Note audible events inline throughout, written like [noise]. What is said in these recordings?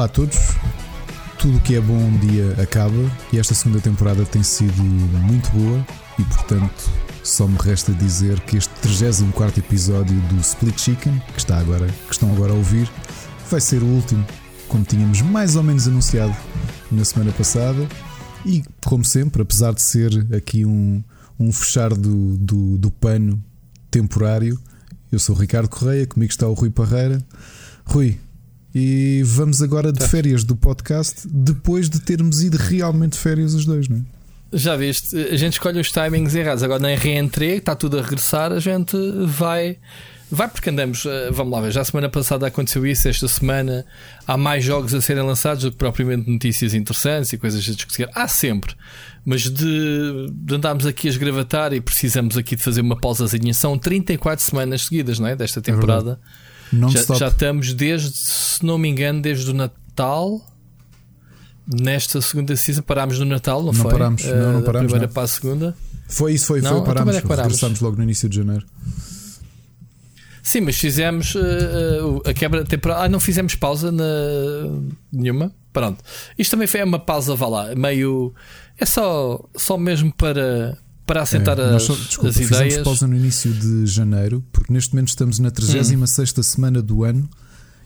Olá a todos. Tudo o que é bom um dia acaba e esta segunda temporada tem sido muito boa e portanto só me resta dizer que este 34 episódio do Split Chicken, que, está agora, que estão agora a ouvir, vai ser o último, como tínhamos mais ou menos anunciado na semana passada. E como sempre, apesar de ser aqui um, um fechar do, do, do pano temporário, eu sou o Ricardo Correia, comigo está o Rui Parreira. Rui, e vamos agora de tá. férias do podcast depois de termos ido realmente de férias os dois, não é? Já viste? A gente escolhe os timings errados. Agora na reentrée, está tudo a regressar, a gente vai. Vai porque andamos, eh, vamos lá ver, já a semana passada aconteceu isso, esta semana há mais jogos a serem lançados do que propriamente notícias interessantes e coisas a discutir. Há sempre, mas de, de andarmos aqui a esgravatar e precisamos aqui de fazer uma pausazinha. São 34 semanas seguidas, não é? Desta é temporada. É já, já, estamos desde, se não me engano, desde o Natal. Nesta segunda season parámos no Natal, não, não foi? Parámos, não, não parámos. primeira não. para a segunda. Foi isso, foi, não, foi parámos. É parámos. Logo no início de janeiro. Sim, mas fizemos uh, a quebra temporal. Ah, não fizemos pausa na... nenhuma. Pronto. Isto também foi uma pausa, vá lá, meio. É só, só mesmo para para assentar é, as, só, desculpa, as ideias. pausa no início de janeiro, porque neste momento estamos na 36 hum. semana do ano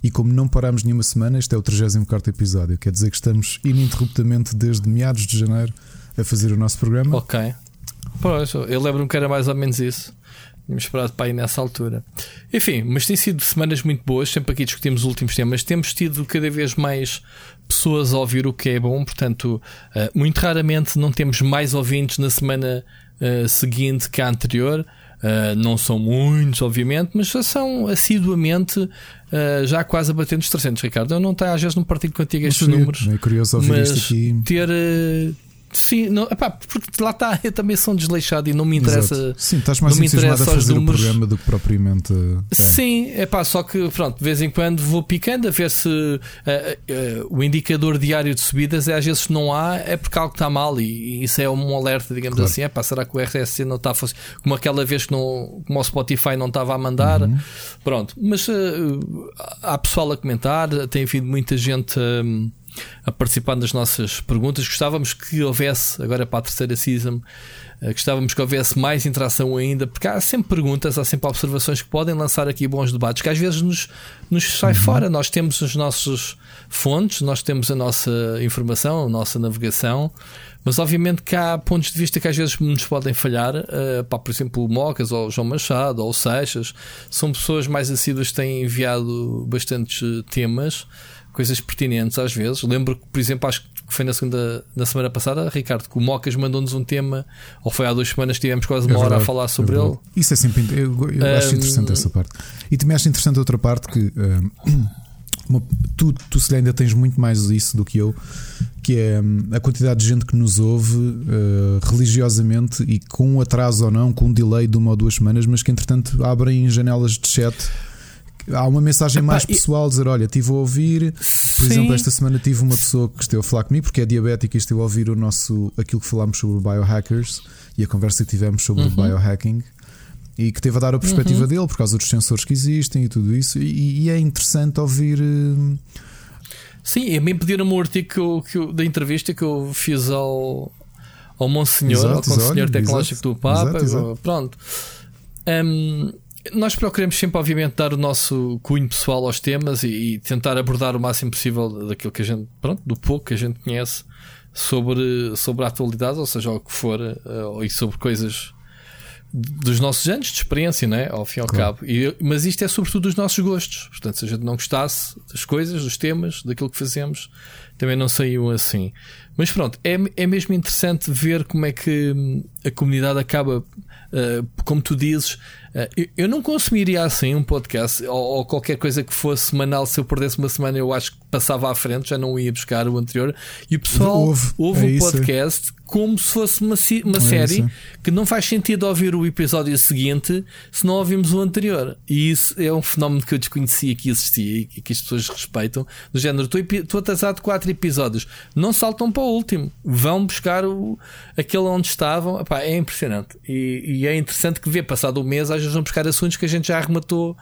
e como não paramos nenhuma semana, este é o 34 episódio. Quer dizer que estamos ininterruptamente desde meados de janeiro a fazer o nosso programa. Ok. Pois, eu lembro-me que era mais ou menos isso. Tínhamos esperado para ir nessa altura. Enfim, mas tem sido semanas muito boas. Sempre aqui discutimos os últimos temas. Temos tido cada vez mais pessoas a ouvir o que é bom. Portanto, eh, muito raramente não temos mais ouvintes na semana uh, seguinte que a anterior. Uh, não são muitos, obviamente, mas já são assiduamente uh, já quase a bater nos 300, Ricardo. Eu não tenho, às vezes, não partilho contigo estes números. É curioso ouvir mas isto aqui. Ter, uh, Sim, não, epá, porque lá está, eu também sou um desleixado e não me interessa. Exato. Sim, estás mais entusiasmado a fazer o programa do que propriamente. Sim, é pá, só que pronto, de vez em quando vou picando a ver se uh, uh, o indicador diário de subidas é às vezes não há, é porque algo está mal e, e isso é um alerta, digamos claro. assim. É pá, será que o RSC não está a fazer como aquela vez que não, como o Spotify não estava a mandar? Uhum. Pronto, mas uh, há pessoal a comentar, tem havido muita gente a participar das nossas perguntas. Gostávamos que houvesse, agora para a terceira season, eh, gostávamos que houvesse mais interação ainda, porque há sempre perguntas, há sempre observações que podem lançar aqui bons debates, que às vezes nos, nos sai uhum. fora. Nós temos os nossos fontes, nós temos a nossa informação, a nossa navegação. Mas obviamente que há pontos de vista que às vezes nos podem falhar. Uh, pá, por exemplo, o Mocas ou o João Machado ou o Seixas são pessoas mais assíduas que têm enviado bastantes temas coisas pertinentes às vezes. Lembro que, por exemplo, acho que foi na segunda, na semana passada, Ricardo, que o Mocas mandou-nos um tema, ou foi há duas semanas, tivemos quase uma é hora a falar sobre é ele. Isso é sempre. Eu, eu um, acho interessante essa parte. E também acho interessante outra parte que. Um, [clears throat] uma, tu, tu se ainda tens muito mais isso do que eu, que é a quantidade de gente que nos ouve uh, religiosamente e com um atraso ou não, com um delay de uma ou duas semanas, mas que entretanto abrem janelas de chat há uma mensagem Epá, mais pessoal, dizer: Olha, estive a ouvir. Por Sim. exemplo, esta semana tive uma pessoa que esteve a falar comigo porque é diabética e esteve a ouvir o nosso, aquilo que falámos sobre biohackers e a conversa que tivemos sobre uhum. biohacking e que teve a dar a perspectiva uhum. dele por causa dos sensores que existem e tudo isso. E, e é interessante ouvir. Uh... Sim, a mim pediram um artigo que eu, que eu, da entrevista que eu fiz ao, ao Monsenhor, exato, ao Conselheiro Tecnológico exato, do Papa. Exato, pronto. Um, nós procuramos sempre, obviamente, dar o nosso cunho pessoal aos temas e, e, tentar abordar o máximo possível daquilo que a gente, pronto, do pouco que a gente conhece sobre, sobre a atualidade, ou seja, o que for, uh, e sobre coisas dos nossos anos de experiência, né? ao fim e ao claro. cabo. E, mas isto é sobretudo dos nossos gostos. Portanto, se a gente não gostasse das coisas, dos temas, daquilo que fazemos, também não saiu assim. Mas pronto, é, é mesmo interessante ver como é que hum, a comunidade acaba, uh, como tu dizes, uh, eu não consumiria assim um podcast ou, ou, qualquer coisa que fosse semanal. Se eu perdesse uma semana, eu acho que passava à frente, já não ia buscar o anterior. E o pessoal ouve, ouve é um podcast como se fosse uma, uma é série isso. que não faz sentido ouvir o episódio seguinte se não ouvimos o anterior. E isso é um fenómeno que eu desconhecia que existia e que as pessoas respeitam. Do género, estou atrasado quatro episódios, não saltam para o último, vão buscar o, aquele onde estavam. Epá, é impressionante. E, e, é interessante que vê, passado um mês, às vezes vão buscar assuntos que a gente já arrematou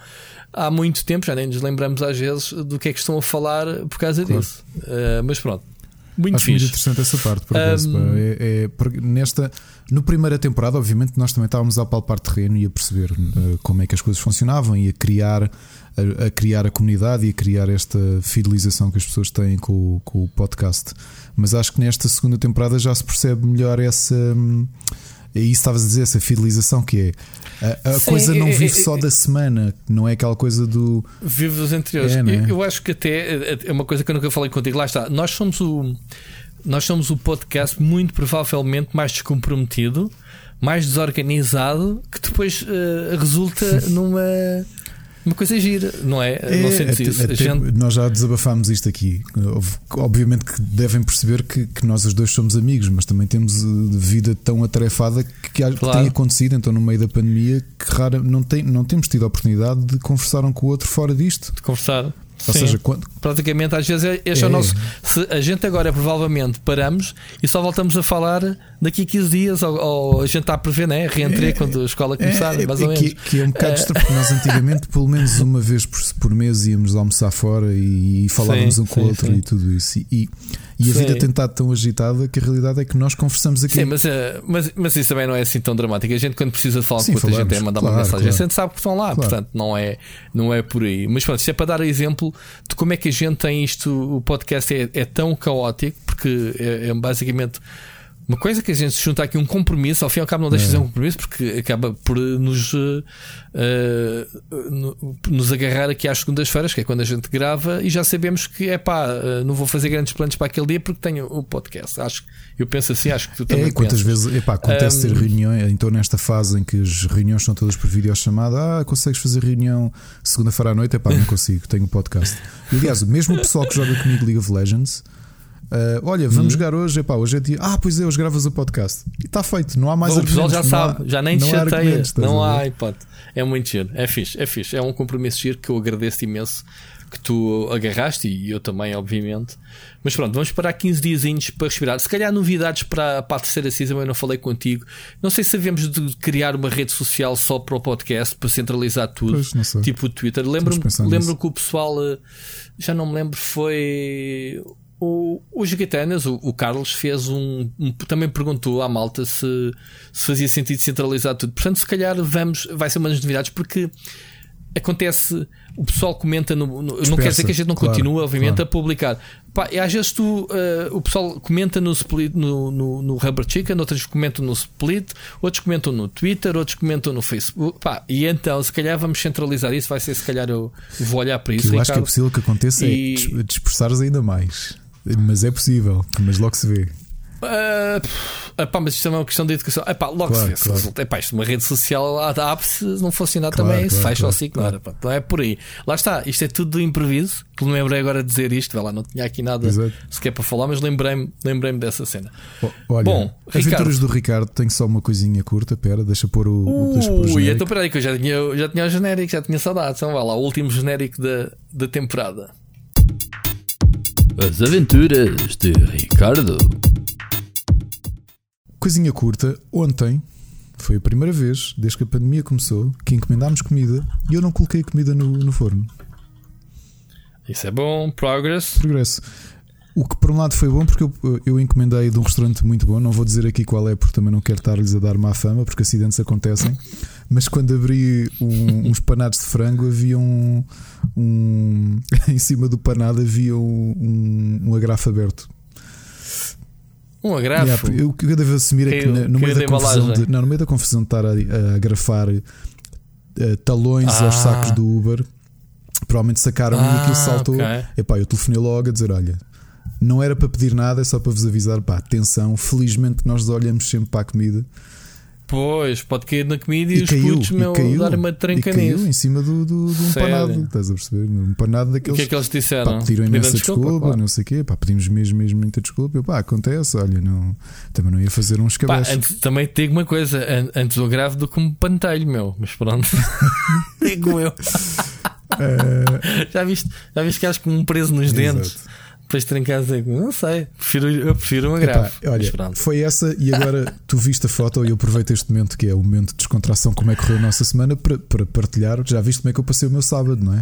há muito tempo, já nem nos lembramos às vezes do que é que estão a falar por causa claro. disso. Uh, mas pronto. Muito Acho fixe. muito interessante essa parte, por acaso. Um... É, é, nesta, no primeira temporada, obviamente, nós também estávamos a palpar terreno e a perceber uh, como é que as coisas funcionavam e a criar a, a, criar a comunidade e a criar esta fidelização que as pessoas têm com, com o podcast. Mas acho que nesta segunda temporada já se percebe melhor essa. Hum, e isso estavas a dizer, essa fidelização que é. A, a Sim, coisa não é, vive é, só da semana, não é aquela coisa do. Vive dos anteriores. É, é? eu, eu, acho que até é uma coisa que eu nunca falei contigo. Lá está. Nós somos o. Nós somos o podcast muito provavelmente mais descomprometido, mais desorganizado, que depois uh, resulta [laughs] numa uma coisa gira, não é? é não sentes isso. Até, gente... Nós já desabafámos isto aqui. Obviamente que devem perceber que, que nós os dois somos amigos, mas também temos eh, vida tão atarefada que, claro. tem acontecido, então no meio da pandemia, que rara, não, tem, não temos tido a oportunidade de conversar um com o outro fora disto. De conversar. Ou Sim. seja, quando... praticamente às vezes este é. é o nosso. Se a gente agora provavelmente paramos e só voltamos a falar daqui a 15 dias, ou, ou a gente está a prever, né? Reentré é, quando a escola começar, é, mais ou menos. Que, que é um bocado estranho, porque nós antigamente, pelo menos uma vez por, por mês, íamos almoçar fora e, e falávamos sim, um com o outro sim. e tudo isso. E, e a vida tem estado tão agitada que a realidade é que nós conversamos aqui. Sim, mas, uh, mas, mas isso também não é assim tão dramático. A gente, quando precisa falar Sim, com outra falamos, gente, é mandar claro, uma mensagem. Claro. A gente sabe que estão lá, claro. portanto, não é, não é por aí. Mas pronto, isto é para dar exemplo de como é que a gente tem isto. O podcast é, é tão caótico, porque é, é basicamente uma coisa que a gente se junta aqui um compromisso, ao fim e ao cabo não deixa de ser um compromisso porque acaba por nos, uh, uh, nos agarrar aqui às segundas-feiras, que é quando a gente grava, e já sabemos que é pá, uh, não vou fazer grandes planos para aquele dia porque tenho o podcast. Acho, eu penso assim, acho que tu também. É, quantas pensas. vezes epá, acontece um, ter reuniões, então nesta fase em que as reuniões são todas por videochamada, ah, consegues fazer reunião segunda-feira à noite? É pá, não consigo, tenho o um podcast. E, aliás, mesmo o pessoal que joga comigo League of Legends. Uh, olha, vamos hum. jogar hoje. Epá, hoje é dia. Ah, pois é, hoje gravas o podcast. E está feito, não há mais O pessoal já sabe, há, já nem te chateia. Não há hipótese. É muito giro, é fixe, é fixe. É um compromisso giro que eu agradeço imenso que tu agarraste e eu também, obviamente. Mas pronto, vamos parar 15 diazinhos para respirar. Se calhar novidades para, para a terceira season, eu não falei contigo. Não sei se havemos de criar uma rede social só para o podcast, para centralizar tudo, pois, tipo o Twitter. Lembro-me lembro que o pessoal, eh, já não me lembro, foi o, o Gitanas, o, o, Carlos, fez um, um, Também perguntou à malta se, se fazia sentido centralizar tudo. Portanto, se calhar vamos. Vai ser uma das novidades, porque acontece. O pessoal comenta no. no não quer dizer que a gente não claro, continue, obviamente, claro. a publicar. Pá, e às vezes tu, uh, o pessoal comenta no split no, no, no, Rubber Chicken, outros comentam no Split, outros comentam no Twitter, outros comentam no Facebook. Pá, e então, se calhar vamos centralizar isso. Vai ser, se calhar, eu vou olhar para isso. eu Ricardo. acho que é possível que aconteça e... é dispersares ainda mais. Mas é possível, mas logo se vê. Uh, epá, mas isto é uma questão de educação. Epá, logo claro, se vê. Claro. Se epá, isto uma rede social abre-se, não funcionar claro, também, claro, se fecha claro, ciclo. Claro. Epá, então é por aí. Lá está, isto é tudo do impreviso. Que me lembrei agora de dizer isto. Vai lá, não tinha aqui nada Exato. sequer para falar, mas lembrei-me lembrei dessa cena. Olha, Bom, Aventuras do Ricardo tem só uma coisinha curta. Pera, deixa pôr o. Uh, deixa pôr o Ui, então peraí, que eu já tinha, já tinha o genérico, já tinha saudades. Então vai lá, o último genérico da, da temporada. As Aventuras de Ricardo. Coisinha curta, ontem foi a primeira vez, desde que a pandemia começou, que encomendámos comida e eu não coloquei comida no, no forno. Isso é bom, progress. Progresso. O que por um lado foi bom porque eu, eu encomendei de um restaurante muito bom, não vou dizer aqui qual é porque também não quero estar-lhes a dar má fama, porque acidentes acontecem. Mas quando abri um, [laughs] uns panados de frango, havia um, um [laughs] em cima do panado havia um, um agrafo aberto. Um agrafo? Yeah, o que eu devo assumir é que, no, no meio da confusão de, não, no meio da confusão de estar a, a agrafar uh, talões ah. aos sacos do Uber, provavelmente sacaram ah, e aquilo saltou. Okay. Epá, eu telefonei logo a dizer: olha, não era para pedir nada, é só para vos avisar. Pá, atenção, felizmente nós olhamos sempre para a comida. Pois, pode cair na comida e, e os caiu, putos, meu, caiu, dar uma tranca e caiu nisso. em cima do, do, do empanado, estás a perceber? Um empanado daqueles. O que é que eles disseram? Pá, pediram imensa desculpa, não sei o quê, pá, pedimos mesmo, mesmo muita desculpa. Eu, pá, acontece, olha, não, também não ia fazer uns cabeços. também te digo uma coisa, antes o grave do que um pantelho, meu, mas pronto, [laughs] digo eu. É... já, viste, já viste que acho como um preso nos Exato. dentes? Depois ter em casa, não sei, prefiro, eu prefiro uma grave. Olha, foi essa e agora [laughs] tu viste a foto e eu aproveito este momento que é o momento de descontração, como é que correu a nossa semana para, para partilhar. Já viste como é que eu passei o meu sábado, não é?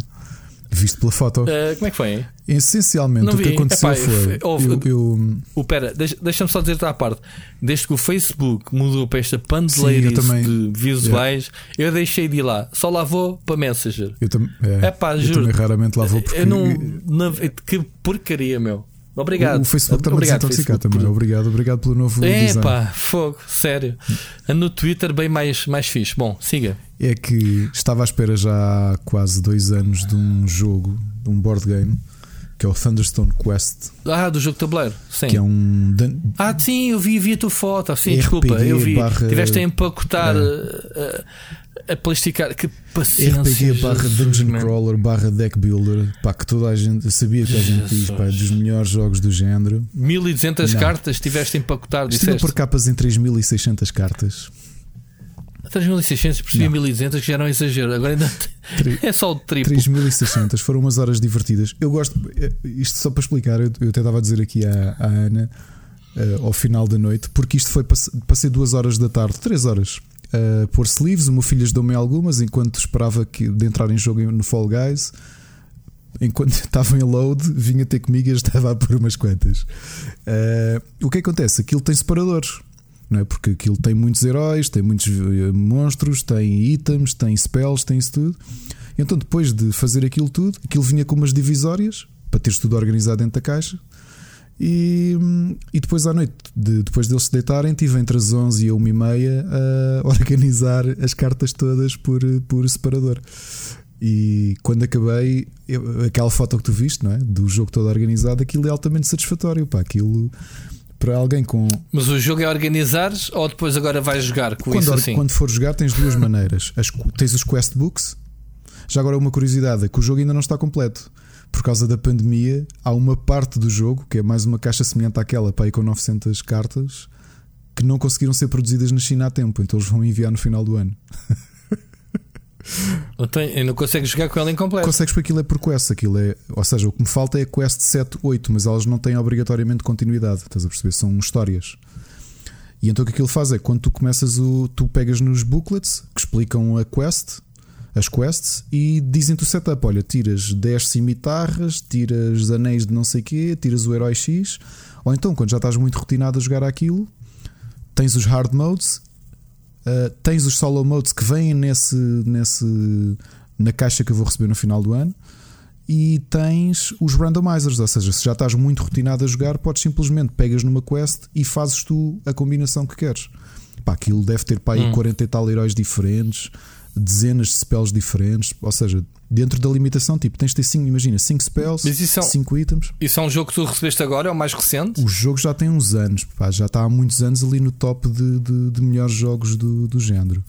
Visto pela foto. Uh, como é que foi? Essencialmente o que aconteceu Epá, foi. eu, eu... O, pera, deixa-me só dizer-te à parte. Desde que o Facebook mudou para esta pandeleira de visuais, yeah. eu deixei de ir lá. Só lá vou para Messenger. Eu, tam é, Epá, eu também raramente lá vou porque. Eu não, na, que porcaria, meu. Obrigado. O, Facebook está-me a desintoxicar também. Obrigado, obrigado pelo novo é, design. pá, fogo, sério. No Twitter bem mais, mais fixe. Bom, siga. É que estava à espera já há quase dois anos de um jogo, de um board game, que é o Thunderstone Quest. Ah, do jogo de tabuleiro, sim. Que é um. Ah, sim, eu vi, vi a tua foto. Sim, RPG desculpa, eu vi. Barra... Tiveste a empacotar. É. Uh, a plasticar. Que paciência. RPG barra Dungeon man. Crawler barra Deck Builder. Pá, que toda a gente. sabia que a gente diz, pá, dos melhores jogos do género. 1200 cartas tiveste a empacotar. Estive por capas em 3600 cartas. 3600, percebi 1200 que já era um exagero. Agora ainda [laughs] é só o triplo. 3600 foram umas horas divertidas. Eu gosto, eh, isto só para explicar, eu, eu até estava a dizer aqui à, à Ana uh, ao final da noite, porque isto foi passei duas horas da tarde, três horas uh, pôr sleeves. O meu filho ajudou-me algumas enquanto esperava que, de entrar em jogo no Fall Guys. Enquanto [laughs] estava em load, vinha ter comigo e estava a pôr umas quantas. Uh, o que acontece? Aquilo tem separadores, não é? Porque aquilo tem muitos heróis, tem muitos eh, monstros, tem itens, tem spells, tem isso tudo. Então, depois de fazer aquilo tudo, aquilo vinha com umas divisórias para teres tudo organizado dentro da caixa. E, e depois à noite, de, depois deles se deitarem, tive entre as 11 e a 1 e meia a [laughs] organizar as cartas todas por, por separador. E quando acabei, eu, aquela foto que tu viste, não é? Do jogo todo organizado, aquilo é altamente satisfatório. Pá, aquilo para alguém com. Mas o jogo é organizar ou depois agora vais jogar com quando, isso assim? Quando for jogar, tens duas maneiras. As, tens os quest books. Já agora, uma curiosidade: é que o jogo ainda não está completo por causa da pandemia, há uma parte do jogo, que é mais uma caixa semelhante àquela, para aí com 900 cartas, que não conseguiram ser produzidas na China a tempo, então eles vão enviar no final do ano. [laughs] Eu não consigo jogar com ela incompleto. Consegues porque aquilo é por quest, aquilo é, ou seja, o que me falta é quest 7, 8, mas elas não têm obrigatoriamente continuidade, estás a perceber? São histórias. E então o que aquilo faz é quando tu começas o. tu pegas nos booklets que explicam a quest as quests e dizem-te o setup: olha, tiras 10 cimitarras, tiras anéis de não sei quê, tiras o herói X, ou então quando já estás muito rotinado a jogar aquilo, tens os hard modes, uh, tens os solo modes que vêm nesse, nesse, na caixa que eu vou receber no final do ano. E tens os randomizers, ou seja, se já estás muito rotinado a jogar, podes simplesmente pegas numa quest e fazes tu a combinação que queres. Pá, aquilo deve ter para aí hum. 40 e tal heróis diferentes dezenas de spells diferentes, ou seja, dentro da limitação, tipo, tens de ter 5, imagina, 5 spells, 5 é itens. Isso é um jogo que tu recebeste agora, é o mais recente? O jogo já tem uns anos, pá, já está há muitos anos ali no top de, de, de melhores jogos do, do género.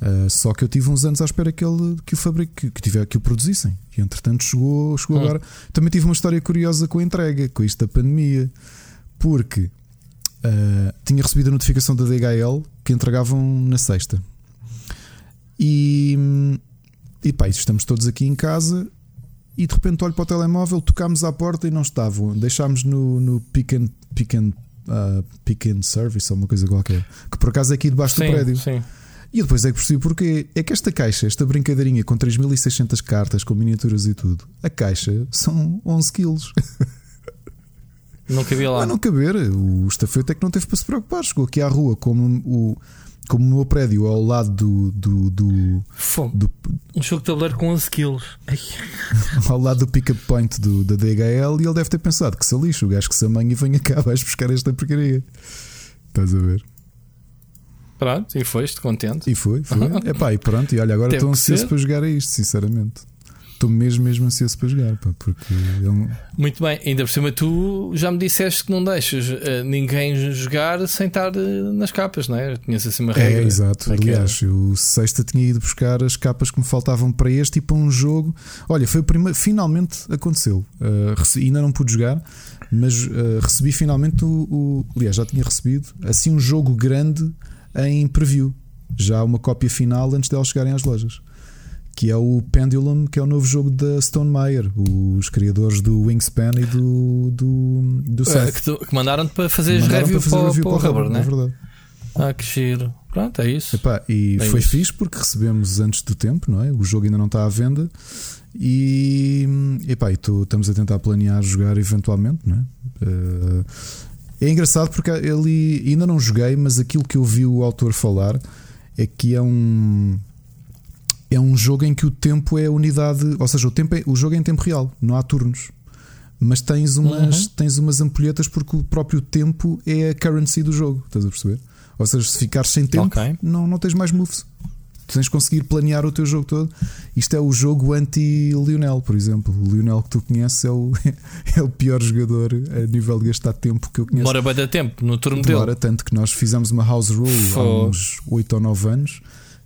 Uh, só que eu tive uns anos à espera que, ele, que o fabrico que, que, tiver, que o produzissem. E entretanto chegou, chegou hum. agora. Também tive uma história curiosa com a entrega, com isto da pandemia, porque uh, tinha recebido a notificação da DHL que entregavam na sexta. E, e pá, estamos todos aqui em casa e de repente olho para o telemóvel, tocámos à porta e não estavam. Deixámos no, no pick, and, pick, and, uh, pick and Service ou uma coisa qualquer, que por acaso é aqui debaixo sim, do prédio. Sim. E depois é que percebi porque é que esta caixa, esta brincadeirinha com 3600 cartas, com miniaturas e tudo, a caixa são 11 quilos. Não cabia lá. Mas não caber. O estafeto é que não teve para se preocupar. Chegou aqui à rua como o como o meu prédio ao lado do. do, do, do um jogo de tabuleiro com 11 quilos. [laughs] ao lado do pick-up point do, da DHL e ele deve ter pensado que se lixa, o gajo que se amanha e vem cá, vais buscar esta porcaria. Estás a ver? Pronto, e foste contente. E foi, foi. [laughs] Epá, e pronto, e olha, agora estou ansioso para jogar a isto, sinceramente. Estou mesmo, mesmo ansioso para jogar, pá, porque é Muito bem, ainda por cima tu já me disseste que não deixas uh, ninguém jogar sem estar uh, nas capas, não é? Tinhas assim uma regra. É, exato. Aliás, eu sexta tinha ido buscar as capas que me faltavam para este e para um jogo. Olha, foi o primeiro, finalmente aconteceu. Uh, ainda não pude jogar, mas recebi finalmente o, o. Aliás, já tinha recebido assim um jogo grande em preview. Já uma cópia final antes delas chegarem às lojas que é o Pendulum, que é o novo jogo da Stone Meyer, os criadores do Wingspan e do, do, do é, que, tu, que mandaram-te para fazer mandaram review para, fazer review para, para o Rubber, não é? verdade. Ah, que giro. Pronto, é isso. Epá, e é foi isso. fixe porque recebemos antes do tempo, não é? O jogo ainda não está à venda. E, epá, e tu, estamos a tentar planear jogar eventualmente, não é? Uh, é engraçado porque ele ainda não joguei, mas aquilo que eu vi o autor falar é que é um é um jogo em que o tempo é unidade, ou seja, o, tempo é, o jogo é em tempo real, não há turnos. Mas tens umas, uhum. tens umas ampulhetas porque o próprio tempo é a currency do jogo, estás a perceber? Ou seja, se ficares sem tempo, okay. não, não tens mais moves. Tu tens de conseguir planear o teu jogo todo. Isto é o jogo anti-Lionel, por exemplo. O Lionel que tu conheces é o, [laughs] é o pior jogador a nível de gastar tempo que eu conheço. Demora bem tempo no turno Demora, dele. tanto que nós fizemos uma house rule há uns 8 ou 9 anos.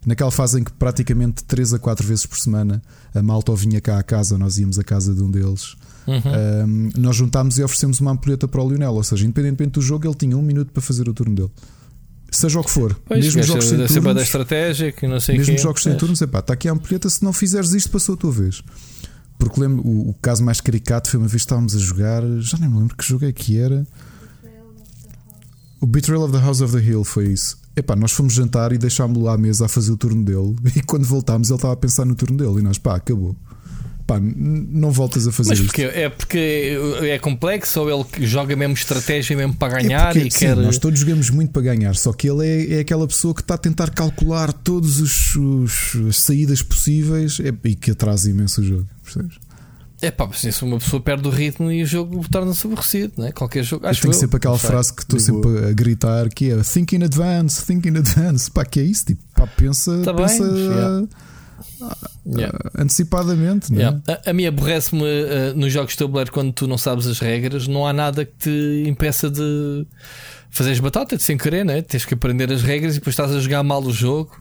Naquela fase em que praticamente 3 a 4 vezes por semana a malta ou vinha cá à casa, nós íamos à casa de um deles. Uhum. Um, nós juntámos e oferecemos uma ampulheta para o Lionel, ou seja, independentemente do jogo, ele tinha um minuto para fazer o turno dele seja o que for, pois, mesmo jogos sem turnos, da estratégia, que não sei mesmo quê, jogos sem turnos, epá, está aqui a ampulheta, se não fizeres isto, passou a tua vez. Porque lembro, o, o, caso mais caricato foi uma vez que estávamos a jogar, já nem me lembro que jogo é que era. O Betrayal of the House of the Hill foi isso. Epá, nós fomos jantar e deixámos-lo à mesa a fazer o turno dele. [laughs] E quando voltámos, ele estava a pensar no turno dele. E nós, pá, acabou pá, não voltas a fazer Mas isto. É porque é complexo ou ele joga mesmo estratégia mesmo para ganhar é porque, e sim, quer. Nós todos jogamos muito para ganhar, só que ele é, é aquela pessoa que está a tentar calcular todas as saídas possíveis é, e que atrasa imenso o jogo, percebes? É pá, mas se uma pessoa perde o ritmo e o jogo torna-se aborrecido, não é? Qualquer jogo. Acho eu tenho eu, sempre aquela frase que estou sempre a gritar que é Think in advance, think in advance. Pá, que é isso? Tipo, pá, pensa. Tá pensa bem, yeah. Yeah. Uh, antecipadamente. É? Yeah. A, a mim aborrece-me uh, nos jogos de tabuleiro quando tu não sabes as regras, não há nada que te impeça de fazeres batata de sem querer, né? tens que aprender as regras e depois estás a jogar mal o jogo.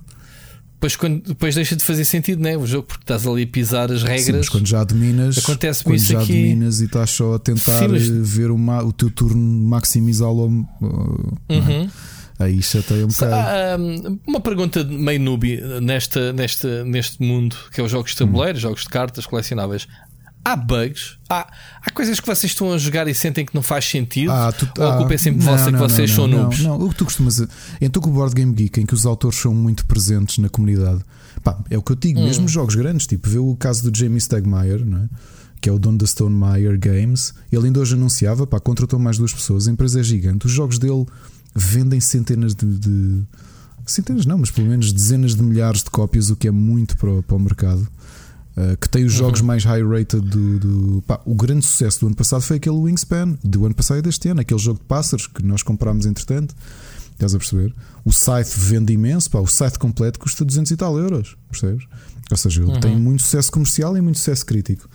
Depois, quando, depois deixa de fazer sentido né? o jogo porque estás ali a pisar as regras. Sim, mas quando já dominas, acontece quando isso já aqui. dominas e estás só a tentar Sim, mas... ver o, o teu turno maximizá-lo. Uh, é? Uhum. Aí chateia um bocado. Ah, uma pergunta meio noob nesta, nesta, neste mundo que é os jogos de tabuleiro, hum. jogos de cartas colecionáveis. Há bugs? Há, há coisas que vocês estão a jogar e sentem que não faz sentido? Ah, tu, ou a culpa é sempre vossa que vocês não, são noobs? Não, não, o que tu costumas. Então, com o Board Game Geek, em que os autores são muito presentes na comunidade, pá, é o que eu digo, hum. mesmo jogos grandes, tipo, vê o caso do Jamie Stegmaier, não é? que é o dono da Stone Meyer Games. Ele ainda hoje anunciava, pá, contratou mais duas pessoas, a empresa é gigante, os jogos dele vendem centenas de, de, centenas não, mas pelo menos dezenas de milhares de cópias, o que é muito para para o mercado. Uh, que tem os jogos uhum. mais high rated do, do pá, o grande sucesso do ano passado foi aquele Wingspan do ano passado e deste ano, aquele jogo de pássaros que nós comprámos entretanto. Estás a perceber? O site vende imenso, pá, o site completo custa 200 e tal euros, percebes? Ou seja, ele uhum. tem muito sucesso comercial e muito sucesso crítico.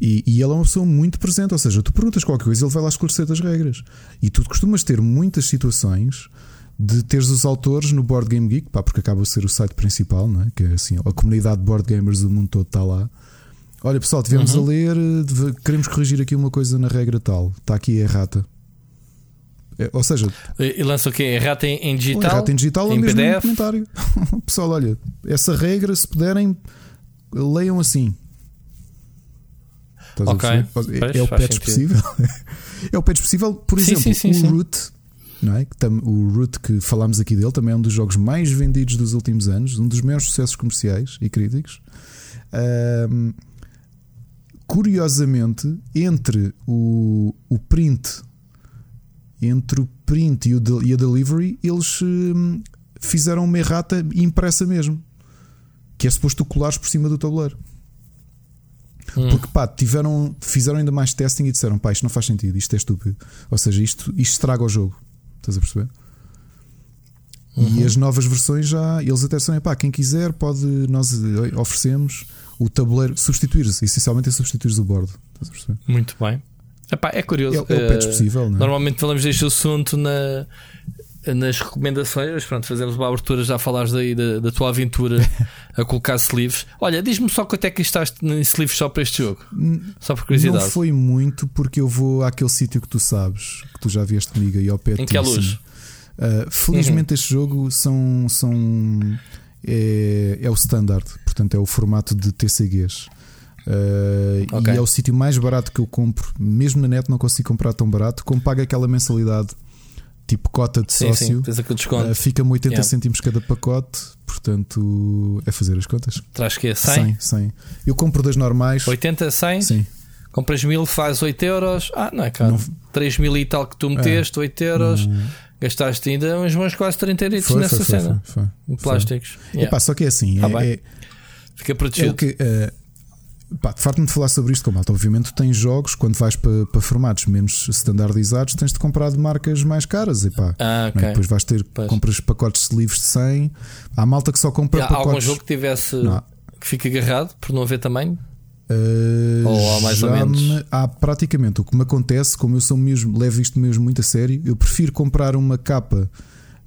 E, e, ele é uma pessoa muito presente, ou seja, tu perguntas qualquer coisa, ele vai lá esclarecer as regras. E tu costumas ter muitas situações de teres os autores no Board Game Geek, pá, porque acaba de ser o site principal, não é? que é assim, a comunidade de board gamers do mundo todo está lá. Olha pessoal, tivemos uhum. a ler, queremos corrigir aqui uma coisa na regra tal, está aqui a errata. É, ou seja, e lança o quê? Errata em, em digital? Errata em digital em ou mesmo PDF? comentário. [laughs] pessoal, olha, essa regra, se puderem, leiam assim. Estás ok. É, é o patch possível. [laughs] é o patch possível, por sim, exemplo, sim, sim, o Root. Não é? O Root que falámos aqui dele também é um dos jogos mais vendidos dos últimos anos, um dos maiores sucessos comerciais e críticos. Um, curiosamente, entre o, o print, entre o print e, o e a delivery, eles um, fizeram uma errata impressa mesmo, que é suposto colares por cima do tabuleiro. Hum. Porque pá, tiveram, fizeram ainda mais testing e disseram: pá, isto não faz sentido, isto é estúpido. Ou seja, isto, isto estraga o jogo. Estás a perceber? Uhum. E as novas versões já, eles até disseram: pá, quem quiser pode, nós oferecemos o tabuleiro, substituir essencialmente é substituir o bordo. Estás a perceber? Muito bem. Epá, é curioso. É, é o patch possível, é? Normalmente falamos deste assunto na nas recomendações, pronto, fazemos uma abertura, já falaste daí da, da tua aventura [laughs] a colocar sleeves. Olha, diz-me só quanto é que estás em sleeves só para este jogo, só por curiosidade. Não foi muito, porque eu vou àquele sítio que tu sabes, que tu já vieste comigo aí ao pé Em que é luz? Uh, felizmente uhum. este jogo são, são é, é o standard, portanto é o formato de TCGs. Uh, okay. E é o sítio mais barato que eu compro, mesmo na net não consigo comprar tão barato, como paga aquela mensalidade tipo cota de sim, sócio, sim, uh, fica-me 80 yeah. cêntimos cada pacote, portanto é fazer as contas. Traz que é 100? 100, 100. Eu compro das normais. 80, 100? Sim. Compras mil, faz 8 euros. Ah, não é caro. Não... 3 mil e tal que tu meteste, é. 8 euros. Não... Gastaste ainda uns bons quase 30 euros nessa foi, cena. Foi, foi, plásticos. Yeah. Epá, só que é assim. Ah, é, é, Fica protegido. É que, uh, pá, farto-me de falar sobre isto com malta. Obviamente, tens jogos, quando vais para, para formatos menos standardizados, tens de comprar de marcas mais caras. E pá, ah, okay. é? Depois vais ter, pois. compras pacotes de livros de 100. Há malta que só compra há pacotes. algum jogo que tivesse não. que fique agarrado por não haver tamanho? Uh, ou há mais ou menos? Me, há praticamente o que me acontece, como eu sou mesmo, levo isto mesmo muito a sério, eu prefiro comprar uma capa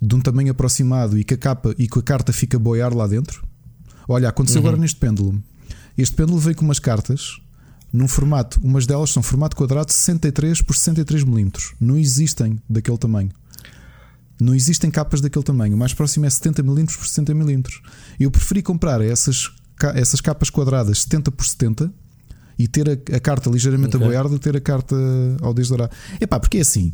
de um tamanho aproximado e que a capa e que a carta fica a boiar lá dentro. Olha, aconteceu uhum. agora neste pêndulo. Este pêndulo veio com umas cartas num formato, umas delas são formato quadrado 63 por 63 milímetros. Não existem daquele tamanho. Não existem capas daquele tamanho. O mais próximo é 70 milímetros por 60 milímetros. Eu preferi comprar essas essas capas quadradas 70 por 70 e ter a, a carta ligeiramente okay. a boiar do ter a carta ao desdourar. Epá, porque é assim.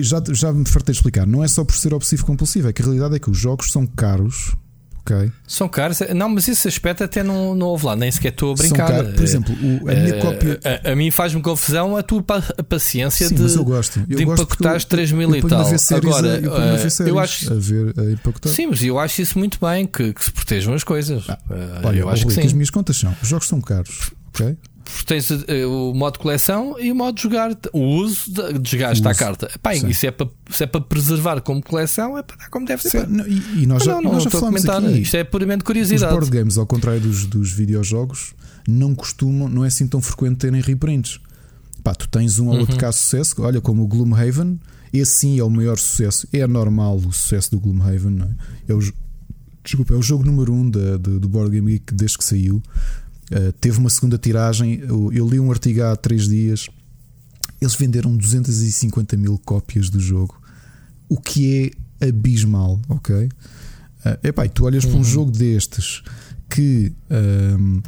Já, já me fartei de explicar, não é só por ser obsessivo compulsivo, é que a realidade é que os jogos são caros Okay. São caros. Não, mas esse aspecto até não, não houve lá, nem sequer estou a brincar. São caros. Por exemplo, o, a minha uh, cópia. A, a mim faz-me confusão a tua paciência Sim, de, mas eu gosto. Eu de empacotares 3 mil e tal. Agora, eu, uh, eu acho. A ver, a empacotar. Sim, mas eu acho isso muito bem, que, que se protejam as coisas. Ah, uh, olha, eu acho que, sim. as minhas contas são. Os jogos são caros. Ok? Tens eh, o modo coleção e o modo de jogar, o uso de desgaste à carta. Pá, isso é para, se é para preservar como coleção, é para dar como deve ser. Não, e, e, nós já, não, nós já falamos aqui. Isto é puramente curiosidade. Os board games, ao contrário dos, dos videojogos, não costumam, não é assim tão frequente terem reprints. Pá, tu tens um ou outro uhum. caso de sucesso, olha como o Gloomhaven, esse sim é o maior sucesso. É normal o sucesso do Gloomhaven, não é? É o, desculpa, é o jogo número um da, do, do Board Game Geek desde que saiu. Uh, teve uma segunda tiragem. Eu, eu, li um artigo há três dias. Eles venderam 250 mil cópias do jogo, o que é abismal, ok? Uh, epá, e tu olhas para um uhum. jogo destes que, um, ehm,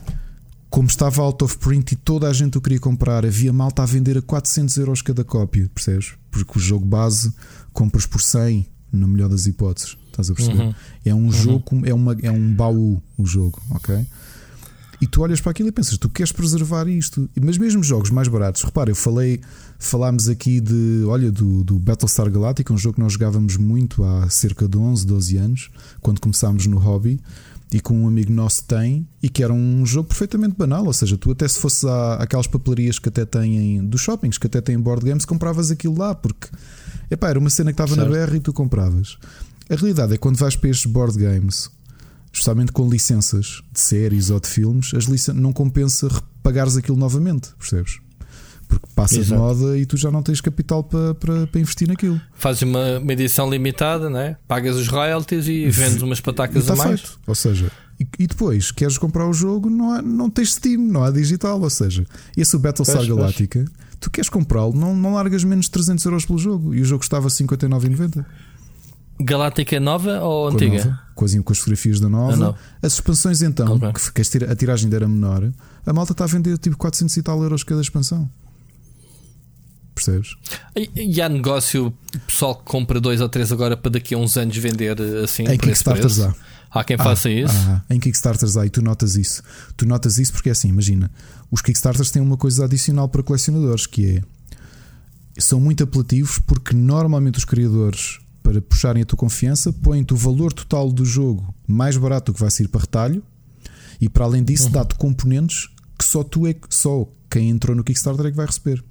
como estava out of print e toda a gente o queria comprar, havia malta a vender a 400 euros cada cópia, percebes? Porque o jogo base compras por 100, na melhor das hipóteses, estás a perceber? Uhum. É um uhum. jogo, é, uma, é um baú o jogo, ok? E tu olhas para aquilo e pensas, tu queres preservar isto. Mas mesmo jogos mais baratos, repara, eu falei, falámos aqui de, olha, do, do Battlestar Galactica, um jogo que nós jogávamos muito há cerca de 11, 12 anos, quando começámos no hobby, e com um amigo nosso tem, e que era um jogo perfeitamente banal. Ou seja, tu até se fosses à, aquelas papelarias que até têm, dos shoppings, que até têm board games, compravas aquilo lá, porque epá, era uma cena que estava certo. na BR e tu compravas. A realidade é que quando vais para estes board games, especialmente com licenças de séries ou de filmes, as licen não compensa repagares aquilo novamente, percebes? Porque passa Exato. de moda e tu já não tens capital para, para, para investir naquilo. Fazes uma, uma, edição limitada, né? pagas os royalties e vendes umas patacas a mais. Feito. Ou seja, e, e, depois queres comprar o jogo, não, há, não tens Steam, não há digital. Ou seja, esse o Battlestar Galactica, tu queres comprá-lo, não, não largas menos de 300 euros pelo jogo e o jogo estava 59,90. Galáctica nova ou com antiga? Nova, com, as, com as fotografias da nova. As expansões, então, okay. que, que a tiragem era menor, a malta está a vender tipo 400 e tal euros cada expansão. Percebes? E, e há negócio pessoal que compra dois ou três agora para daqui a uns anos vender assim em Kickstarters há. Há quem ah, faça isso. Ah, em Kickstarters há e tu notas isso. Tu notas isso porque é assim, imagina, os Kickstarters têm uma coisa adicional para colecionadores que é são muito apelativos porque normalmente os criadores para puxarem a tua confiança, põem-te o valor total do jogo mais barato do que vai sair para retalho e para além disso uhum. dá-te componentes que só tu é só quem entrou no Kickstarter é que vai receber.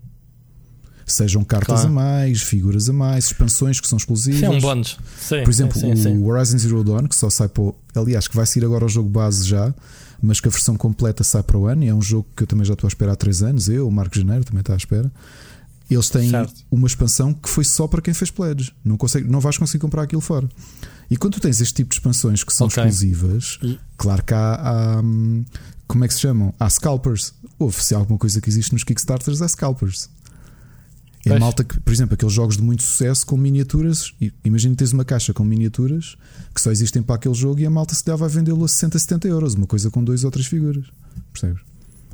Sejam cartas claro. a mais, figuras a mais, expansões que são exclusivas. Sim, um bónus. Por exemplo, sim, sim, o Horizon Zero Dawn, que só sai para o, Aliás, que vai sair agora o jogo base já, mas que a versão completa sai para o ano. E é um jogo que eu também já estou a esperar há 3 anos. Eu, o Marco Janeiro, também está à espera. Eles têm certo. uma expansão que foi só para quem fez pledge. Não, consegue, não vais conseguir comprar aquilo fora. E quando tu tens este tipo de expansões que são okay. exclusivas, e... claro que há, há, hum, Como é que se chamam? Há scalpers. Houve, se há alguma coisa que existe nos Kickstarters, há scalpers. É pois. malta que, por exemplo, aqueles jogos de muito sucesso com miniaturas. Imagina tens uma caixa com miniaturas que só existem para aquele jogo e a malta se dava a vendê-lo a 60, 70 euros. Uma coisa com dois ou três figuras. Percebes?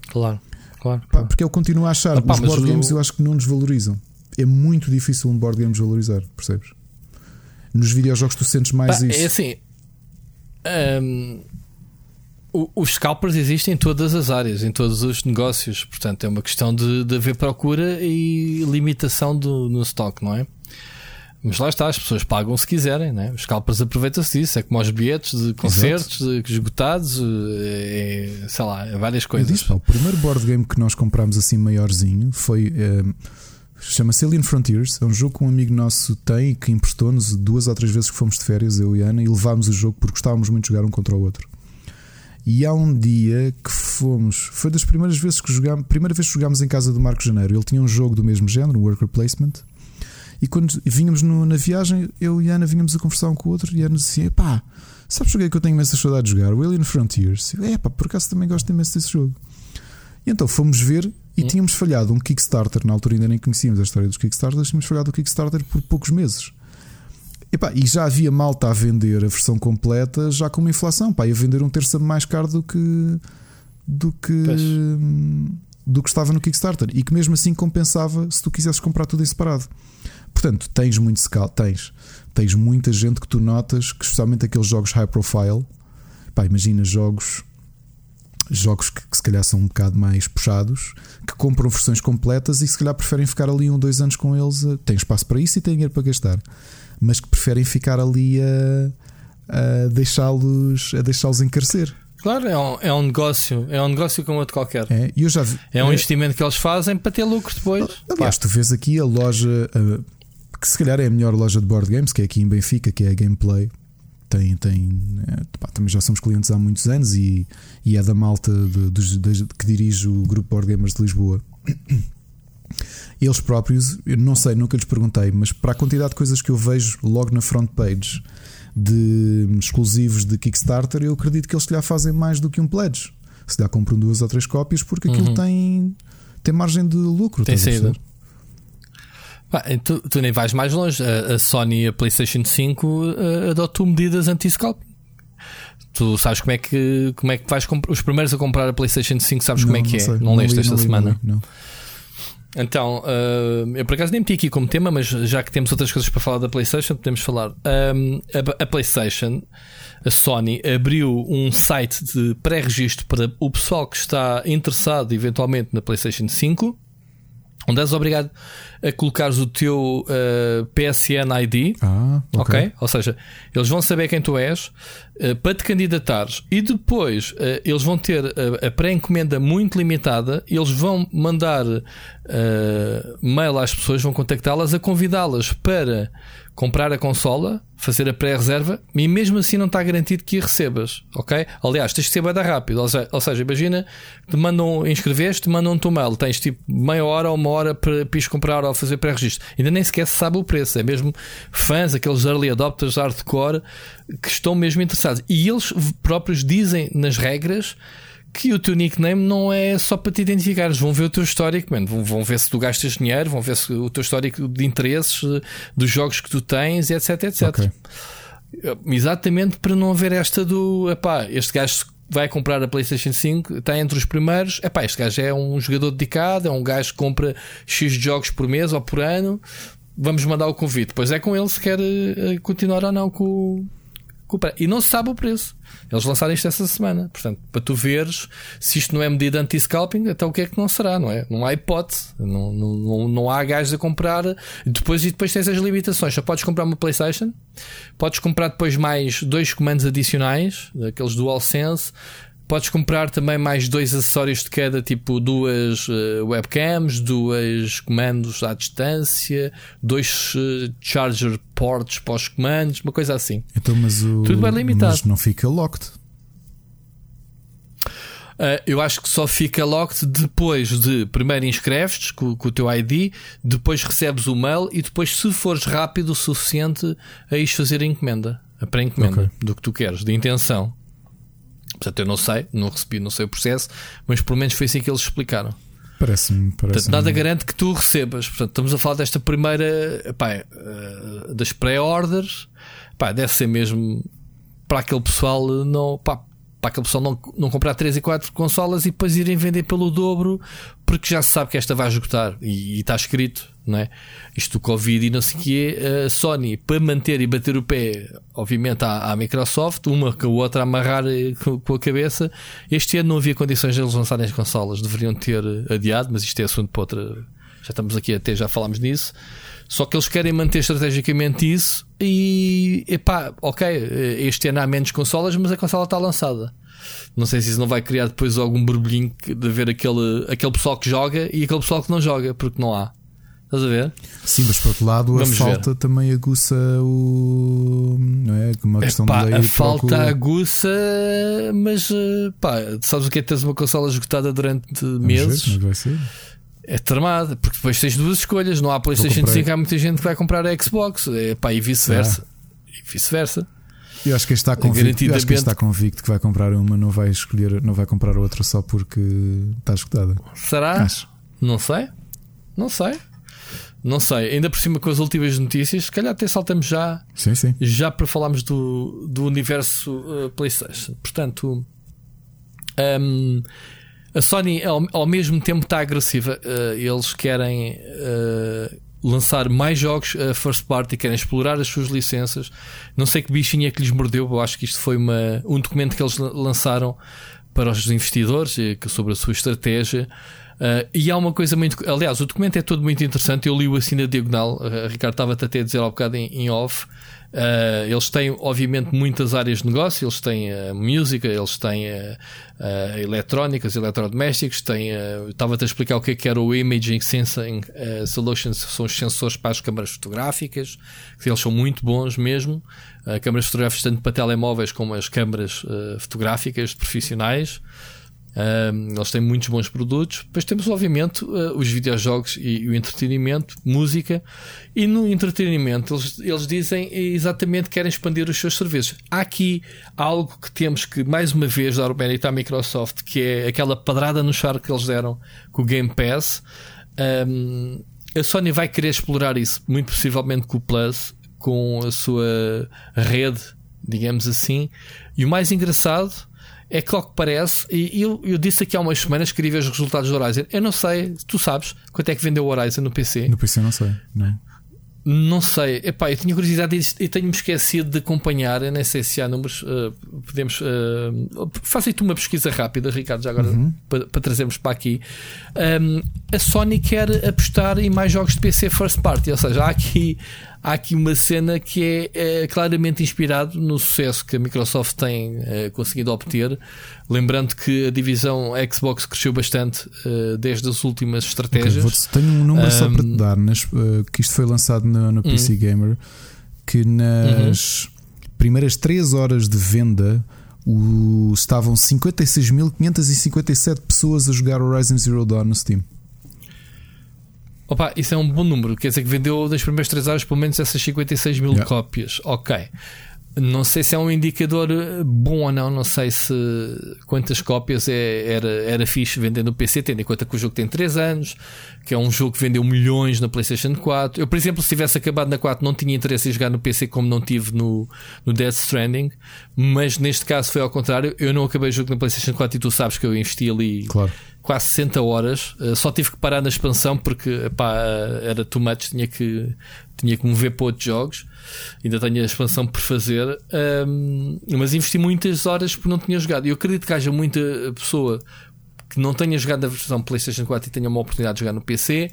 Claro. Claro, Pá, porque eu continuo a achar ah, pá, os board games o... eu acho que não nos valorizam. é muito difícil um board game valorizar, percebes? Nos videojogos tu sentes mais bah, isso. É assim. Um, os scalpers existem em todas as áreas, em todos os negócios. Portanto, é uma questão de, de haver procura e limitação do, no stock, não é? Mas lá está, as pessoas pagam se quiserem, né? os scalpers aproveitam-se disso. É como os bilhetes de concertos de, esgotados, é, sei lá, é várias coisas. O primeiro board game que nós comprámos assim maiorzinho foi. É, Chama-se Alien Frontiers. É um jogo que um amigo nosso tem e que emprestou-nos duas ou três vezes que fomos de férias, eu e Ana, e levámos o jogo porque gostávamos muito de jogar um contra o outro. E há um dia que fomos, foi das primeiras vezes que jogámos, primeira vez que jogámos em casa do Marco Janeiro. Ele tinha um jogo do mesmo género, um worker placement. E quando vínhamos no, na viagem, eu e a Ana vínhamos a conversar um com o outro e a Ana dizia: pá, sabes o que é que eu tenho imensa saudade de jogar? O Alien Frontiers. é pá, por acaso também gosto imenso desse jogo. E então fomos ver e hum. tínhamos falhado um Kickstarter. Na altura ainda nem conhecíamos a história dos Kickstarters, tínhamos falhado o Kickstarter por poucos meses. E, pá, e já havia malta a vender a versão completa, já com uma inflação, pá, ia vender um terço mais caro do que do que do que estava no Kickstarter e que mesmo assim compensava se tu quisesses comprar tudo em separado. Portanto, tens muito tens, tens muita gente que tu notas que, especialmente aqueles jogos high profile, pá, imagina jogos jogos que, que, se calhar são um bocado mais puxados, que compram versões completas e se calhar preferem ficar ali um, dois anos com eles, eh, têm espaço para isso e têm dinheiro para gastar, mas que preferem ficar ali a, a deixá-los a deixá-los encarecer. Claro, é um, é um negócio, é um negócio como outro qualquer. É, eu já vi, é um é, investimento que eles fazem para ter lucro depois. Aliás, tu vês aqui a loja que se calhar é a melhor loja de board games, que é aqui em Benfica, que é a Gameplay. Tem, tem, é, pá, também já somos clientes há muitos anos e, e é da malta de, de, de, que dirige o grupo Board Gamers de Lisboa. [coughs] Eles próprios, eu não sei, nunca lhes perguntei, mas para a quantidade de coisas que eu vejo logo na front page de exclusivos de Kickstarter, eu acredito que eles se fazem mais do que um pledge. Se lhe compram duas ou três cópias, porque aquilo uhum. tem, tem margem de lucro. Tem saída. Tu, tu, nem vais mais longe. A, a Sony e a PlayStation 5 uh, adotou medidas anti-scalping. Tu sabes como é que, como é que vais comprar. Os primeiros a comprar a PlayStation 5 sabes não, como é que é? Não, não leste esta semana? Não. Então, uh, eu por acaso nem meti aqui como tema, mas já que temos outras coisas para falar da PlayStation, podemos falar. Um, a, a, PlayStation, a Sony, abriu um site de pré-registro para o pessoal que está interessado eventualmente na PlayStation 5 onde és obrigado a colocares o teu uh, PSN ID. Ah, okay. ok. Ou seja, eles vão saber quem tu és uh, para te candidatares e depois uh, eles vão ter a pré-encomenda muito limitada. Eles vão mandar mail às pessoas, vão contactá-las a convidá-las para comprar a consola, fazer a pré-reserva e mesmo assim não está garantido que a recebas, ok? Aliás, tens que ser bem rápido, ou seja, imagina, te mandam, inscreveste, te mandam um mail, tens tipo meia hora ou uma hora para, para comprar ou fazer pré-registro, ainda nem sequer se sabe o preço, é mesmo fãs, aqueles early adopters hardcore que estão mesmo interessados e eles próprios dizem nas regras que o teu nickname não é só para te identificares, vão ver o teu histórico, man. Vão, vão ver se tu gastas dinheiro, vão ver se, o teu histórico de interesses, eh, dos jogos que tu tens, etc, etc. Okay. Eh, exatamente para não haver esta do epá, este gajo vai comprar a PlayStation 5, está entre os primeiros. Epá, este gajo é um jogador dedicado, é um gajo que compra X jogos por mês ou por ano. Vamos mandar o convite. Pois é com ele se quer eh, continuar ou não com, com o. E não se sabe o preço. Eles lançaram isto essa semana. Portanto, para tu veres se isto não é medida anti-scalping, até o que é que não será, não é? Não há hipótese. Não, não, não há gajos a comprar. Depois, e depois tens as limitações. Só podes comprar uma PlayStation, podes comprar depois mais dois comandos adicionais, aqueles DualSense. Podes comprar também mais dois acessórios de cada, tipo duas uh, webcams, duas comandos à distância, dois uh, charger ports para os comandos, uma coisa assim. Então, mas o, Tudo bem limitado. Mas não fica locked. Uh, eu acho que só fica locked depois de primeiro inscreves-te com, com, o teu ID, depois recebes o mail e depois, se fores rápido o suficiente, a ires fazer a encomenda, a pré-encomenda okay. do que tu queres, de intenção. Portanto, eu não sei, não recebi, não sei o processo, mas pelo menos foi assim que eles explicaram. Parece-me. Parece nada garante que tu recebas. Portanto, estamos a falar desta primeira. Pá, eh, das pré-orders. Deve ser mesmo para aquele pessoal. Não, pá, para aquele pessoal não, não comprar 3 e 4 consolas e depois irem vender pelo dobro porque já se sabe que esta vai esgotar e, está escrito, não é? Isto do Covid e não sei o quê, a Sony para manter e bater o pé, obviamente, à, à Microsoft, uma com a outra a amarrar eh, com, com, a cabeça. Este ano não havia condições de eles lançarem as consolas, deveriam ter adiado, mas isto é assunto para outra. Já estamos aqui até, já falámos nisso. Só que eles querem manter estrategicamente isso e, epá, ok, este ano há menos consolas, mas a consola está lançada. Não sei se isso não vai criar depois algum borbulhinho de ver aquele, aquele pessoal que joga e aquele pessoal que não joga, porque não há. Estás a ver? Sim, mas por outro lado, Vamos a falta ver. também aguça o. Não é? Uma questão Epá, de A falta procura. aguça, mas pá, sabes o que é teres uma consola esgotada durante Vamos meses? Ver, vai ser. É tramado, porque depois tens duas escolhas. Não há PlayStation 5, há muita gente que vai comprar a Xbox, é, pá, e vice-versa. E vice-versa. Eu acho que está convicto, eu acho que está convicto que vai comprar uma, não vai escolher, não vai comprar outra só porque está escutada. Será? Acho. Não sei. Não sei. Não sei. Ainda por cima com as últimas notícias, se calhar até saltamos já. Sim, sim. Já para falarmos do, do universo uh, PlayStation. Portanto, um, a Sony ao, ao mesmo tempo está agressiva. Uh, eles querem uh, lançar mais jogos uh, first party, querem explorar as suas licenças. Não sei que bichinha é que lhes mordeu. Eu acho que isto foi uma, um documento que eles lançaram para os investidores sobre a sua estratégia. Uh, e há uma coisa muito. Aliás, o documento é todo muito interessante. Eu li-o assim na diagonal. Uh, Ricardo estava até a dizer há um bocado em, em off. Uh, eles têm, obviamente, muitas áreas de negócio. Eles têm a música, eles têm a, eletrónicas, eletrodomésticos. Têm, estava-te a explicar o que, é que era o Imaging Sensing Solutions, são os sensores para as câmaras fotográficas, eles são muito bons mesmo. câmaras fotográficas tanto para telemóveis como as câmaras fotográficas profissionais. Um, eles têm muitos bons produtos. Depois temos, obviamente, uh, os videojogos e, e, o entretenimento, música. E no entretenimento, eles, eles dizem exatamente que querem expandir os seus serviços. Há aqui algo que temos que, mais uma vez, dar o mérito à Microsoft, que é aquela padrada no char que eles deram com o Game Pass. Um, a Sony vai querer explorar isso, muito possivelmente com o Plus, com a sua rede, digamos assim. E o mais engraçado é que, ao que parece, e eu, eu disse aqui há umas semanas que queria ver os resultados do Horizon. Eu não sei, tu sabes quanto é que vendeu o Horizon no PC? No PC não sei, não. Não sei, Epá, eu tinha curiosidade e tenho-me esquecido de acompanhar. Eu nem sei se há números. Uh, podemos. Uh, Faça te uma pesquisa rápida, Ricardo, já agora uhum. para, para, trazermos para aqui. Um, a Sony quer apostar em mais jogos de PC first party, ou seja, há aqui, há aqui uma cena que é, é claramente inspirado no sucesso que a Microsoft tem é, conseguido obter. Lembrando que a divisão Xbox cresceu bastante uh, desde as últimas estratégias. Okay, tenho um número um, só para te dar, nas, uh, que isto foi lançado no, no PC um, Gamer, que nas uh primeiras 3 horas de venda o, estavam 56.557 pessoas a jogar Horizon Zero Dawn no Steam. Opa, isso é um bom número. Quer dizer que vendeu nas primeiras 3 horas pelo menos essas 56 mil yeah. cópias. Ok. Não sei se é um indicador eh, bom ou não, não sei se quantas cópias é, era, era fixe vender no PC, tendo em conta que o jogo tem 3 anos, que é um jogo que vendeu milhões na PlayStation 4. Eu, por exemplo, se tivesse acabado na 4, não tinha interesse em jogar no PC como não tive no, no Death Stranding, mas neste caso foi ao contrário. Eu não acabei o jogo na PlayStation 4 e tu sabes que eu investi ali. Claro quase 60 horas. Uh, só tive que parar na expansão porque epá, era too much, tinha que, tinha que mover para outros jogos. Ainda tenho a expansão por fazer, um, mas investi muitas horas porque não tinha jogado. E eu acredito que haja muita pessoa que não tenha jogado a versão PlayStation 4 e tenha uma oportunidade de jogar no PC.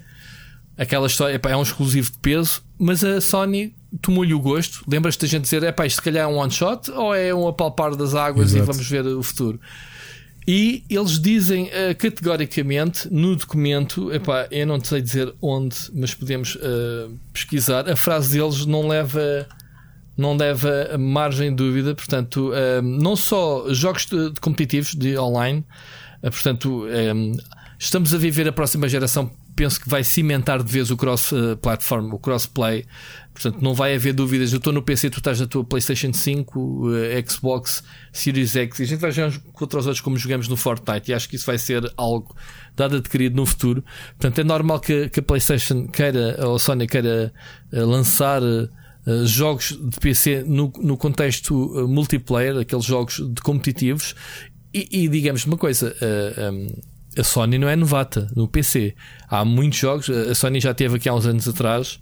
Aquela história epá, é um exclusivo de peso, mas a Sony tomou-lhe o gosto. Lembras-te da gente dizer: é pá, isto se calhar é um one shot ou é um apalpar das águas Exato. e vamos ver o futuro? E eles dizem uh, categoricamente no documento, epá, eu não sei dizer onde, mas podemos uh, pesquisar. A frase deles não leva, não leva margem de dúvida. Portanto, uh, não só jogos de, de competitivos de online, portanto, estamos a viver a próxima geração penso que vai cimentar de vez o cross-platform, o cross-play. Portanto, não vai haver dúvidas. Eu estou no PC, tu estás na tua PlayStation 5, Xbox Series X, e a gente vai jogar contra os outros como jogamos no Fortnite. E acho que isso vai ser algo dado adquirido no futuro. Portanto, é normal que, que a PlayStation queira, ou a Sony queira eh, lançar. uh, jogos de PC no, no contexto uh, multiplayer, aqueles jogos de competitivos. E, e digamos uma coisa, um, a Sony não é novata no PC. Há muitos jogos, a Sony já teve aqui há uns anos atrás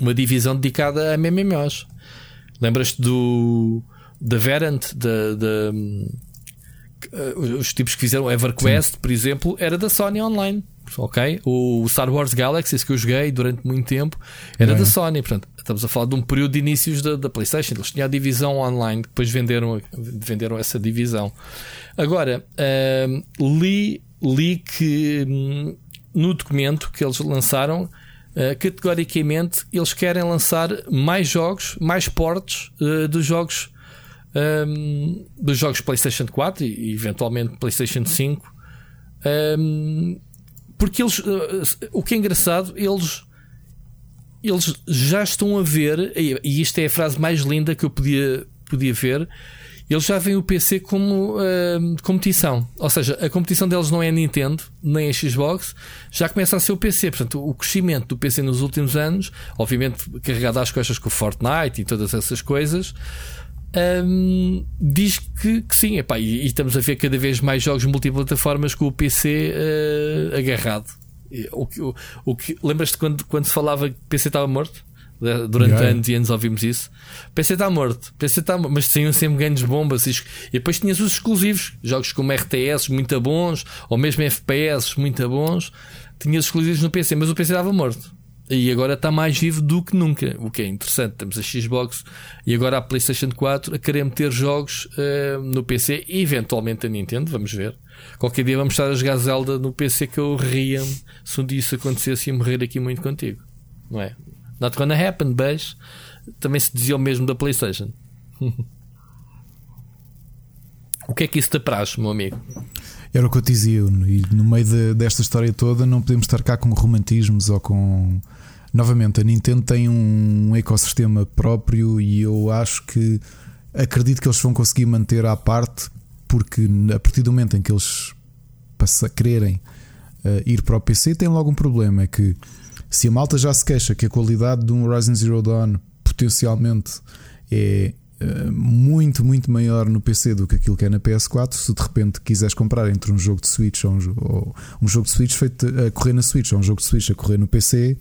uma divisão dedicada a MMOs. Lembras-te do da Verant, da, da os tipos que fizeram EverQuest, Sim. por exemplo, era da Sony Online. Ok? O Star Wars Galaxies que eu joguei durante muito tempo era da Sony. Portanto, estamos a falar de um período de inícios da, da PlayStation. Eles tinham a divisão online, depois venderam, venderam essa divisão. Agora, uh, li, li que hum, no documento que eles lançaram, uh, categoricamente, eles querem lançar mais jogos, mais portes uh, dos jogos. Um, dos jogos PlayStation 4 e eventualmente PlayStation 5 um, porque eles, uh, o que é engraçado, eles eles já estão a ver, e isto é a frase mais linda que eu podia, podia ver. Eles já veem o PC como uh, competição. Ou seja, a competição deles não é a Nintendo, nem a Xbox, já começa a ser o PC. Portanto, o crescimento do PC nos últimos anos, obviamente carregado às costas com o Fortnite e todas essas coisas, um, diz que, que sim, epá, e, e, estamos a ver cada vez mais jogos multiplataformas com o PC uh, agarrado. O, o, o que lembras-te quando, quando se falava que o PC estava morto? Durante yeah. anos e anos ouvimos isso. PC está morto, PC está morto, mas tinham sempre grandes bombas e, depois tinhas os exclusivos, jogos como RTS muito bons, ou mesmo FPS muito bons, tinhas exclusivos no PC, mas o PC estava morto. E agora está mais vivo do que nunca, o que é interessante. Temos a Xbox e agora a PlayStation 4 a querer meter jogos uh, no PC e eventualmente a Nintendo, vamos ver. Qualquer dia vamos estar a jogar Zelda no PC que eu ria se um dia isso acontecesse e morrer aqui muito contigo. Não é? Not gonna happen, but também se dizia o mesmo da PlayStation. [laughs] o que é que isso te apraz, meu amigo? Era o que eu te dizia, e no meio de, desta história toda não podemos estar cá com romantismos ou com novamente, a Nintendo tem um ecossistema próprio e eu acho que acredito que eles vão conseguir manter à parte, porque a partir do momento em que eles passa, quererem uh, ir para o PC, tem logo um problema: é que se a malta já se queixa que a qualidade de um Horizon Zero Dawn potencialmente é uh, muito, muito maior no PC do que aquilo que é na PS4, se de repente quiseres comprar entre um jogo de Switch ou um, ou um jogo de Switch feito a correr na Switch ou um jogo de Switch a correr no PC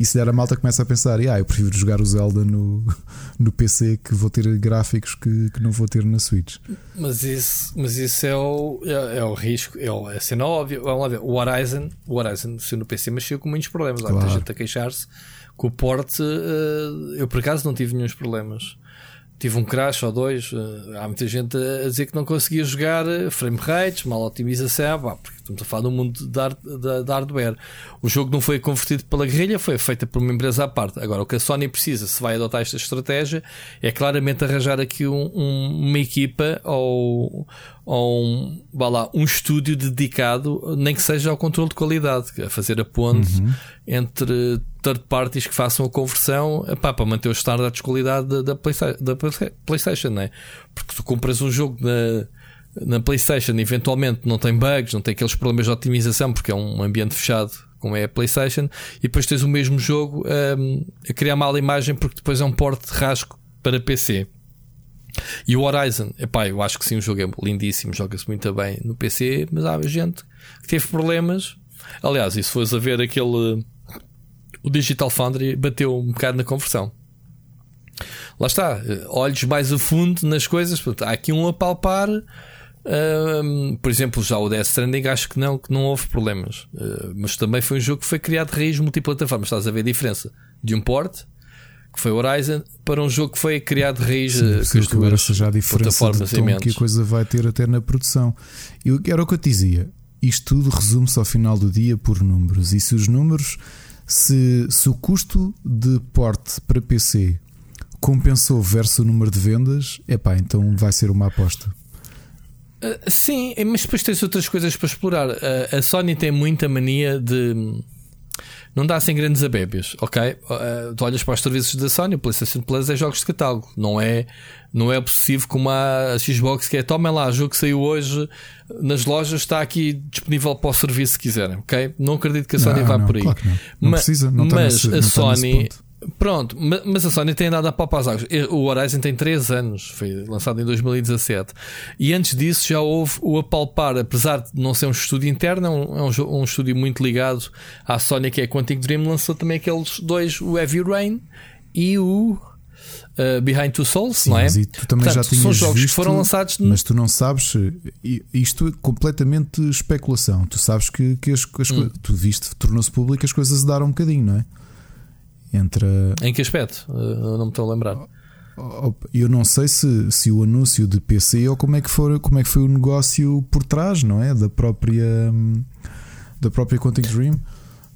e se der a malta começa a pensar, ah, eu prefiro jogar o Zelda no, [laughs] no PC que vou ter gráficos que, que não vou ter na Switch. Mas isso, mas isso é, o, é, é o risco, é, o, é a cena óbvia. Vamos lá ver, o Horizon, o Horizon se no PC mexeu com muitos problemas. Claro. Há muita gente a queixar-se que o porte, uh, eu por acaso não tive nenhum problemas tive um crash ou dois. Eh, há muita gente a dizer que não conseguia jogar eh, frame rates, mal otimização, porque estamos a falar do mundo de, hardware. O jogo não foi convertido pela guerrilha, foi feito por uma empresa à parte. Agora, o que a Sony precisa, se vai adotar esta estratégia, é claramente arranjar aqui um, um, uma equipa ou, ou um, lá, um estúdio dedicado, nem que seja ao controle de qualidade, a fazer a ponte uhum. entre third parties que façam a conversão epá, para manter os standards de qualidade da, da, PlayStation, da PlayStation, não é? Porque tu compras um jogo na, na PlayStation, eventualmente não tem bugs, não tem aqueles problemas de otimização, porque é um ambiente fechado, como é a PlayStation, e depois tens o mesmo jogo um, a criar mal imagem, porque depois é um porte de rasco para PC. E o Horizon, epá, eu acho que sim, o jogo é lindíssimo, joga-se muito bem no PC, mas há gente que teve problemas. Aliás, e se fores a ver aquele o Digital Foundry bateu um bocado na conversão. Lá está, olhos mais a fundo nas coisas. Portanto, há aqui um a palpar. Um, por exemplo, já o Death Stranding acho que não, que não houve problemas. Uh, mas também foi um jogo que foi criado de raiz multiplataforma. Estás a ver a diferença de um port que foi o Horizon para um jogo que foi criado de raiz Sim, uh, com as a de que a coisa vai ter até na produção. Eu, era o que eu te dizia. Isto tudo resume-se ao final do dia por números. E se os números se, se o custo de porte para PC compensou versus o número de vendas, é pá, então vai ser uma aposta. Uh, sim, mas depois tens outras coisas para explorar. Uh, a Sony tem muita mania de não dá sem grandes abébias, ok? Uh, tu olhas para os serviços da Sony, o PlayStation Plus é jogos de catálogo, não é, não é obsessivo como a Xbox que é tomem lá, o jogo que saiu hoje nas lojas está aqui disponível para o serviço se quiserem, ok? Não acredito que a Sony não, vá não, por aí. Claro não. não. precisa, não mas nesse, a Sony Pronto, mas a Sony tem andado a palpar as águas. O Horizon tem 3 anos, foi lançado em 2017. E antes disso já houve o apalpar, apesar de não ser um estúdio interno, é um, é um, um estúdio muito ligado à Sony, que é a Quantic Dream, lançou também aqueles dois, o Heavy Rain e o uh, Behind Two Souls, Sim, não é? Mas e tu também Portanto, já tinhas são jogos visto, que foram lançados. Mas tu não sabes, isto é completamente especulação. Tu sabes que, que as, as hum. tu viste, tornou-se público, as coisas daram um bocadinho, não é? Entre Em que aspecto? Eu não me estou a lembrar. Eu não sei se, se o anúncio de PC ou como é, que for, como é que foi o negócio por trás, não é? Da própria da própria Quantic Dream.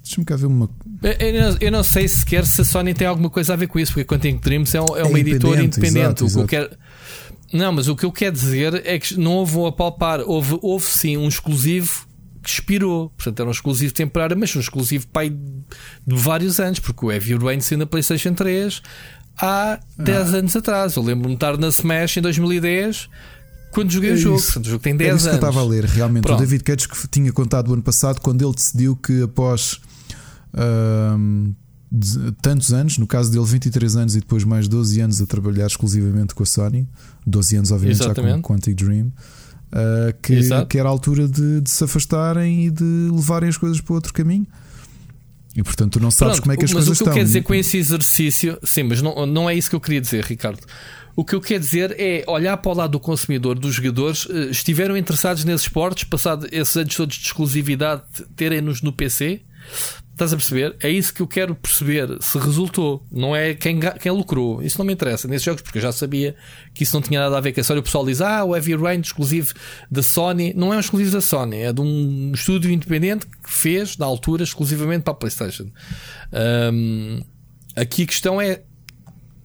Deixa-me cá ver uma. Eu não, eu não, sei sequer se a Sony tem alguma coisa a ver com isso, porque a Quantic Dreams é, é uma é editora independente. Exato, exato. Quero... Não, mas o que eu quero dizer é que não houve um apalpar, houve, houve sim um exclusivo que expirou. Portanto, era um exclusivo temporário, mas um exclusivo pai de vários anos, porque o Heavy Rain saiu na PlayStation 3 há 10 ah. anos atrás. Eu lembro-me de estar na Smash em 2010 quando joguei é o jogo. Portanto, o jogo tem 10 é isso anos. que eu estava a ler, realmente. Pronto. O David Cage que tinha contado o ano passado, quando ele decidiu que após tantos anos, no caso dele 23 anos e depois mais 12 anos a trabalhar exclusivamente com a Sony, 12 anos obviamente Exatamente. já com o Quantic Dream, uh, que, que, era a altura de, de, se afastarem e de levarem as coisas para outro caminho. E portanto tu não sabes Pronto, como é que as coisas estão. Mas o que eu quero dizer com esse exercício, sim, mas não, não é isso que eu queria dizer, Ricardo. O que eu quero dizer é olhar para o lado do consumidor, dos jogadores, eh, estiveram interessados nesses esportes, passado esses anos todos de exclusividade, terem-nos no PC, Estás a perceber? É isso que eu quero perceber se resultou. Não é quem, quem lucrou. Isso não me interessa nesses jogos, porque eu já sabia que isso não tinha nada a ver com a Sony. O pessoal diz: Ah, o Heavy Rain exclusivo da Sony. Não é um exclusivo da Sony, é de um estúdio independente que fez, na altura, exclusivamente para a PlayStation. Um, aqui a questão é: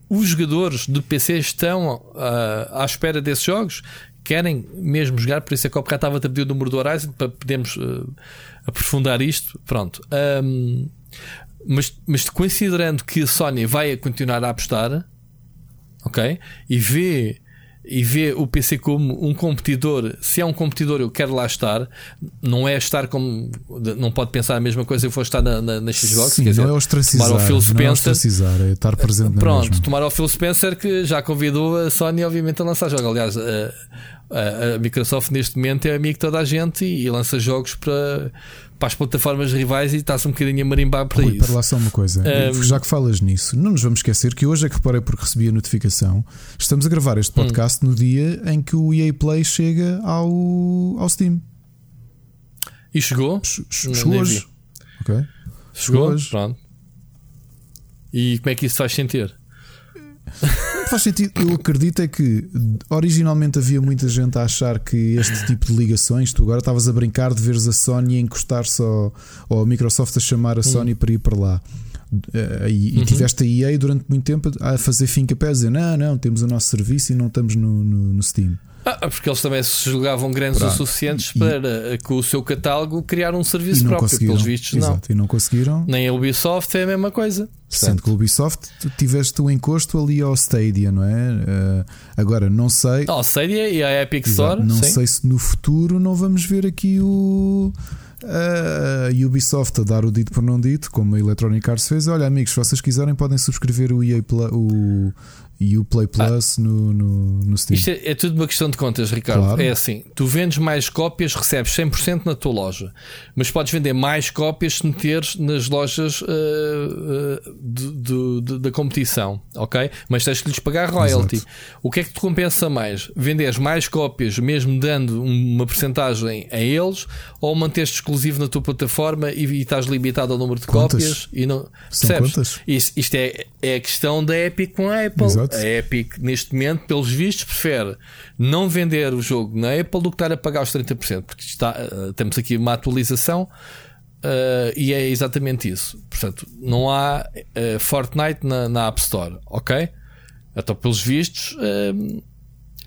os jogadores de PC estão uh, à espera desses jogos? Querem mesmo jogar? Por isso é que o bocado estava a pedir o número do Horizon para podermos. Uh, aprofundar isto, pronto. Um, mas, mas considerando que a Sony vai continuar a apostar, ok? E vê, e vê o PC como um competidor, se é um competidor, eu quero lá estar, não é estar como. Não pode pensar a mesma coisa se eu for estar na, na, na Xbox. Sim, quer dizer, não é ostracizar, tomar o Phil Spencer, não é, é estar presente Pronto, tomar o Phil Spencer que já convidou a Sony, obviamente, a lançar jogos. Aliás, a, a, a Microsoft neste momento é amigo de toda a gente e, e lança jogos para para as plataformas rivais e está-se um bocadinho a marimbar para Rui, isso. Para lá só uma coisa, um... já que falas nisso, não nos vamos esquecer que hoje é que reparei porque recebi a notificação. Estamos a gravar este hum. podcast hum. no dia em que o EA Play chega ao, ao Steam. E chegou? chegou hoje. Ok. Chegou, chegou hoje. Pronto. E como é que isso faz sentir? [laughs] faz sentido. Eu acredito é que originalmente havia muita gente a achar que este tipo de ligações, tu agora estavas a brincar de veres a Sony encostar-se ao, ou a Microsoft a chamar a Sony para ir para lá. Uh, e, uhum. e, tiveste a EA durante muito tempo a fazer finca pé a dizer: não, não, temos o nosso serviço e não estamos no, no, no Steam. Ah, porque eles também se julgavam grandes Pronto. o suficientes e, para com o seu catálogo criar um serviço próprio, pelos vistos Exato, não. E não conseguiram. Nem a Ubisoft é a mesma coisa. Sendo que a Ubisoft tiveste o um encosto ali ao Stadia, não é? Uh, agora não sei. Ao Stadia e a Epic Exato, Store. Não sim. sei se no futuro não vamos ver aqui o. A Ubisoft a dar o dito por não dito, como a Electronic Arts fez. Olha, amigos, se vocês quiserem, podem subscrever o EA o e o Play Plus ah, no, no, no, Steam. Isto é, é, tudo uma questão de contas, Ricardo. Claro. É assim: tu vendes mais cópias, recebes 100% na tua loja, mas podes vender mais cópias se meteres nas lojas uh, uh, de, de, da competição, ok? Mas tens que lhes pagar royalty. Exato. O que é que te compensa mais? Venderes mais cópias, mesmo dando uma porcentagem a eles, ou manteres exclusivo na tua plataforma e, e estás limitado ao número de contas? cópias? E não, percebes? Isto, isto é, é a questão da Epic com a Apple. Exato. A Epic, neste momento, pelos vistos, prefere não vender o jogo na Apple do que estar a pagar os 30%, porque está, uh, temos aqui uma atualização uh, e é exatamente isso. Portanto, não há uh, Fortnite na, na, App Store, ok? Então, pelos vistos,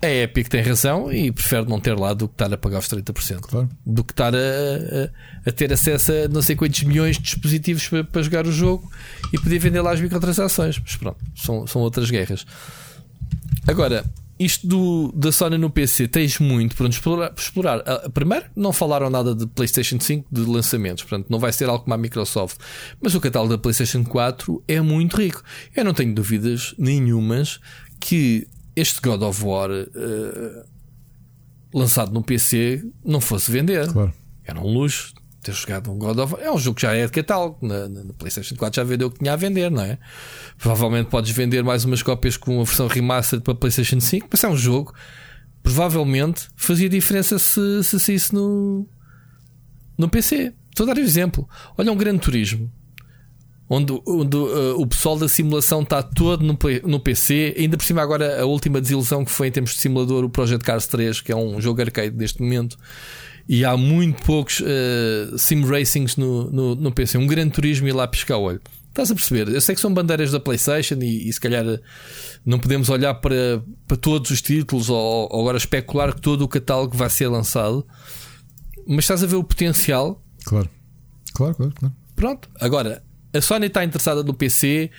a Epic tem razão e prefere não ter lá do que estar a pagar os 30%. Claro. Do que estar a, a, a, ter acesso a não sei quantos milhões de dispositivos para, para, jogar o jogo e poder vender lá as microtransações. Mas pronto, são, são outras guerras. Agora, isto do, da Sony no PC tens muito para explorar. explorar. Uh, primeiro, não falaram nada de PlayStation 5 de lançamentos, portanto, não vai ser algo como a Microsoft. Mas o catálogo da PlayStation 4 é muito rico. Eu não tenho dúvidas nenhumas que este God of War uh, lançado no PC não fosse vender. Claro. Era um luxo ter jogado um God of War. É um jogo que já é de catálogo. Na, na, PlayStation 4 já vendeu o que tinha a vender, não é? Provavelmente podes vender mais umas cópias com a versão remastered para PlayStation 5, mas é um jogo. Provavelmente fazia diferença se, se saísse no, no PC. Estou a dar um exemplo. Olha um grande turismo. Onde, onde uh, o pessoal da simulação está todo no, no PC, ainda por cima, agora a última desilusão que foi em termos de simulador, o Project Cars 3, que é um jogo arcade neste momento, e há muito poucos uh, sim racings no, no, no, PC. Um grande turismo e lá piscar o olho. Estás a perceber? Eu sei que são bandeiras da PlayStation e, e se calhar não podemos olhar para, para todos os títulos ou, ou, agora especular que todo o catálogo vai ser lançado, mas estás a ver o potencial. Claro, claro, claro. claro. Pronto, agora a Sony está interessada no PC,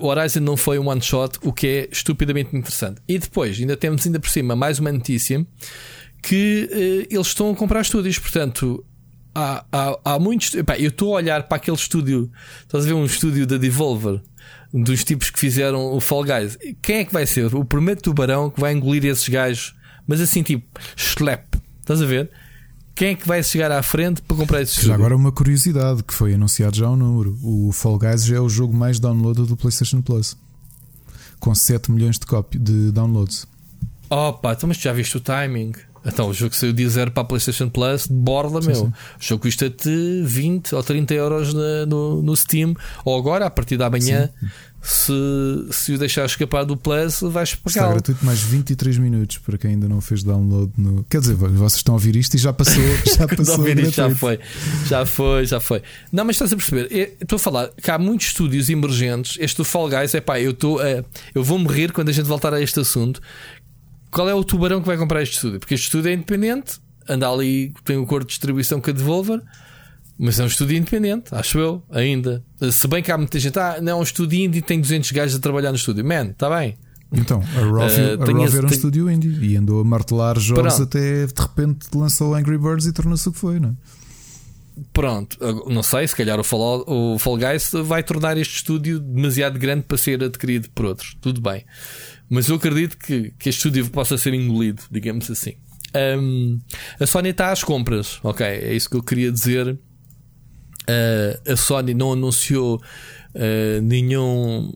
o Horizon não foi um one shot, o que é estupidamente interessante. E depois, ainda temos ainda por cima mais uma notícia que uh, eles estão a comprar estúdios. Portanto, há, há, há muitos. Epá, eu estou a olhar para aquele estúdio. Estás a ver um estúdio da Devolver dos tipos que fizeram o Fall Guys. Quem é que vai ser o primeiro tubarão que vai engolir esses gajos? Mas assim, tipo, slap. Estás a ver? Quem é que vai chegar à frente para comprar esse estúdio? Já agora uma curiosidade que foi anunciado já o um número. O Fall Guys já é o jogo mais downloadado do PlayStation Plus. Com 7 milhões de, cópia, de downloads. Opa, então mas já viste o timing? Então, o jogo saiu de zero para a PlayStation Plus, borda, sim, meu. Sim. O jogo custa-te 20 ou 30 euros na, no, no Steam, ou agora, a partir da manhã, se, se o deixar escapar do Plus, vais pagar. Está gratuito mais 23 minutos para quem ainda não fez download no. Quer dizer, vocês estão a ouvir isto e já passou. [laughs] Já passou. isto, já foi, já foi, já foi. Não, mas estás a perceber? estou a falar que há muitos estúdios emergentes. Este do Fall Guys, é pá, eu estou. eu vou morrer quando a gente voltar a este assunto qual é o tubarão que vai comprar este estúdio? Porque este estúdio é independente, anda ali, tem um acordo de distribuição com a Devolver, mas é um estúdio independente, acho eu, ainda. Se bem que há muita gente, ah, não é um estúdio indie e tem 200 gajos a trabalhar no estúdio. Man, está bem. Então, a Rovio, uh, Rovio era um estúdio indie e andou a martelar jogos Pronto. até de repente lançou Angry Birds e tornou-se o que foi, não é? Pronto, não sei, se calhar o Fall, o Fall Guys vai tornar este estúdio demasiado grande para ser adquirido por outros. Tudo bem. Mas eu acredito que, que este estúdio possa ser engolido, digamos assim. Um, a Sony está às compras, ok? É isso que eu queria dizer. Uh, a Sony não anunciou uh, nenhum,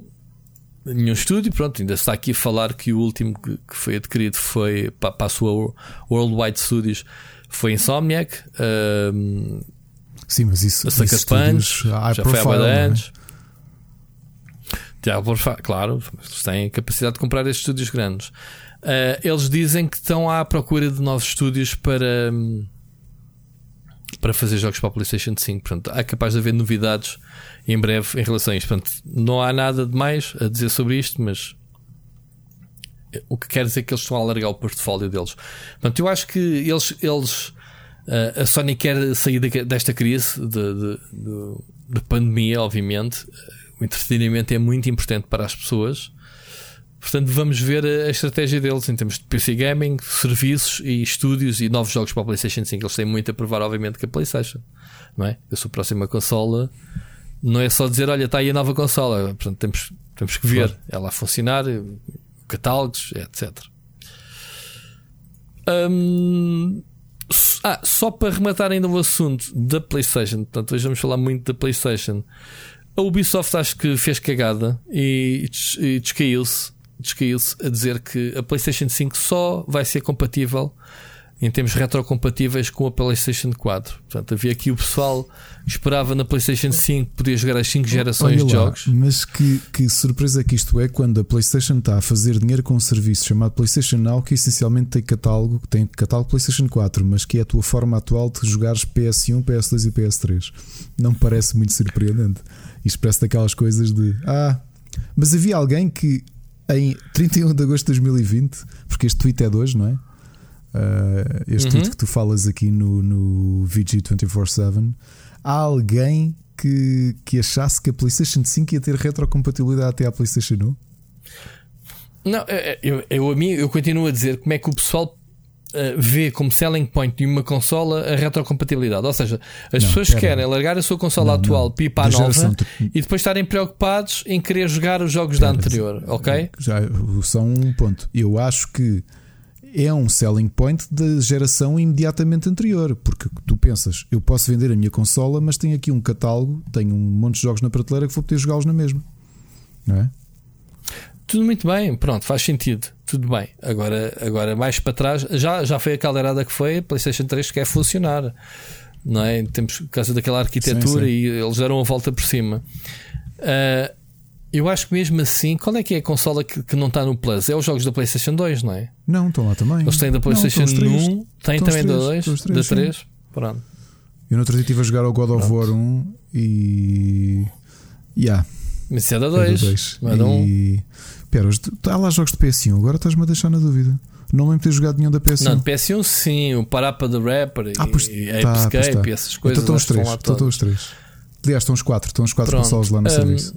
nenhum estúdio. Pronto, ainda está aqui a falar que o último que, foi adquirido foi para, para a sua Worldwide Studios foi Insomniac. Um, Sim, mas isso, Sucker Punch já foi há é? anos. Claro, eles têm capacidade de comprar estes estúdios grandes. Uh, eles dizem que estão à procura de novos estúdios para, para fazer jogos para a PlayStation 5. Portanto, há capaz de haver novidades em breve em relação a isto. Portanto, não há nada de mais a dizer sobre isto, mas o que quer dizer que eles estão a alargar o portfólio deles. Portanto, eu acho que eles, eles uh, a Sony quer sair desta crise de, de, de, de pandemia, obviamente o entretenimento é muito importante para as pessoas. Portanto, vamos ver a estratégia deles em termos de PC Gaming, serviços e estúdios e novos jogos para a PlayStation 5. Eles têm muito a provar, obviamente, que a PlayStation, não é? Eu sou a próxima consola. Não é só dizer, olha, está aí a nova consola. Portanto, temos, temos que ver claro. ela a funcionar, catálogos, etc. Hum, ah, só para rematar ainda o assunto da PlayStation, portanto, hoje vamos falar muito da PlayStation. A Ubisoft acho que fez cagada e, e descaiu-se descaiu a dizer que a PlayStation 5 só vai ser compatível em termos retrocompatíveis com a PlayStation 4. Portanto, havia aqui o pessoal que esperava na PlayStation 5 poder jogar as 5 gerações de jogos. Mas que, que surpresa que isto é quando a PlayStation está a fazer dinheiro com um serviço chamado PlayStation Now, que essencialmente tem catálogo, tem catálogo PlayStation 4, mas que é a tua forma atual de jogares PS1, PS2 e PS3. Não parece muito surpreendente. Isto parece daquelas coisas de ah, mas havia alguém que em 31 de agosto de 2020, porque este tweet é de hoje, não é? Uh, este uhum. tweet que tu falas aqui no, no VG247, há alguém que, que achasse que a PlayStation 5 ia ter retrocompatibilidade até à PlayStation 1? Não, é, é, eu, eu, eu, eu continuo a dizer como é que o pessoal Uh, vê como selling point de uma consola a retrocompatibilidade. Ou seja, as não, pessoas pera. querem largar a sua consola não, atual não. pipa nova e depois estarem preocupados em querer jogar os jogos pera, da anterior, ok? Já, só um ponto. Eu acho que é um selling point da geração imediatamente anterior, porque tu pensas, eu posso vender a minha consola, mas tenho aqui um catálogo, tenho um monte de jogos na prateleira que vou poder jogá-los na mesma, não é? Tudo muito bem, pronto, faz sentido. Tudo bem. Agora, agora mais para trás, já, já foi a caldeirada que foi, a PlayStation 3 quer funcionar. Não é? Temos por causa daquela arquitetura sim, sim. e eles deram a volta por cima. Uh, eu acho que mesmo assim, qual é que é a consola que, que, não está no Plus? É os jogos da PlayStation 2, não é? Não, estão lá também. Eles têm da PlayStation não, 1, têm também da 2, da 3. Pronto. Eu no outro dia estive a jogar o God of War 1 e. Yeah. Mas isso é da 2. É da 1. E... Pera, há lá jogos de PS1, agora estás-me a deixar na dúvida. Não lembro de ter jogado nenhum da PS1. Não, de PS1 sim, o Parapa the Rapper ah, pois, e, tá, Escape tá. e essas coisas. Então estão os três. Então estão os três. Aliás, estão os quatro. Estão os quatro consoles lá no um, serviço.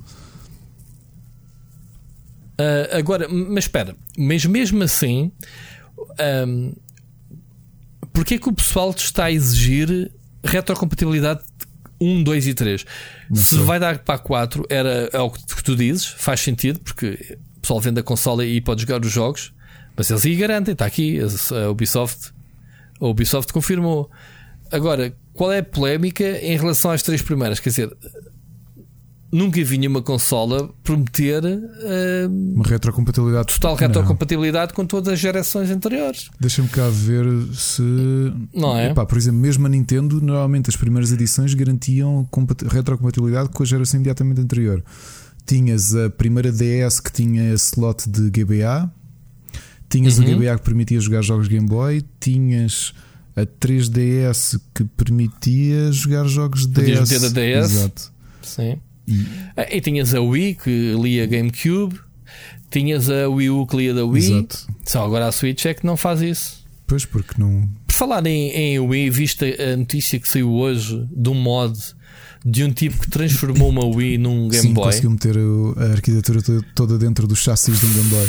Uh, agora, mas espera, mas mesmo assim, um, porquê que o pessoal te está a exigir retrocompatibilidade 1, 2 e 3? Se vai dar para a 4, era, é o que tu dizes, faz sentido, porque o pessoal vende a consola e pode jogar os jogos, mas eles aí garantem, está aqui, a Ubisoft, a Ubisoft confirmou. Agora, qual é a polémica em relação às três primeiras? Quer dizer, nunca vi nenhuma consola prometer uh, uma retrocompatibilidade total retrocompatibilidade não. com todas as gerações anteriores. Deixa-me cá ver se não é? Epá, por exemplo, mesmo a Nintendo, normalmente as primeiras edições garantiam retrocompatibilidade com a geração imediatamente anterior. Tinhas a primeira DS que tinha slot de GBA, tinhas uhum. o GBA que permitia jogar jogos Game Boy, tinhas a 3DS que permitia jogar jogos Podias DS. Meter a DS. Exato. Sim. E, tinhas a Wii que lia GameCube, tinhas a Wii U que lia da Wii. Exato. Só agora a Switch é que não faz isso. Pois, porque não. Por falar em, em Wii, viste a notícia que saiu hoje de um mod de um tipo que transformou uma Wii num Game Sim, Boy. conseguiu meter a arquitetura toda dentro dos chassis de um Game Boy.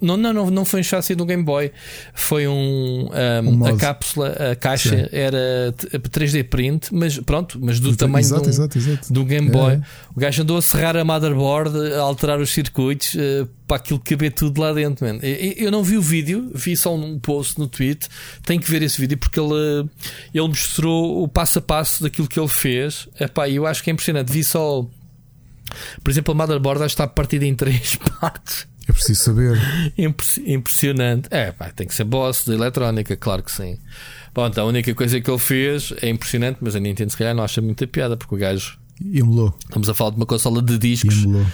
Não, não, não, não foi um chassi do Game Boy. Foi um, um, um a cápsula, a caixa Sim. era 3D print, mas pronto, mas do tamanho exato, do, exato, exato. do Game Boy. É. O gajo andou a serrar a motherboard, a alterar os circuitos uh, para aquilo caber tudo lá dentro. Man. Eu, eu não vi o vídeo, vi só um post no tweet. Tenho que ver esse vídeo porque ele, ele mostrou o passo a passo daquilo que ele fez. Epá, eu acho que é impressionante. Vi só, por exemplo, a motherboard está partida em três [laughs] partes. É preciso saber. [laughs] Impressionante. É, pá, tem que ser boss da eletrónica, claro que sim. Bom, então a única coisa que ele fez é impressionante, mas a Nintendo se calhar não acha muita piada, porque o gajo. Emulou. Estamos a falar de uma consola de discos. Emulou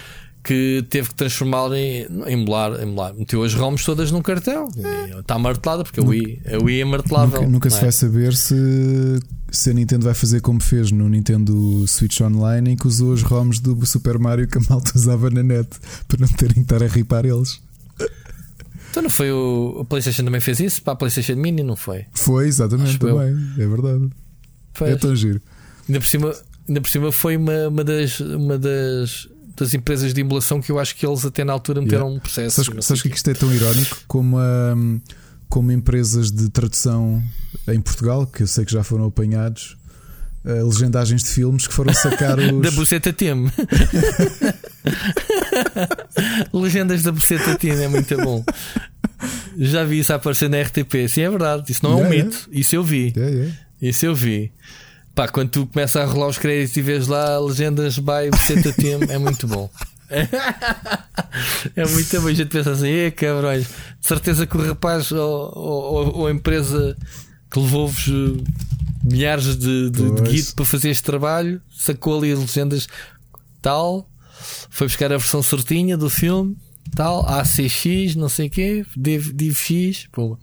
que teve que transformar em emular, emular. Meteu as ROMs todas num cartão. Está martelada porque nunca, a Wii, a Wii é martelável. Nunca, nunca se é? vai saber se, se a Nintendo vai fazer como fez no Nintendo Switch Online, em que usou as ROMs do Super Mario que a malta usava na net para não terem que estar a ripar eles. Então não foi o, o PlayStation também fez isso para a PlayStation Mini, não foi? Foi, exatamente, Acho também, eu. é verdade. Pois. É tão giro. Ainda por cima, ainda por cima foi uma, uma das. Uma das das empresas de emulação que eu acho que eles até na altura meteram yeah. um processo. Sabes, sabes que isto é tão irónico como, um, como empresas de tradução em Portugal, que eu sei que já foram apanhados, uh, legendagens de filmes que foram sacar [laughs] os. da Buceta Tem. [laughs] Legendas da Buceta Tem é muito bom. Já vi isso aparecer na RTP. Sim, é verdade. Isso não é um mito. Isso eu vi. Isso eu vi. Pá, quando tu começas a rolar os créditos e vês lá legendas by Buceta Team, é muito bom. [laughs] é muito bom. A gente pensa assim, é cabrões, de certeza que o rapaz ou, ou, ou a empresa que levou-vos eh, milhares de, de, de guido para fazer este trabalho sacou ali as legendas tal, foi buscar a versão certinha do filme tal, ACX, não sei o quê, DivX, pô.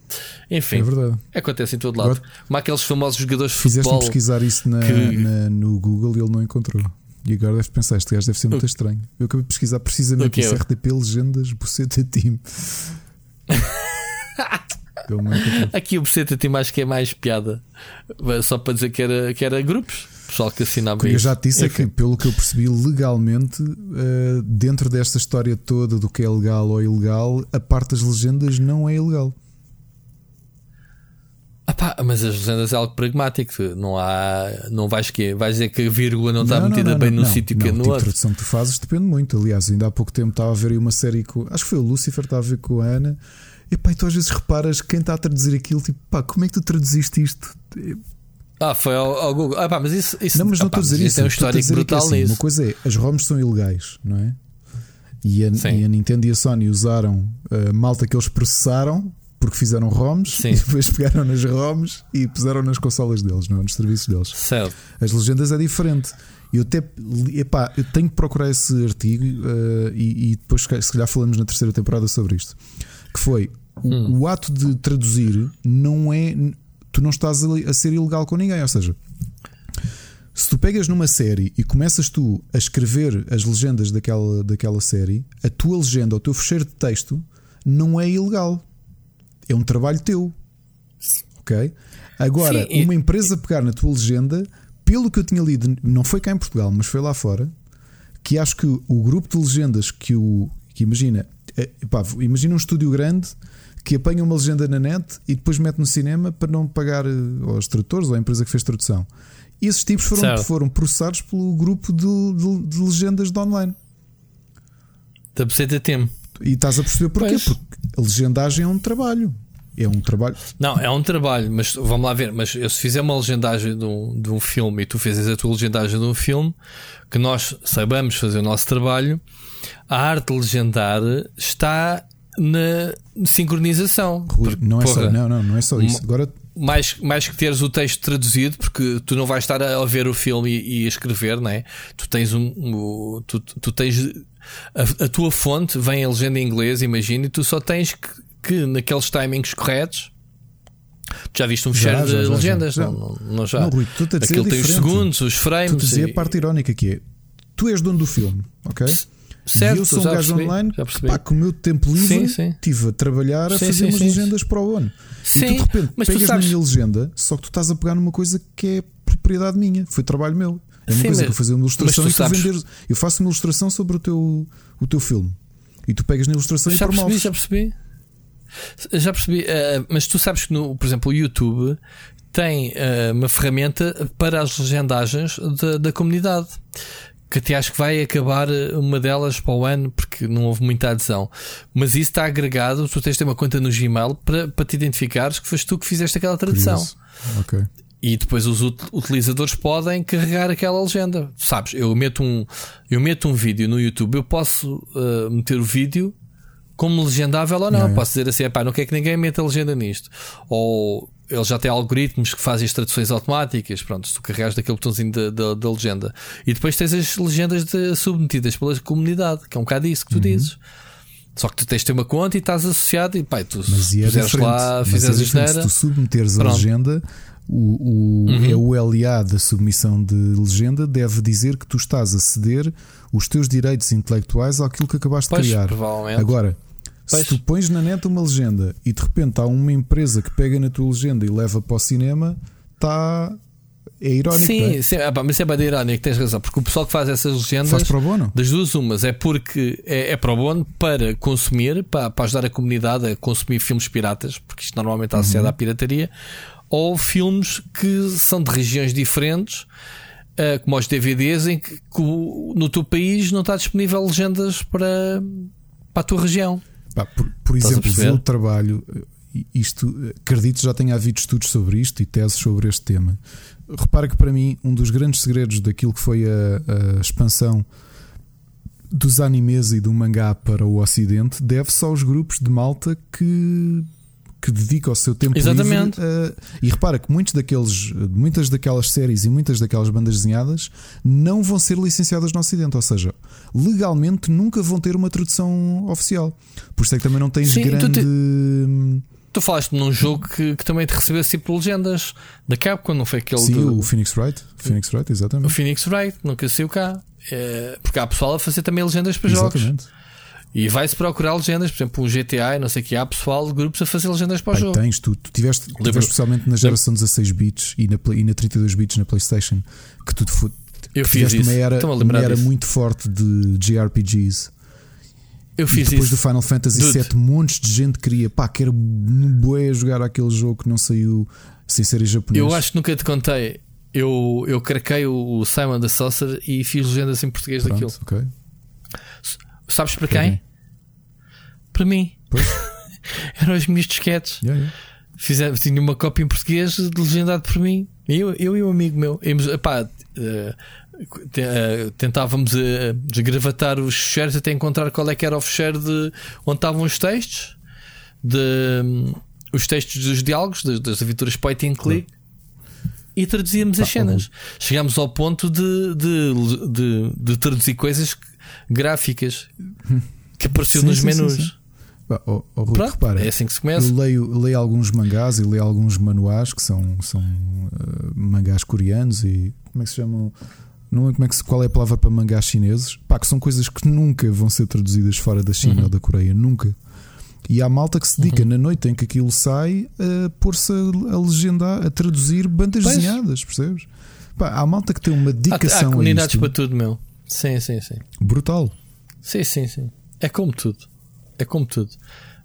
Enfim, é verdade. acontece em todo lado. Agora, Como aqueles famosos jogadores de futebol. Fizeste pesquisar isso na, que... na, no Google e ele não encontrou. E agora deve pensar, este gajo deve ser muito o... [laughs] estranho. Eu acabei de pesquisar precisamente isso, RTP Legendas Boceta Team. [laughs] Aqui o Beceta tem mais que é mais piada. Só para dizer que era, que era grupos. Pessoal que assinava que eu já te disse é que, pelo que eu percebi legalmente, uh, dentro desta história toda do que é legal ou ilegal, a parte das legendas não é ilegal. Ah pá, mas as legendas é algo pragmático. Não há. Não vais que Vais dizer que a vírgula não, está metida não, bem no sítio que é no tipo outro. A tradução que tu fazes depende muito. Aliás, ainda há pouco tempo estava a ver aí uma série com. Acho que foi o Lucifer, estava a ver com a Ana. E pá, e tu às vezes reparas quem está a traduzir aquilo, tipo, pá, como é que tu traduziste isto? Ah, foi ao, ao Google. Ah, pá, mas isso, isso. Não, mas não estou a dizer isso. Tem um histórico brutal assim, nisso. Uma coisa é, as ROMs são ilegais, não é? E a, e a Nintendo e a Sony usaram a malta que eles processaram porque fizeram ROMs Sim. e depois [laughs] pegaram nas ROMs e puseram nas consolas deles, não é? nos serviços deles. Certo. As legendas é diferente. Eu até epá, eu tenho que procurar esse artigo uh, e, e, depois se calhar falamos na terceira temporada sobre isto. Que foi hum. o, o, ato de traduzir não é. Tu não estás a, ser ilegal com ninguém, ou seja. Se tu pegas numa série e começas tu a escrever as legendas daquela, daquela série, a tua legenda, o teu fecheiro de texto, não é ilegal é um trabalho teu. Ok? Agora, Sim, uma empresa pegar na tua legenda, pelo que eu tinha lido, não foi cá em Portugal, mas foi lá fora, que acho que o grupo de legendas que o. que imagina, é, pá, imagina um estúdio grande que apanha uma legenda na net e depois mete no cinema para não pagar eh, aos tradutores ou à empresa que fez tradução. E esses tipos foram, foram processados pelo grupo de, de, de legendas de online. Da PCTTM. E estás a perceber porquê? Pois. Porque a legendagem é um trabalho. É um trabalho. Não, é um trabalho, mas vamos lá ver. Mas eu, se fizer uma legendagem de um, de um filme e tu fizes a tua legendagem de um filme, que nós saibamos fazer o nosso trabalho, a arte de legendar está na sincronização. Rui, não, é só, não, não, não é só isso. Agora mais, mais que teres o texto traduzido, porque tu não vais estar a ver o filme e, a escrever, não é? Tu tens um. um tu, tu tens. A, a, tua fonte vem a legenda em inglês, imagina, e tu só tens que, que naqueles timings corretos. Tu já viste um fecheiro de legendas? Já, já. Não, não, já. Não, Rui, tu te Aquilo tem os segundos, os frames. Tu dizia e... a parte irónica que é: tu és dono do filme, ok? Certo, e eu sou um gajo percebi, online pá, com o meu tempo livre estive a trabalhar a sim, fazer umas legendas para o ano. Sim, e tu de repente mas pegas sabes... na minha legenda, só que tu estás a pegar numa coisa que é propriedade minha, foi trabalho meu. É uma coisa mas, que eu fazer uma ilustração e tu vender. Eu faço uma ilustração sobre o teu, o teu filme e tu pegas na ilustração já e promoves. Já percebi, já percebi. Já percebi, uh, mas tu sabes que, no, por exemplo, o YouTube tem uh, uma ferramenta para as legendagens da, da comunidade que até acho que vai acabar eh, uma delas para o ano porque não houve muita adesão. Mas isso está agregado, tu tens de ter uma conta no Gmail para, para te identificares que foste tu que fizeste aquela tradução. E depois os utilizadores podem carregar aquela legenda. Sabes, eu meto um, eu meto um vídeo no YouTube, eu posso uh, meter o vídeo como legendável ou não. não posso dizer assim, pá, não quer que ninguém meta legenda nisto. Ou ele já tem algoritmos que fazem as traduções automáticas. Pronto, se tu carregas daquele botãozinho da, legenda. E depois tens as legendas de, submetidas pela comunidade, que é um bocado isso que tu uhum. dizes. Só que tu tens de ter uma conta e estás associado e pá, tu mas é puseres lá, fizeres é a Se tu submeteres Pronto. a legenda, o, o, uhum. é o LA da submissão de legenda deve dizer que tu estás a ceder os teus direitos intelectuais àquilo que acabaste pois, de criar. Agora, Pois. Se tu pões na net uma legenda e de repente há uma empresa que pega na tua legenda e leva para o cinema, está. É irónico. Sim, é? sim ah, mas é bem irónico, tens razão, porque o pessoal que faz essas legendas faz pro bono. das duas umas é porque é, é pro bono para consumir, para, para ajudar a comunidade a consumir filmes piratas, porque isto normalmente está associado uhum. à pirataria, ou filmes que são de regiões diferentes, uh, como os DVDs, em que, que no teu país não está disponível legendas para, para a tua região. Pá, por, por exemplo, o trabalho, isto, acredito já tenha havido estudos sobre isto e teses sobre este tema. Repara que para mim um dos grandes segredos daquilo que foi a, a expansão dos animes e do mangá para o Ocidente deve-se aos grupos de malta que que dedica o seu tempo Exatamente. livre. Uh, e repara que muitos daqueles, muitas daquelas séries e muitas daquelas bandas desenhadas não vão ser licenciadas no Ocidente, ou seja, legalmente nunca vão ter uma tradução oficial. Por isso é que também não tens Sim, grande. Tu, te... tu falaste num jogo que, que também te recebeu tipo legendas da Capcom, não foi aquele Sim, do... o Phoenix Wright. Phoenix Wright, exatamente. O Phoenix Wright, nunca saiu cá. É, porque há pessoal a fazer também legendas para exatamente. jogos. E vai-se procurar legendas, por exemplo, um GTA, não sei o que há pessoal de grupos a fazer legendas para o jogo. Tens, tu, tu tiveste, tiveste especialmente na geração 16 bits e na, e na 32 bits na PlayStation, que tu eu fiz isso. uma era, uma era muito forte de JRPGs. Eu fiz e depois isso. do Final Fantasy VII, montes de gente queria, pá, que era bué jogar aquele jogo que não saiu sem ser em japonês. Eu acho que nunca te contei. Eu, eu craquei o Simon the Saucer e fiz legendas em português Pronto, daquilo. Okay. Sabes para quem? Para mim. [laughs] Eram os meus disquetes. Yeah, yeah. Tinha uma cópia em português de legendado por mim. Eu, eu e um amigo meu. Íamos, epá, uh, tentávamos uh, desgravatar os ficheiros até encontrar qual é que era o ficheiro de onde estavam os textos, de, um, os textos dos diálogos, das, das aventuras point and click. E traduzíamos as cenas. Chegámos ao ponto de, de, de, de traduzir coisas gráficas que apareceu sim, nos sim, menus. Sim, oh, oh, Rui, Pronto, repara, é assim que se começa. Eu leio, leio alguns mangás e leio alguns manuais que são, são uh, mangás coreanos e como é que se chamam? Não como é que se, qual é a palavra para mangás chineses? Pá, que são coisas que nunca vão ser traduzidas fora da China uhum. ou da Coreia, nunca. E há malta que se dedica uhum. na noite em que aquilo sai a pôr-se a, a legendar, a traduzir bandas pois. desenhadas, percebes? Pá, há malta que tem uma dedicação há, há comunidades a para tudo, meu. Sim, sim, sim. Brutal. Sim, sim, sim. É como tudo. É como tudo.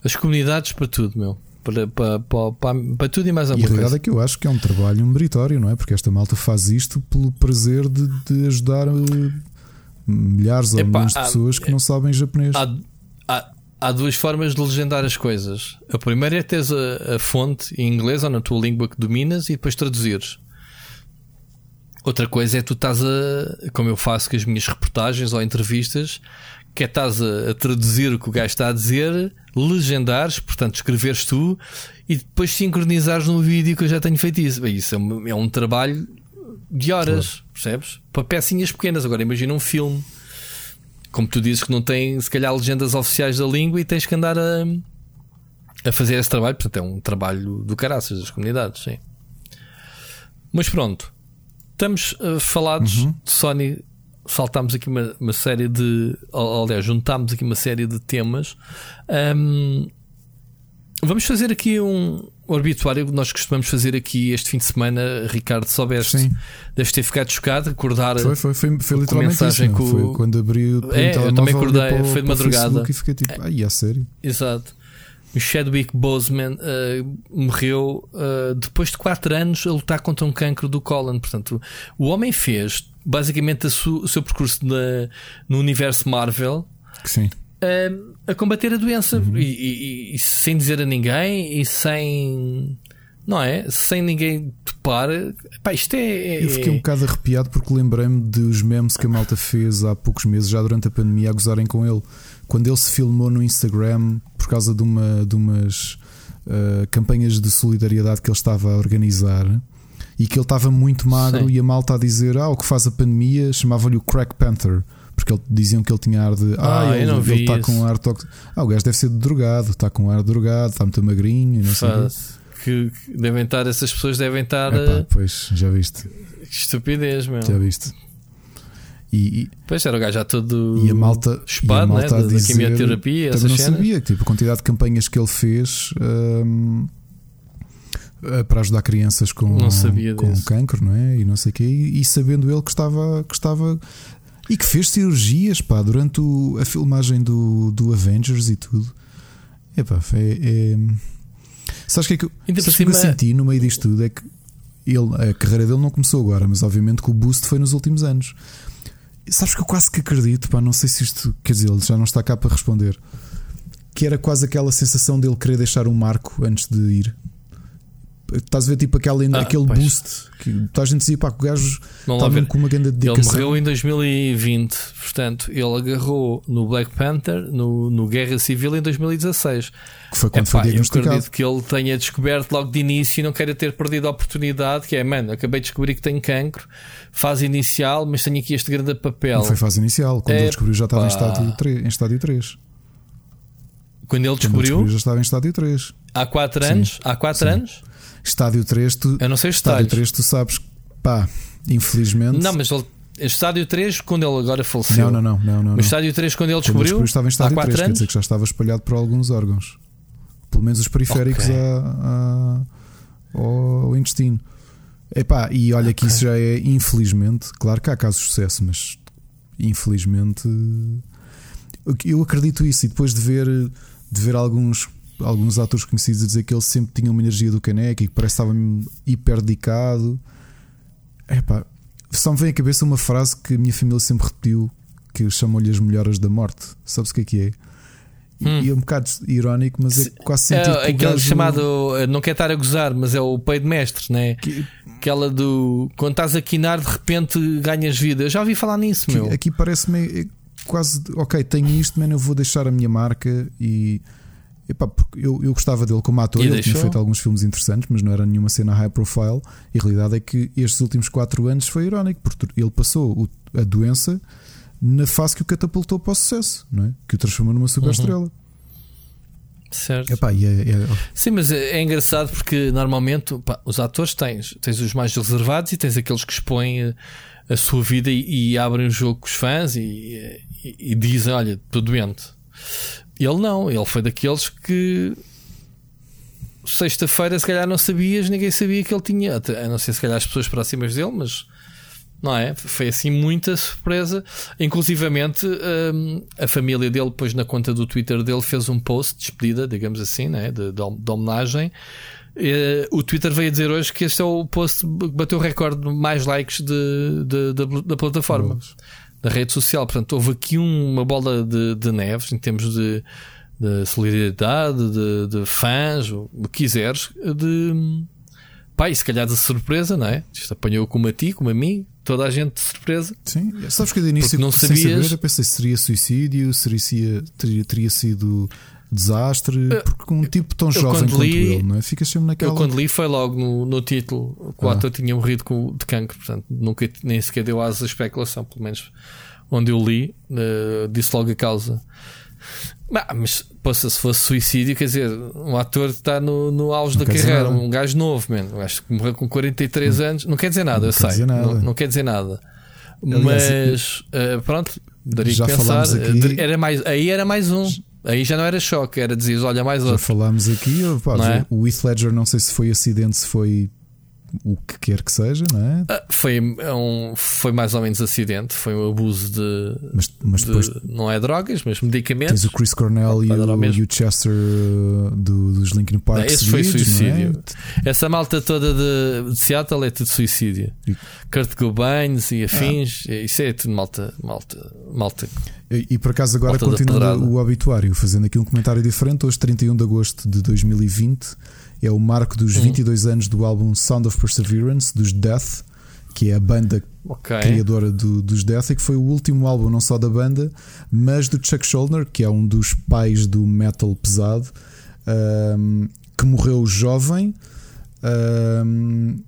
As comunidades para tudo, meu. Para, para, para, para, tudo e mais alguma coisa. E a verdade é que eu acho que é um trabalho meritório, não é? Porque esta malta faz isto pelo prazer de, de ajudar eh, milhares ou milhões de pessoas que não sabem japonês. Há, há, há, duas formas de legendar as coisas. A primeira é teres a, a fonte em inglês ou na tua língua que dominas e depois traduzires. Outra coisa é tu estás a, como eu faço com as minhas reportagens ou entrevistas, que é estás a, a, traduzir o que o gajo está a dizer, legendares, portanto escreveres tu e depois sincronizares no vídeo que eu já tenho feito isso. Bem, isso é um, é um trabalho de horas, claro. percebes? Para pecinhas pequenas. Agora imagina um filme, como tu dizes, que não tem se calhar legendas oficiais da língua e tens que andar a, a fazer esse trabalho. Portanto, é um trabalho do caraças das comunidades, sim. Mas pronto, estamos uh, falados uhum. de Sony saltámos aqui uma, uma série de. Aliás, juntámos aqui uma série de temas. Um, vamos fazer aqui um obituário que nós costumamos fazer aqui este fim de semana. Ricardo, soubeste, Sim. deves ter ficado chocado, acordar. Foi, foi, foi, foi literalmente isso. Com... Foi quando abri o é, eu também acordei, foi de madrugada. E fiquei tipo, ai, é sério. Exato. O Chadwick Boseman uh, morreu uh, depois de 4 anos a lutar contra um cancro do cólon. Portanto, o homem fez basicamente o seu percurso na, no universo Marvel. Sim. Uh, a combater a doença uhum. e, e, e, sem dizer a ninguém e sem. Não é? Sem ninguém topar. Pá, isto é. Eu fiquei um bocado arrepiado porque lembrei-me dos memes que a malta fez há poucos meses, já durante a pandemia, a gozarem com ele. Quando ele se filmou no Instagram por causa de, uma, de umas uh, campanhas de solidariedade que ele estava a organizar e que ele estava muito magro Sim. e a malta a dizer: Ah, o que faz a pandemia chamava-lhe o Crack Panther. Porque ele, diziam que ele tinha ar de. Ah, ah ele, ele está com ar tóxico. Ah, o gajo deve ser de drogado, está com ar de drogado, está muito magrinho e não Faz. sei. Que, que devem estar, essas pessoas devem estar. Epá, eh, pois, já viste. Que estupidez, meu. Já viste. E, e, pois era o gajo já todo e a malta, espado, e a malta né? a dizer, da quimioterapia. Também não sabia, tipo, a quantidade de campanhas que ele fez. Hum, para ajudar crianças com, com cancro, não é? E não sei o quê, e, e, sabendo ele que estava, que estava e que fez cirurgias pá, durante o, a filmagem do, do Avengers e tudo. Epá, é, é... Sabes o que é que eu, sabes cima... que eu senti no meio disto tudo? É que ele, a carreira dele não começou agora, mas obviamente que o boost foi nos últimos anos. Sabes que eu quase que acredito, pá, não sei se isto quer dizer, ele já não está cá para responder. Que era quase aquela sensação dele querer deixar um marco antes de ir. Estás a ver tipo aquele, ah, aquele boost que a gente dizia pá, que o gajo estava com uma grande dedicação. Ele morreu em 2020, portanto, ele agarrou no Black Panther, no, no Guerra Civil em 2016. Que foi quando Epá, foi diagnosticado. Eu acredito que ele tenha descoberto logo de início e não queira ter perdido a oportunidade, que é, mano, acabei de descobrir que tenho cancro, fase inicial, mas tenho aqui este grande papel. Não foi fase inicial, quando é, ele descobriu já estava em estádio 3. Em estádio 3. Quando ele descobriu, quando ele descobriu já estava em estádio 3. Há 4 anos? Há 4 anos? Estádio 3, tu, eu não sei estádio 3, tu sabes, pá, infelizmente. Não, mas ele, estádio 3, quando ele agora faleceu. Não, não, não. não, não no estádio 3, quando ele descobriu. Quando ele estava em estádio 3, anos? quer dizer que já estava espalhado por alguns órgãos. Pelo menos os periféricos okay. a, a, ao intestino. Epá, e olha okay. que isso já é, infelizmente, claro que há casos de sucesso, mas infelizmente eu acredito isso. E depois de ver, de ver alguns, alguns atores conhecidos a dizer que ele sempre tinha uma energia do caneco e que parece que estava hiper dedicado. Epá, só me vem à cabeça uma frase que a minha família sempre repetiu que chamou-lhe as melhoras da morte. Sabes o que é que é? Hum. E é um bocado irónico, mas é quase sentido. É, aquele gajo... chamado, eh, não quer estar a gozar, mas é o peido mestre, né? Que... Aquela do quando estás a quinar, de repente ganhas vida. Eu já ouvi falar nisso, que, meu. Aqui parece-me quase, ok, tenho isto, mas eu vou deixar a minha marca e. Epá, eu, eu gostava dele como ator, e ele deixou? tinha feito alguns filmes interessantes, mas não era nenhuma cena high profile. E a realidade é que estes últimos 4 anos foi irónico, porque ele passou a doença na fase que o catapultou para o sucesso, não é? que o transformou numa super estrela. Uhum. Certo. Epá, é, é... Sim, mas é engraçado porque normalmente pá, os atores tens, tens os mais reservados e tens aqueles que expõem a, a sua vida e, e, abrem o jogo com os fãs e, e, e dizem: Olha, estou doente. Ele não, ele foi daqueles que sexta-feira se calhar não sabias, ninguém sabia que ele tinha, a não ser se calhar as pessoas próximas dele, mas não é? Foi assim muita surpresa. Inclusivamente, um, a família dele, depois na conta do Twitter dele, fez um post de despedida, digamos assim, né? de, de, de homenagem. Uh, o Twitter veio dizer hoje que este é o post que bateu o recorde de mais likes de, de, de da plataforma, Nossa. Da rede social. Portanto, houve aqui uma bola de, de neves em termos de, de solidariedade, de, de fãs, o que quiseres, de pá, e se calhar de surpresa, não é? Isto apanhou como a ti, como a mim, toda a gente de surpresa. Sim, sabes que de início não sabias... saber, eu pensei se seria suicídio, seria, teria, teria sido desastre, porque um tipo tão jovem quanto ele, não é? Fica sempre naquela. Eu quando li foi logo no, no título que o ah. ator tinha morrido com, de cancro, portanto nunca nem sequer deu asa à especulação, pelo menos onde eu li, uh, disse logo a causa. Mas poxa, se fosse suicídio, quer dizer, um ator está no, no auge não da carreira, um gajo novo, man, um gajo que morreu com 43 anos, não quer dizer nada, não eu sei, não, não, quer dizer nada. Aliás, mas uh, pronto, daria que pensar, aqui... era mais, aí era mais um. Aí já não era choque, era dizer, olha, mais outro. Já falámos aqui, pá, é? o Heath Ledger, não sei se foi acidente, se foi o que quer que seja, não é? Ah, foi, é um, foi mais ou menos acidente, foi um abuso de. Mas, mas depois. De, não é drogas, mas medicamentos. Tens o Chris Cornell e o, e o, Chester uh, do, dos Linkin Park. Não, esse foi suicídio. É? Essa malta toda de, de, Seattle é tudo suicídio. E... Kurt Cobain e afins, ah. isso é tudo malta. malta, malta e, e por acaso, agora continuando o obituário, fazendo aqui um comentário diferente, hoje, 31 de agosto de 2020 é o marco dos hum. 22 anos do álbum Sound of Perseverance, dos Death, que é a banda okay. criadora do, dos Death, e que foi o último álbum não só da banda, mas do Chuck Schuldiner, que é um dos pais do metal pesado, um, que morreu jovem, um,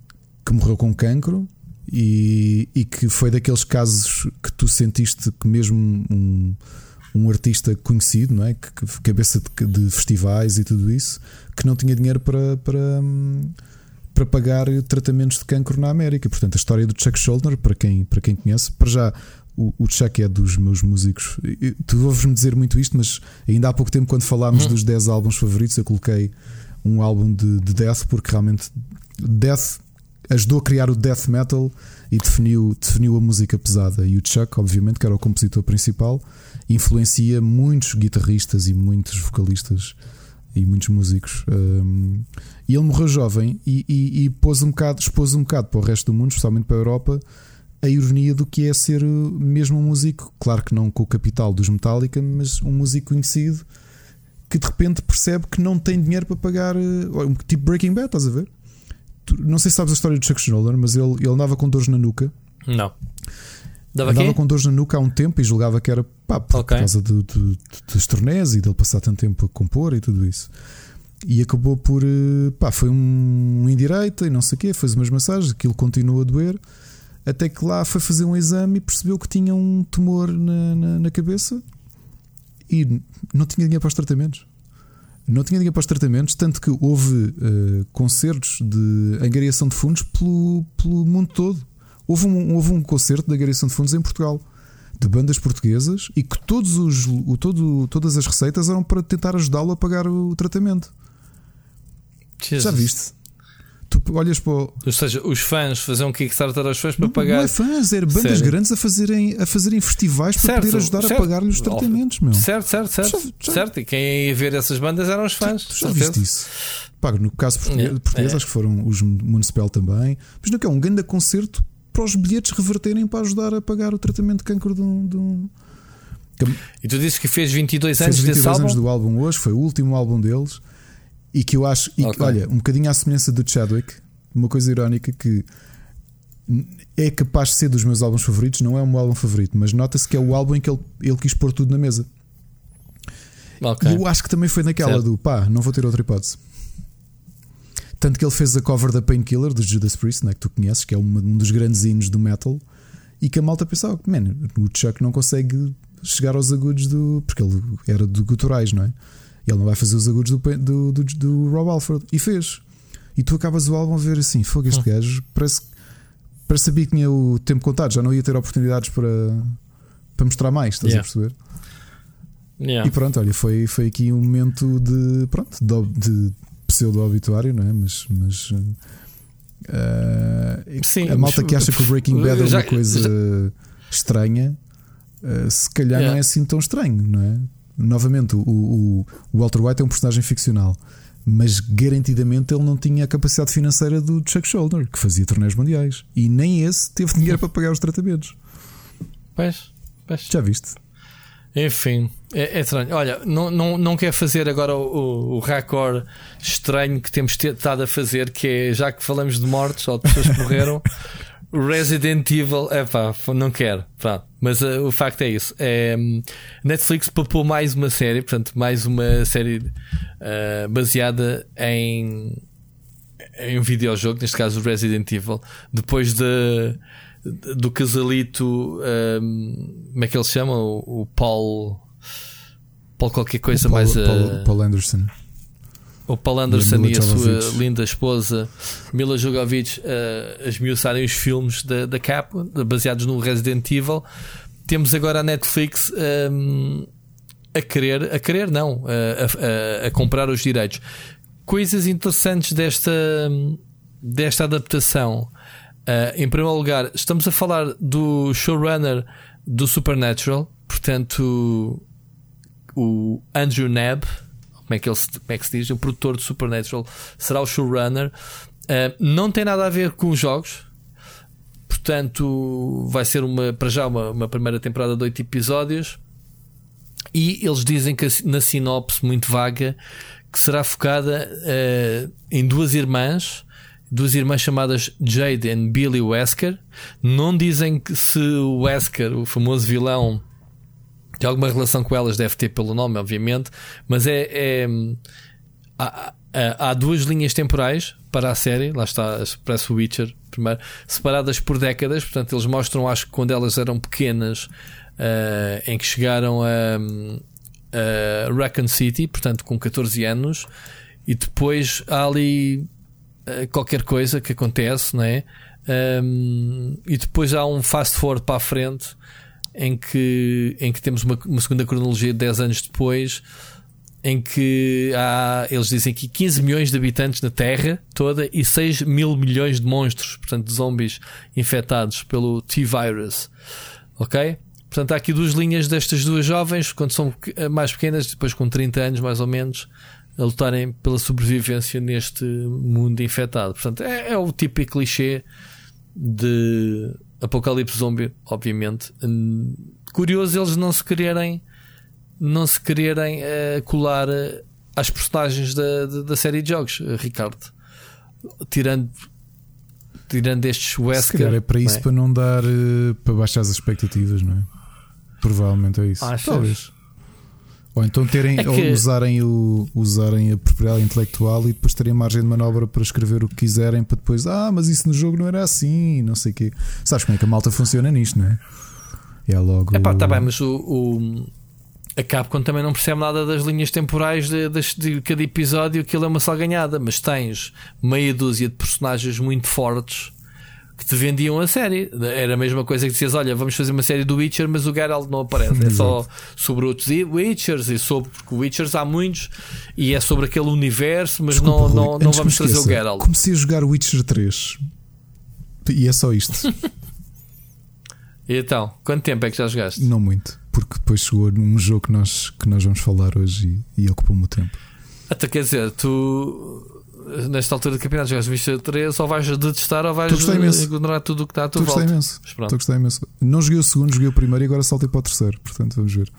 que morreu com cancro. E, e, que foi daqueles casos que tu sentiste que mesmo um, um artista conhecido, não é? Que, que cabeça de, de, festivais e tudo isso, que não tinha dinheiro para, para, para pagar tratamentos de cancro na América. Portanto, a história do Chuck Schuldiner, para quem, para quem conhece, para já o, o Chuck é dos meus músicos. Tu ouves-me dizer muito isto, mas ainda há pouco tempo, quando falámos uhum. dos 10 álbuns favoritos, eu coloquei um álbum de, de Death, porque realmente Death ajudou a criar o death metal e definiu, definiu a música pesada. E o Chuck, obviamente, que era o compositor principal, influencia muitos guitarristas e muitos vocalistas e muitos músicos. Um, e ele morreu jovem e, e, e, pôs um bocado, expôs um bocado para o resto do mundo, especialmente para a Europa, a ironia do que é ser mesmo um músico, claro que não com o capital dos Metallica, mas um músico conhecido que de repente percebe que não tem dinheiro para pagar, um tipo Breaking Bad, estás a ver? não sei se sabes a história do Chuck Schuldiner, mas ele, ele andava com dores na nuca. Não. Dava Andava quê? com dores na nuca há um tempo e julgava que era pá, por okay. causa do, do, dos torneios e dele passar tanto tempo a compor e tudo isso. E acabou por. Eh, pá, foi um, um indireita e não sei o quê, fez umas massagens, aquilo continua a doer. Até que lá foi fazer um exame e percebeu que tinha um tumor na, na, na cabeça e não tinha dinheiro para os tratamentos. Não tinha dinheiro para os tratamentos, tanto que houve uh, concertos de angariação de fundos pelo, pelo mundo todo Houve um, houve um concerto da Garrison de Fundos em Portugal de bandas portuguesas e que todos os, o, todo, todas as receitas eram para tentar ajudá-lo a pagar o tratamento. Jesus. Já viste? Tu olhas para o... Ou seja, os fãs faziam um Kickstarter aos fãs para não, pagar. Não é fãs, era bandas Sério? grandes a fazerem, a fazerem festivais para certo, poder ajudar certo. a pagar-lhe os tratamentos, meu. Certo, certo, certo. Já, já... certo. E quem ia ver essas bandas eram os fãs. Tu já viste isso? Pago, no caso português, é, português é. acho que foram os Municipal também. Mas não é que é um grande concerto para os bilhetes reverterem para ajudar a pagar o tratamento de cancro de um. De um... E tu dizes que fez 22 anos fez 22 desse anos do álbum hoje, foi o último álbum deles. E que eu acho, e, okay. olha, um bocadinho à semelhança do Chadwick, uma coisa irónica que é capaz de ser dos meus álbuns favoritos, não é o meu álbum favorito, mas nota-se que é o álbum em que ele, ele quis pôr tudo na mesa. Okay. E eu acho que também foi naquela certo. do pá, não vou ter outra hipótese. Tanto que ele fez a cover da Painkiller do Judas Priest, né, que tu conheces, que é uma, um dos grandes hinos do metal, e que a malta pensava que, man, o Chuck não consegue chegar aos agudos do. porque ele era do guturais, não é? Ele não vai fazer os agudos do, do, do, do Rob Alford. E fez. E tu acabas o álbum a ver assim: fogo, este hum. gajo parece, parece saber que tinha o tempo contado, já não ia ter oportunidades para, para mostrar mais, estás yeah. a perceber? Yeah. E pronto, olha, foi, foi aqui um momento de, pronto, de, de pseudo-obituário, não é? Mas. mas uh, Sim, a malta que acha que o Breaking Bad é uma coisa já, estranha, uh, se calhar yeah. não é assim tão estranho, não é? Novamente, o, o, o Walter White é um personagem ficcional, mas garantidamente ele não tinha a capacidade financeira do Chuck Schuldiner, que fazia torneios mundiais, e nem esse teve dinheiro para pagar os tratamentos. Pois, pois. Já viste? Enfim, é, é, estranho. Olha, não, não, não quer fazer agora o, o, o estranho que temos estado a fazer, que é já que falamos de mortes ou de pessoas que morreram, [laughs] Resident Evil, é pá, não quero. Pronto. Mas uh, o facto é isso. É, Netflix papou mais uma série, portanto, mais uma série uh, baseada em, em um videojogo, neste caso Resident Evil, depois de do casalito, um, como é que ele se chama? O, o Paul. Paul qualquer coisa Paul, mais. Paul, uh, Paul Anderson. O Paul Anderson e a sua linda esposa Mila Jovovich uh, a esmiuçarem os filmes da, da Cap, baseados no Resident Evil. Temos agora a Netflix um, a querer, a querer não, a, a, a, comprar os direitos. Coisas interessantes desta, desta adaptação Uh, em primeiro lugar, estamos a falar do showrunner do Supernatural, portanto, o Andrew Nebb, como é que, ele, como é que se diz? O produtor do Supernatural será o showrunner. Uh, não tem nada a ver com os jogos, portanto, vai ser uma, para já uma, uma primeira temporada de 8 episódios. E eles dizem que na sinopse muito vaga que será focada uh, em duas irmãs duas irmãs chamadas Jade e Billy Wesker. Não dizem que se o Wesker, o famoso vilão, tem alguma relação com elas, deve ter pelo nome, obviamente, mas é. é há, há, duas linhas temporais para a série, lá está, parece o Witcher, primeiro, separadas por décadas, portanto, eles mostram, acho que quando elas eram pequenas, uh, em que chegaram a, a Raccoon City, portanto, com 14 anos, e depois há ali qualquer coisa que acontece, não é? Um, e depois há um fast forward para a frente em que, em que temos uma, uma segunda cronologia de 10 anos depois em que há, eles dizem que 15 milhões de habitantes na Terra toda e 6 mil milhões de monstros, portanto, de zombies infectados pelo T-Virus. Ok? Portanto, há aqui duas linhas destas duas jovens, quando são mais pequenas, depois com 30 anos mais ou menos, a lutarem pela sobrevivência neste mundo infectado. Portanto, é, é o típico clichê de apocalipse zombie, obviamente. Hum, curioso eles não se quererem não se quererem uh, colar uh, às personagens da, da, da, série de jogos, uh, Ricardo. Tirando tirando estes Wesker. Se calhar é para isso, é? para não dar para baixar as expectativas, não é? Provavelmente é isso. Achas? Talvez. Ou então terem, é que... ou usarem, o, usarem a propriedade intelectual e depois terem margem de manobra para escrever o que quiserem para depois, ah, mas isso no jogo não era assim, não sei o quê. Sabes como é que a malta funciona nisto, não é? É logo. Epá, tá bem, mas o, o, a Capcom também não percebe nada das linhas temporais de, de, de cada episódio, aquilo é uma salganhada, mas tens meia dúzia de personagens muito fortes que te vendiam a série. Era a mesma coisa que dizias: olha, vamos fazer uma série do Witcher, mas o Geralt não aparece. É só sobre outros Witchers e sobre. Porque Witchers há muitos e é sobre aquele universo, mas Desculpa, não, não, não vamos trazer o Geralt. Comecei a jogar Witcher 3 e é só isto. e então, quanto tempo é que já jogaste? Não muito, porque depois chegou num jogo que nós, que nós vamos falar hoje e, e ocupou-me o tempo. Até quer dizer, tu nesta altura do campeonato jogas Witcher 3 ou vais detestar ou vais ignorar tudo o que está à tua volta. Imenso. Estou gostei imenso. Não joguei o segundo, joguei o primeiro e agora saltei para o terceiro. Portanto, vamos ver.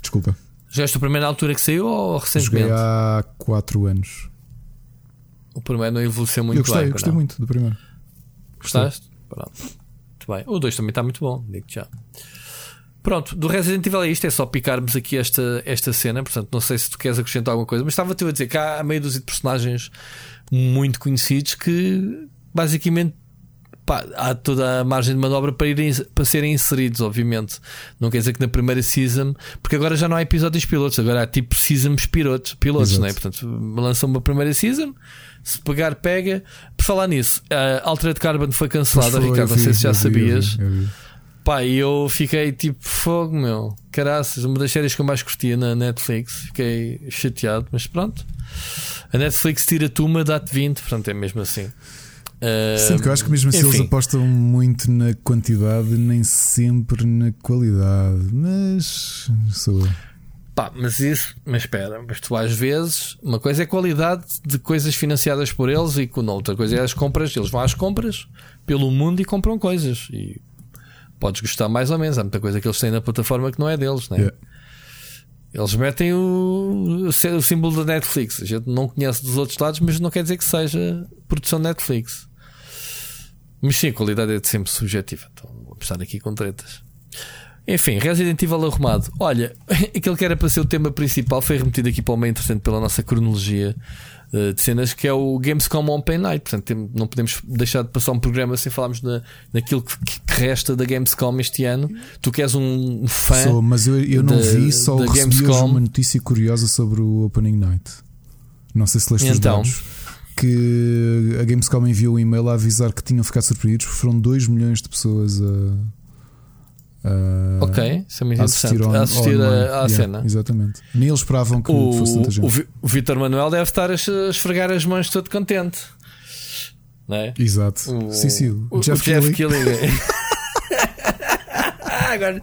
Desculpa. Jogaste o primeiro na altura que saiu ou recentemente? Joguei há 4 anos. O primeiro não evoluiu muito Eu gostei, bem. gostei não? muito do primeiro. Gostaste? Pronto. Muito bem. O 2 também está muito bom, digo já. Pronto, do Resident Evil é isto, é só picarmos aqui esta, esta cena. Portanto, não sei se tu queres acrescentar alguma coisa, mas estava-te a dizer que há meio dúzia de personagens muito conhecidos que basicamente pá, há toda a margem de manobra para, irem, para serem inseridos, obviamente. Não quer dizer que na primeira season, porque agora já não há episódios pilotos, agora há tipo seasons pilotos, pilotos né? portanto, lançam uma primeira season. Se pegar, pega. Por falar nisso, a Altered Carbon foi cancelada, Ricardo. Não sei se já sabias. Eu vi, eu vi. Pá, e eu fiquei tipo fogo, meu. Caraças, uma das séries que eu mais curtia na Netflix. Fiquei chateado, mas pronto. A Netflix tira-te uma, dá-te 20, portanto é mesmo assim. Uh, Sim, porque eu acho que mesmo assim enfim. eles apostam muito na quantidade, nem sempre na qualidade. Mas sou. Pá, mas isso, mas espera, mas tu às vezes, uma coisa é qualidade de coisas financiadas por eles e com outra coisa é as compras. Eles vão às compras pelo mundo e compram coisas. E podes gostar mais ou menos. Há muita coisa que eles têm na plataforma que não é deles, né? Yeah. Eles metem o, o símbolo da Netflix. A gente não conhece dos outros lados, mas não quer dizer que seja produção Netflix. Mas sim, a qualidade é sempre subjetiva. Então vou estar aqui com tretas. Enfim, Resident Evil arrumado. Olha, [laughs] aquele que era para ser o tema principal foi remetido aqui para o meio, interessante pela nossa cronologia de cenas, que é o Gamescom Open Night. Portanto, não podemos deixar de passar um programa sem falarmos na, naquilo que, que, resta da Gamescom este ano. Tu que és um fã. Sou, mas eu, eu não vi, só recebi Gamescom. uma notícia curiosa sobre o Opening Night. Não sei se leste então, os dados. Que a Gamescom enviou um e-mail a avisar que tinham ficado surpreendidos porque foram 2 milhões de pessoas a Uh, ok, isso é muito assistir interessante. On, assistir a, à yeah, cena. Exatamente. Nem eles esperavam que o, fosse tanta gente. O Vitor Manuel deve estar a esfregar as mãos todo contente. Não é? Exato. O, sim, sim. O, Jeff, o Jeff Killing. [laughs] [laughs] Agora,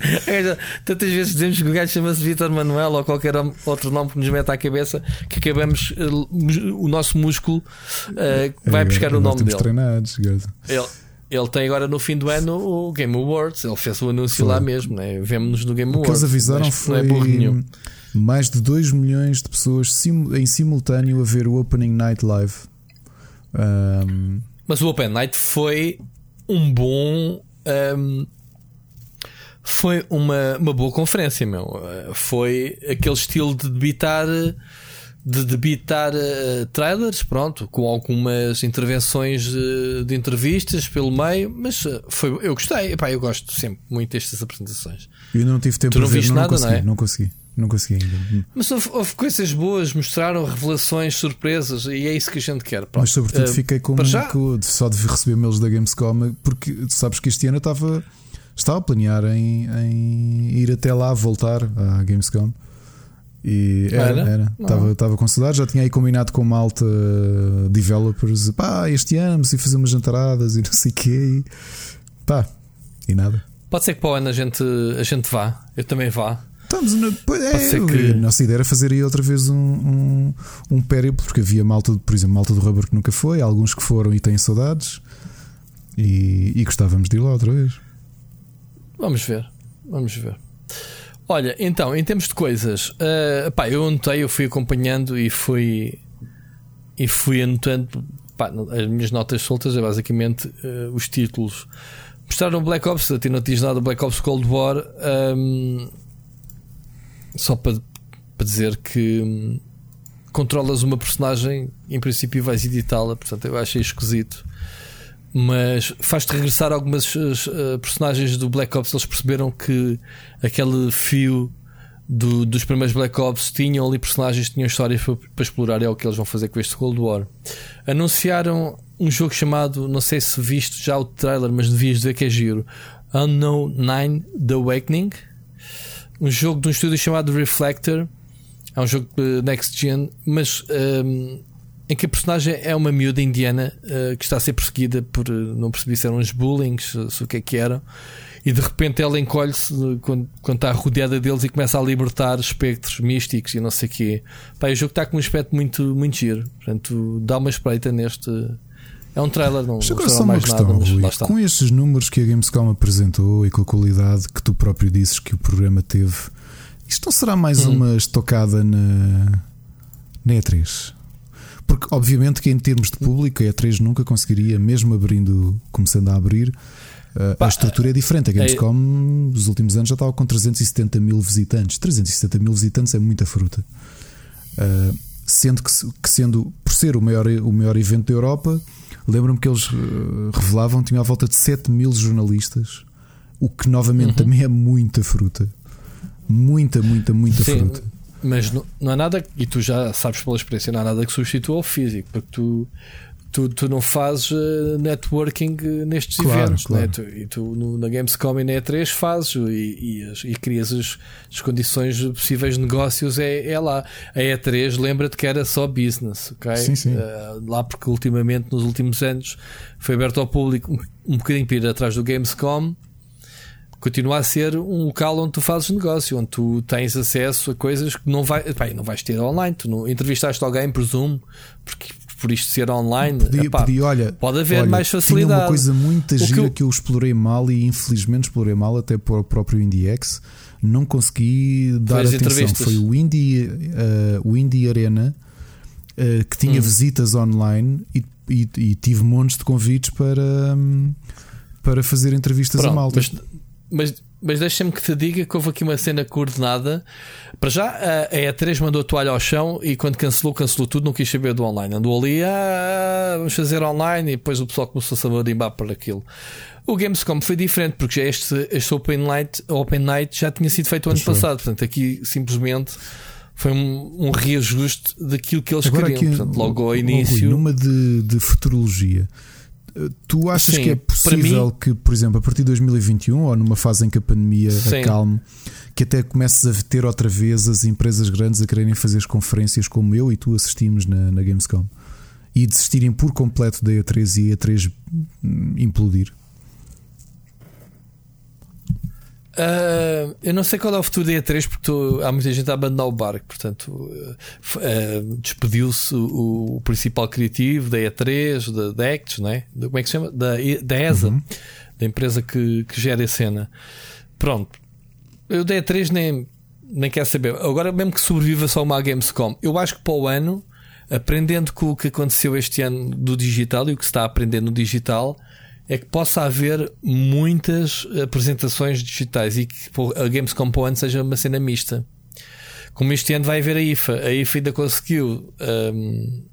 tantas vezes dizemos que o gajo chama-se Vitor Manuel ou qualquer outro nome que nos meta à cabeça que acabamos uh, o nosso músculo uh, vai é, buscar o nome dele. Treinados, ele, ele tem agora no fim do ano o Game Awards. Ele fez o anúncio foi. lá mesmo, né? Vemos-nos no Game Awards. O que eles avisaram foi é mais de 2 milhões de pessoas sim, em simultâneo a ver o Opening Night Live. Um... Mas o Open Night foi um bom. Um, foi uma, uma boa conferência, meu. Foi aquele estilo de debitar de debitar uh, trailers, pronto, com algumas intervenções uh, de entrevistas pelo meio, mas uh, foi, eu gostei, Epá, eu gosto sempre muito destas apresentações. Eu não tive tempo tu não ver, viste não, nada, não consegui, não, é? não consegui. Não consegui ainda. Mas houve, houve, coisas boas, mostraram revelações, surpresas, e é isso que a gente quer. Pronto. Mas, sobretudo, fiquei com só de receber mails da Gamescom, porque tu sabes que este ano eu estava, estava a planear em, em ir até lá, voltar à Gamescom. E era, era. Estava, estava com saudades, já tinha aí combinado com uma alta developers, pá, este ano se fazer umas jantaradas e não sei o quê. E, pá, e nada. Pode ser que para o ano a gente, a gente vá, eu também vá. Estamos na, é, que... A nossa ideia era fazer aí outra vez um, um, um périplo, porque havia malta, por exemplo, malta do Rubber que nunca foi, alguns que foram e têm saudades, e, e gostávamos de ir lá outra vez. Vamos ver, vamos ver. Olha, então, em termos de coisas, uh, pá, eu anotei, eu fui acompanhando e fui e fui anotando pá, as minhas notas soltas, é basicamente uh, os títulos. Mostraram Black Ops, eu tinha notícias nada Black Ops Cold War, um, ehm, só para, para dizer que um, controlas uma personagem, em princípio vais editá-la, portanto eu achei esquisito mas faz-te regressar algumas uh, personagens do Black Ops. Eles perceberam que aquele fio do, dos primeiros Black Ops tinham ali personagens tinham histórias para, para, explorar. É o que eles vão fazer com este Cold War. Anunciaram um jogo chamado, não sei se viste já o trailer, mas devias ver que é giro. Unknown Nine The Awakening. Um jogo de um estúdio chamado Reflector. É um jogo de Next Gen, mas um, em que a personagem é uma miúda indiana uh, que está a ser perseguida por, não percebi se eram uns bullying, se, o que é que eram e de repente ela encolhe-se quando, quando está rodeada deles e começa a libertar espectros místicos e não sei o quê. Pá, o jogo está com um aspecto muito, muito giro. Portanto, dá uma espreita neste. É um trailer, não, Chegou só mais questão, nada, com estes números que a Gamescom apresentou e com a qualidade que tu próprio disses que o programa teve, isto não será mais hum. uma estocada na, na E3? Porque, obviamente, que em termos de público, a E3 nunca conseguiria, mesmo abrindo, começando a abrir, Uh, a estrutura é diferente. A Gamescom, é... nos últimos anos, já estava com 370 mil visitantes. 370 mil visitantes é muita fruta. Uh, sendo que, que, sendo por ser o maior, o maior evento da Europa, lembro-me que eles uh, revelavam tinha à volta de 7 mil jornalistas, o que novamente uhum. também é muita fruta. Muita, muita, muita Sim, fruta. Mas não, não há nada, e tu já sabes pela experiência, não há nada que substitua o físico, porque tu tu, tu não fazes uh, networking uh, nestes claro, eventos, né? claro. Né? Tu, e tu no, na Gamescom e na E3 fazes e, e, e crias as, as, condições de possíveis negócios é, é lá. A E3 lembra-te que era só business, ok? Sim, sim. Uh, lá porque ultimamente, nos últimos anos, foi aberto ao público um, um bocadinho para ir atrás do Gamescom continua a ser um local onde tu fazes negócio, onde tu tens acesso a coisas que não, vai, bem, não vais ter online. Tu não entrevistaste alguém, presumo, porque por isto ser online, podia, epá, podia, olha, pode haver olha, mais facilidade. uma coisa muito gira que eu... que eu... explorei mal e infelizmente explorei mal até para o próprio IndieX. Não consegui dar Foi atenção. Foi o Indie, uh, o Indie Arena uh, que tinha hum. visitas online e, e, e, tive montes de convites para, um, para fazer entrevistas Pronto, a malta. Mas, mas mas deixa-me que te diga que houve aqui uma cena coordenada. Para já, a E3 mandou a toalha ao chão e quando cancelou, cancelou tudo, não quis saber do online. Andou ali, ah, vamos fazer online e depois o pessoal começou a se marimbar por aquilo. O Gamescom foi diferente porque já este, este Open, Night, Open Night já tinha sido feito o ano passado. Portanto, aqui simplesmente foi um, um reajuste daquilo que eles Agora queriam. Aqui, Portanto, logo ao início. Numa de, de futurologia. Tu achas Sim, que é possível mim... que, por exemplo, a partir de 2021 ou numa fase em que a pandemia Sim. acalme, que até comeces a ter outra vez as empresas grandes a quererem fazer as conferências como eu e tu assistimos na, na Gamescom e desistirem por completo da E3 e a E3 implodir? Uh, eu não sei qual é o futuro da E3 porque tu, há muita gente a abandonar o barco, portanto uh, despediu-se o, o, principal criativo da E3, da, da Acts, não é? como é que se chama? Da, da ESA, uhum. da empresa que, que gera a cena. Pronto, eu da E3 nem, nem quero saber. Agora, mesmo que sobreviva só uma Gamescom, eu acho que para o ano, aprendendo com o que aconteceu este ano do digital e o que se está a aprender no digital é que possa haver muitas apresentações digitais e que a o ano seja uma cena mista. Como este ano vai haver a IFA, a IFA ainda conseguiu. Um,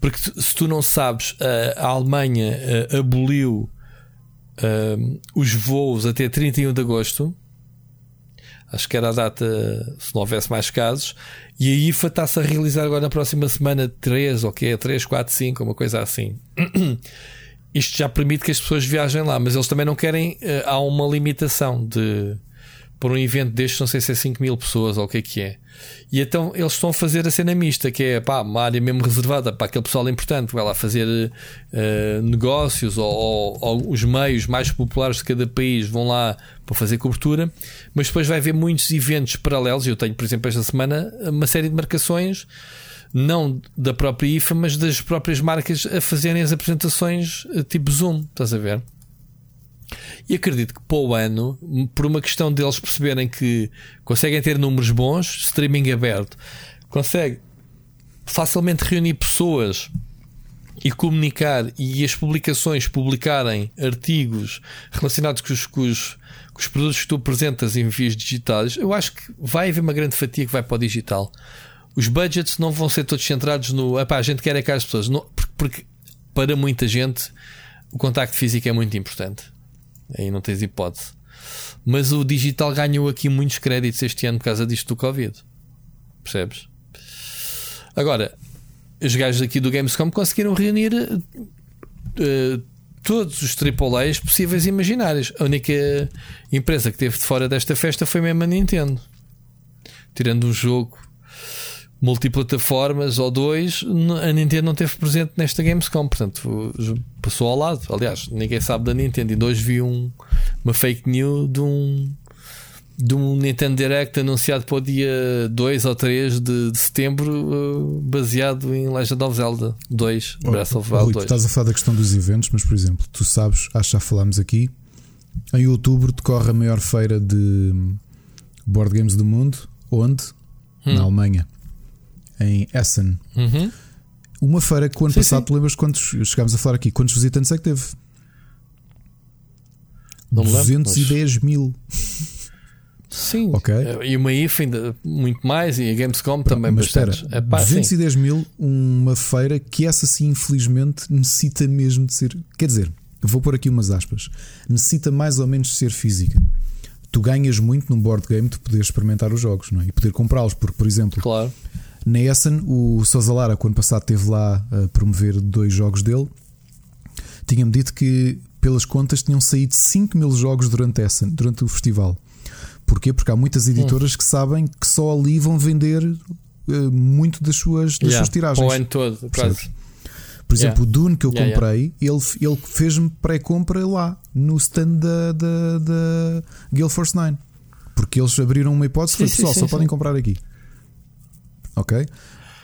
porque se tu não sabes, a, Alemanha uh, aboliu um, os voos até 31 de agosto. Acho que era a data se não houvesse mais casos. E a IFA está-se a realizar agora na próxima semana 3, ou que é 3, 4, 5, uma coisa assim. [clears throat] isto já permite que as pessoas viajem lá, mas eles também não querem. Uh, há uma limitação de. Por um evento destes, não sei se é 5 mil pessoas ou o que é que é. E então eles estão a fazer a cena mista, que é pá, uma área mesmo reservada para aquele pessoal importante, vai lá fazer uh, negócios ou, ou, ou, os meios mais populares de cada país vão lá para fazer cobertura, mas depois vai haver muitos eventos paralelos. Eu tenho, por exemplo, esta semana uma série de marcações não da própria IFA, mas das próprias marcas a fazerem as apresentações eh, tipo Zoom, estás a ver? E acredito que para o ano, por uma questão deles perceberem que conseguem ter números bons, streaming aberto, consegue facilmente reunir pessoas e comunicar e as publicações publicarem artigos relacionados com os, com os, com os produtos que tu apresentas em vias digitais, eu acho que vai haver uma grande fatia que vai para o digital os budgets não vão ser todos centrados no epá, a gente quer é que as pessoas, não, porque, para muita gente o contacto físico é muito importante. Aí não tens hipótese. Mas o digital ganhou aqui muitos créditos este ano por causa disto do Covid. Percebes? Agora, os gajos aqui do Gamescom conseguiram reunir uh, todos os AAAs possíveis e imaginários. A única empresa que teve de fora desta festa foi mesmo a Nintendo. Tirando um jogo multiplataformas ou dois, a Nintendo não teve presente nesta Gamescom, portanto passou ao lado. Aliás, ninguém sabe da Nintendo. E hoje vi um, uma fake news de um de um Nintendo Direct anunciado para o dia 2 ou 3 de, de setembro, uh, baseado em Legend of Zelda 2, oh, Breath of the Wild 2. estás a falar da questão dos eventos, mas por exemplo, tu sabes, acho que já falámos aqui, em outubro decorre a maior feira de board games do mundo, onde? Hum. Na Alemanha em Essen. Uhum. Uma feira que o ano sim, passado, sim. tu lembras quantos chegámos a falar aqui? Quantos visitantes é que teve? Não 210 lembro, mil. Sim, okay. e uma IFA ainda muito mais, e a Gamescom também mas bastante. Espera, é, pá, 210 sim. mil, uma feira que essa sim, infelizmente, necessita mesmo de ser. Quer dizer, vou pôr aqui umas aspas. Necessita mais ou menos ser física. Tu ganhas muito num board game de poder experimentar os jogos não é? e poder comprá-los, porque, por exemplo, claro. Na Essen, o Sousa Lara, quando passado, esteve lá a promover dois jogos dele. Tinha-me dito que, pelas contas, tinham saído 5 mil jogos durante Essen, durante o festival. Porquê? Porque há muitas editoras hum. que sabem que só ali vão vender uh, muito das suas, das yeah, suas tiragens. O ano todo, quase. Por exemplo, yeah. o Dune que eu yeah, comprei, ele, ele fez-me pré-compra lá, no stand da, da, da Guild Force 9. Porque eles abriram uma hipótese, sim, foi, pessoal, sim, só sim, podem comprar aqui ok?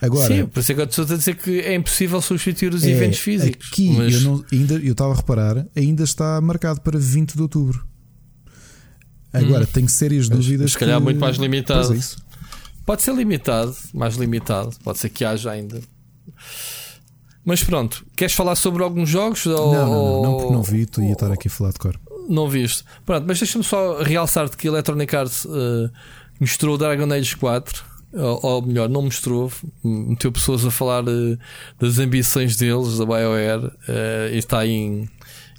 Agora, Sim, por isso é que eu estou a dizer que é impossível substituir os é, eventos físicos. Aqui mas... eu, não, ainda, eu estava a reparar, ainda está marcado para 20 de outubro. Agora hum. tenho sérias mas, dúvidas. Se calhar que... muito mais limitado. É pode ser limitado, mais limitado. Pode ser que haja ainda. Mas pronto, queres falar sobre alguns jogos? Não, ou... não, não, não, porque não vi, tu ia estar aqui a falar de cor. Não viste. Pronto, mas deixa-me só realçar-te que a Electronic Arts uh, mostrou Dragon Age 4 ou, ou melhor, não mostrou, meteu pessoas a falar uh, das ambições deles, da BioWare, uh, e está em,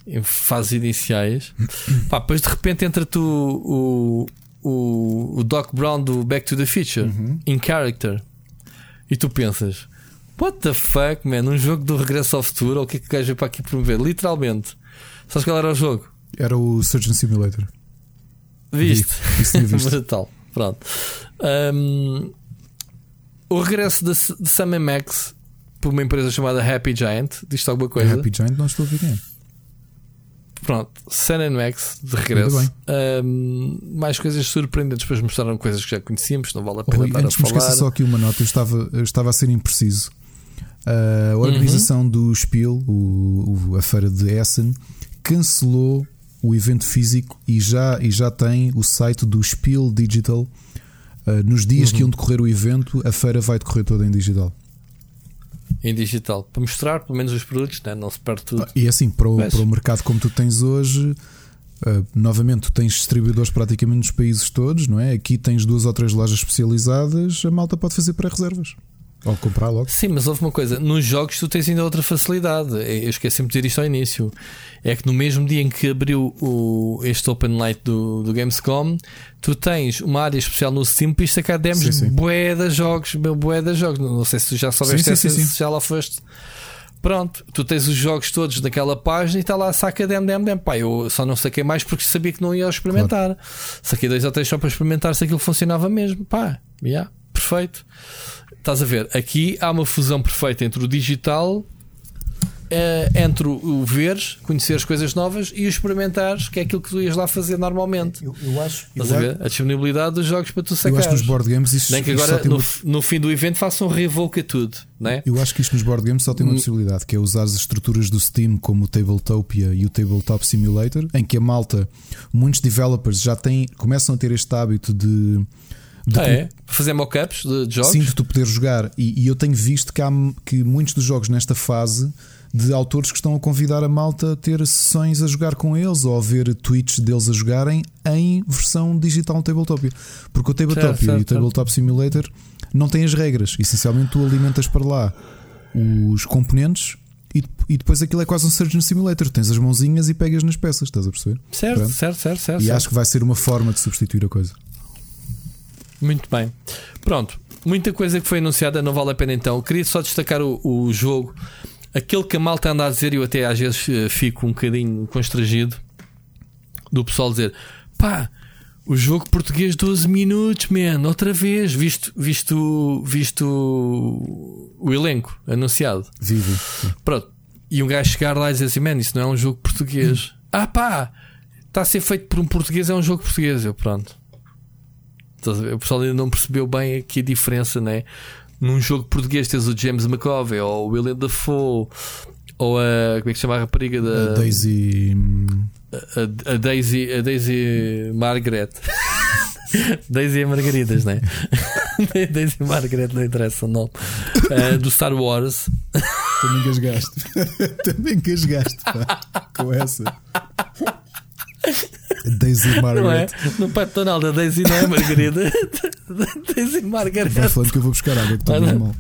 em fases iniciais. [coughs] Pá, depois de repente entra tu o, o, o Doc Brown do Back to the Future uhum. in character e tu pensas. What the fuck, man? Um jogo do Regresso ao Futuro? Ou o que é que o gajo veio para aqui promover? Literalmente. Sabes qual era o jogo? Era o Surgeon Simulator. Viste? Isso tinha visto. [laughs] Brutal. Pronto. Um, o regresso de, de Sam Max por uma empresa chamada Happy Giant. Diz-te alguma coisa? Happy Giant não estou a ver quem é. Pronto, Sam Max de regresso. Um, mais coisas surpreendentes. Depois mostraram coisas que já conhecíamos, não vale a pena Rui, estar antes a falar. só aqui uma nota, eu estava, eu estava a ser impreciso. Uh, a organização uhum. do Spiel, o, o, a feira de Essen, cancelou o evento físico e já, e já tem o site do Spiel Digital nos dias uhum. que iam decorrer o evento, a feira vai decorrer toda em digital. Em digital, para mostrar pelo menos os produtos, né? não se perde tudo. E assim, para o, para o mercado como tu tens hoje, uh, novamente, tu tens distribuidores praticamente nos países todos, não é? Aqui tens duas ou três lojas especializadas, a malta pode fazer pré-reservas. Ou comprar logo. Sim, mas houve uma coisa: nos jogos tu tens ainda outra facilidade. Eu esqueci de dizer isto ao início. É que no mesmo dia em que abriu o, este Open Light do, do Gamescom, tu tens uma área especial no Steam para sacar demos bué de jogos. Bué de jogos. Não sei se tu já soubeste sim, sim, sim, se já lá foste. Pronto, tu tens os jogos todos naquela página e está lá, saca dem, dem, dem. Pá, eu só não saquei mais porque sabia que não ia experimentar. Claro. Saquei dois ou três só para experimentar se aquilo funcionava mesmo. Pá, yeah, perfeito. Estás a ver? Aqui há uma fusão perfeita entre o digital, eh, entre o veres, conhecer as coisas novas e o experimentares, que é aquilo que tu ias lá fazer normalmente. Eu, eu acho. Estás eu a ver? A disponibilidade dos jogos para tu sacar. Eu acho que nos board games isso Nem que agora no, uma... no, fim do evento façam um revoke a tudo. Né? Eu acho que isto nos board games só tem uma hum. possibilidade, que é usar as estruturas do Steam como o Tabletopia e o Tabletop Simulator, em que a malta, muitos developers já têm, começam a ter este hábito de ah, é? Fazer mockups de, de jogos? Sim, de tu poder jogar. E, e, eu tenho visto que há que muitos dos jogos nesta fase de autores que estão a convidar a malta a ter sessões a jogar com eles ou a ver tweets deles a jogarem em versão digital no Tabletop. Porque o Tabletop e o Tabletop Simulator não têm as regras. Essencialmente, tu alimentas para lá os componentes e, e, depois aquilo é quase um Surgeon Simulator. Tens as mãozinhas e pegas nas peças, estás a perceber? Certo, certo, certo, certo. E certo. acho que vai ser uma forma de substituir a coisa. Muito bem. Pronto, muita coisa que foi anunciada, não vale a pena então. Queria só destacar o, o jogo. Aquele que a malta anda a dizer, e eu até às vezes eh, fico um bocadinho constrangido do pessoal dizer: pá, o jogo português 12 minutos, man, outra vez, visto, visto, visto o elenco anunciado. Vivo. Pronto. E um gajo chegar lá e dizer assim: man, isso não é um jogo português. ah pá, está a ser feito por um português, é um jogo português. Eu, pronto. O pessoal ainda não percebeu bem aqui a diferença, né? Num jogo português tens o James McAvey ou o William Dafoe ou a. Como é que se chama a rapariga da. A Daisy. A, a Daisy. A Daisy Margaret. [laughs] Daisy e Margaridas, né? [laughs] Daisy e Margaret não interessa o nome. Uh, do Star Wars. Também gasgaste. [laughs] Também gasgaste, pá. Com essa. Daisy Margaret. Não é? No patonal da Daisy não é Margarida. [laughs] Daisy Margaret. Vai falando que eu vou buscar água que estou ah, mal.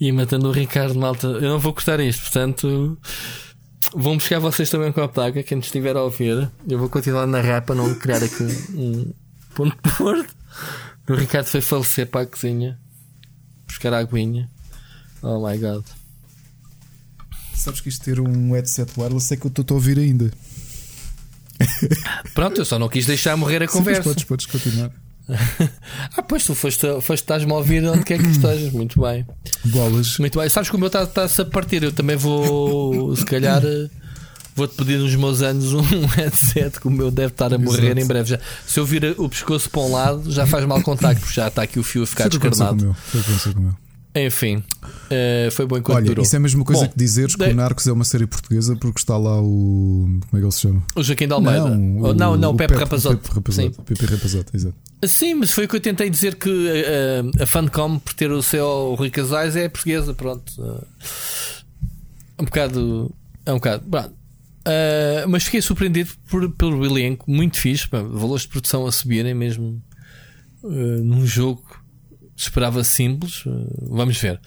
E matando o Ricardo Malta. Eu não vou cortar isto, portanto. Vão buscar vocês também um copo de água, quem estiver a ouvir. Eu vou continuar na rap para não criar aqui um ponto de porto. O Ricardo foi falecer para a cozinha. Buscar a aguinha. Oh my god. Sabes que isto ter um headset wireless é que eu estou a ouvir ainda. [laughs] Pronto, eu só não quis deixar morrer a conversa. Sim, podes, podes continuar. [laughs] ah, pois tu foste, foste estás-me a ouvir onde quer que [coughs] estejas. Muito bem. Bolas. Muito bem. Sabes que o meu está-se a partir. Eu também vou, se calhar, [coughs] vou-te pedir nos meus anos um [laughs] headset que o meu deve estar a morrer Exato. em breve. Já, se eu vir o pescoço para um lado, já faz mal contacto, porque já está aqui o fio a ficar descarnado. Foi o que com o meu. Enfim, uh, foi bom enquanto Olha, durou. isso é a mesma coisa bom, que dizeres que o Narcos é uma série portuguesa porque está lá o. Como é que ele se chama? O Joaquim de Almeida. Não, o, não, não, o Pepe, Pepe Rapazote. Pepe Rapazote, Pepe Rapazote, exato. Sim, mas foi o que eu tentei dizer que uh, a Fancom, por ter o seu Rui Casais, é portuguesa. Pronto. Uh, um bocado. É um bocado. Uh, mas fiquei surpreendido por, pelo elenco, muito fixe. Pá, valores de produção a subirem mesmo num jogo esperava simples. Eh, vamos ver.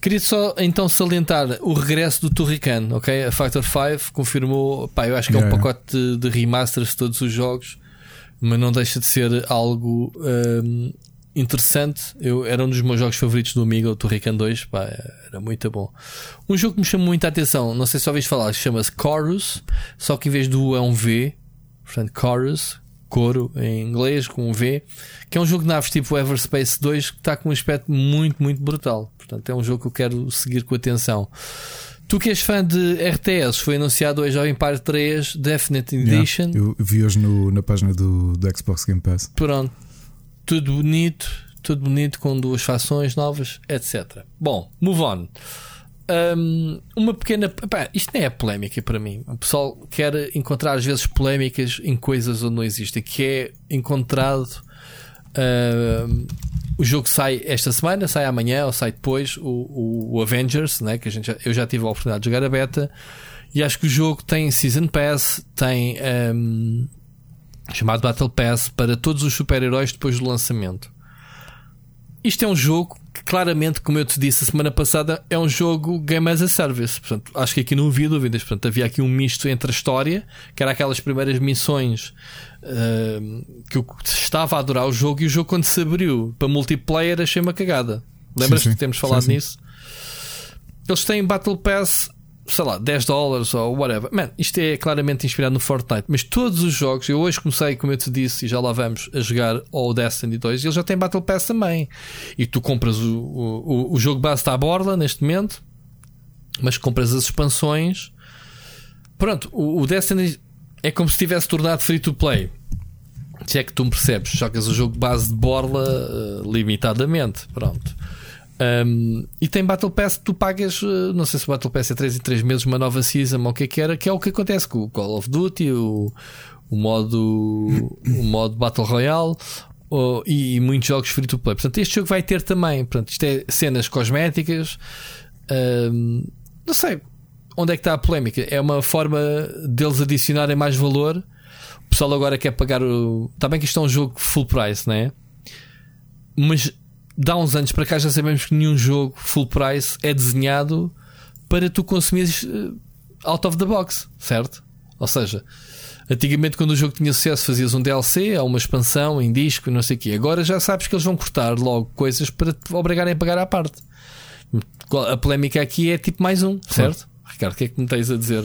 Queria só então salientar o regresso do Turrican, ok? A Factor 5 confirmou, pá, eu acho que é um pacote de, de remasters de todos os jogos, mas não deixa de ser algo um, ehm, interessante. Eu, era um dos meus jogos favoritos do Amiga, o Turrican 2, pá, era muito bom. Um jogo que me chamou muita atenção, não sei se ouviste falar, chama-se Chorus, só que em vez do U é um V, portanto, Chorus, coro em inglês, com um V, que é um jogo de naves tipo Everspace 2 que está com um aspecto muito, muito brutal. Portanto, é um jogo que eu quero seguir com atenção. Tu que és fã de RTS, foi anunciado hoje ao Empire 3 Definite Edition. Yeah, eu vi hoje no, na página do, do Xbox Game Pass. Pronto, tudo bonito, tudo bonito com duas fações novas, etc. Bom, move on. Um, uma pequena. Pá, isto nem é polémica para mim. O pessoal quer encontrar às vezes polémicas em coisas onde não existem, que é encontrado. Uh, o jogo sai esta semana, sai amanhã ou sai depois, o, o, Avengers, né, que a gente já, eu já tive a oportunidade de jogar a beta, e acho que o jogo tem Season Pass, tem um, chamado Battle Pass para todos os super-heróis depois do lançamento. Isto é um jogo que claramente, como eu te disse a semana passada, é um jogo Game as a Service. Portanto, acho que aqui não havia dúvidas. Portanto, havia aqui um misto entre a história, que era aquelas primeiras missões uh, que eu estava a adorar o jogo, e o jogo, quando se abriu para multiplayer, achei uma cagada. Lembras que temos falado sim, nisso? Eles têm Battle Pass sei lá, 10 dólares ou whatever. Man, isto é claramente inspirado no Fortnite. Mas todos os jogos, eu hoje comecei, como eu te disse, e já lá vamos a jogar o Destiny 2, e ele já tem Battle Pass também. E tu compras o, o, o jogo base está à borda neste momento, mas compras as expansões. Pronto, o, o Destiny é como se tivesse tornado free to play. Se é que tu me percebes, jogas o jogo base de borla uh, limitadamente. Pronto. Um, e tem Battle Pass tu pagas, eh, não sei se o Battle Pass é 3 em 3 meses, uma nova season ou o que é que era, que é o que acontece com o Call of Duty, o, o modo, o modo Battle Royale ou, e, e, muitos jogos free to play. Portanto, este jogo vai ter também. Portanto, isto é cenas cosméticas. Um, não sei onde é que está a polémica. É uma forma deles adicionarem mais valor. O pessoal agora quer pagar o. Está bem que isto é um jogo full price, não é? Mas dá uns anos para cá já sabemos que nenhum jogo full price é desenhado para tu consumires eh, out of the box, certo? Ou seja, antigamente quando o jogo tinha sucesso fazias um DLC ou uma expansão em disco, não sei o quê. Agora já sabes que eles vão cortar logo coisas para te obrigarem a pagar à parte. A polémica aqui é tipo mais um, certo? Ricardo, o que é que me tens a dizer?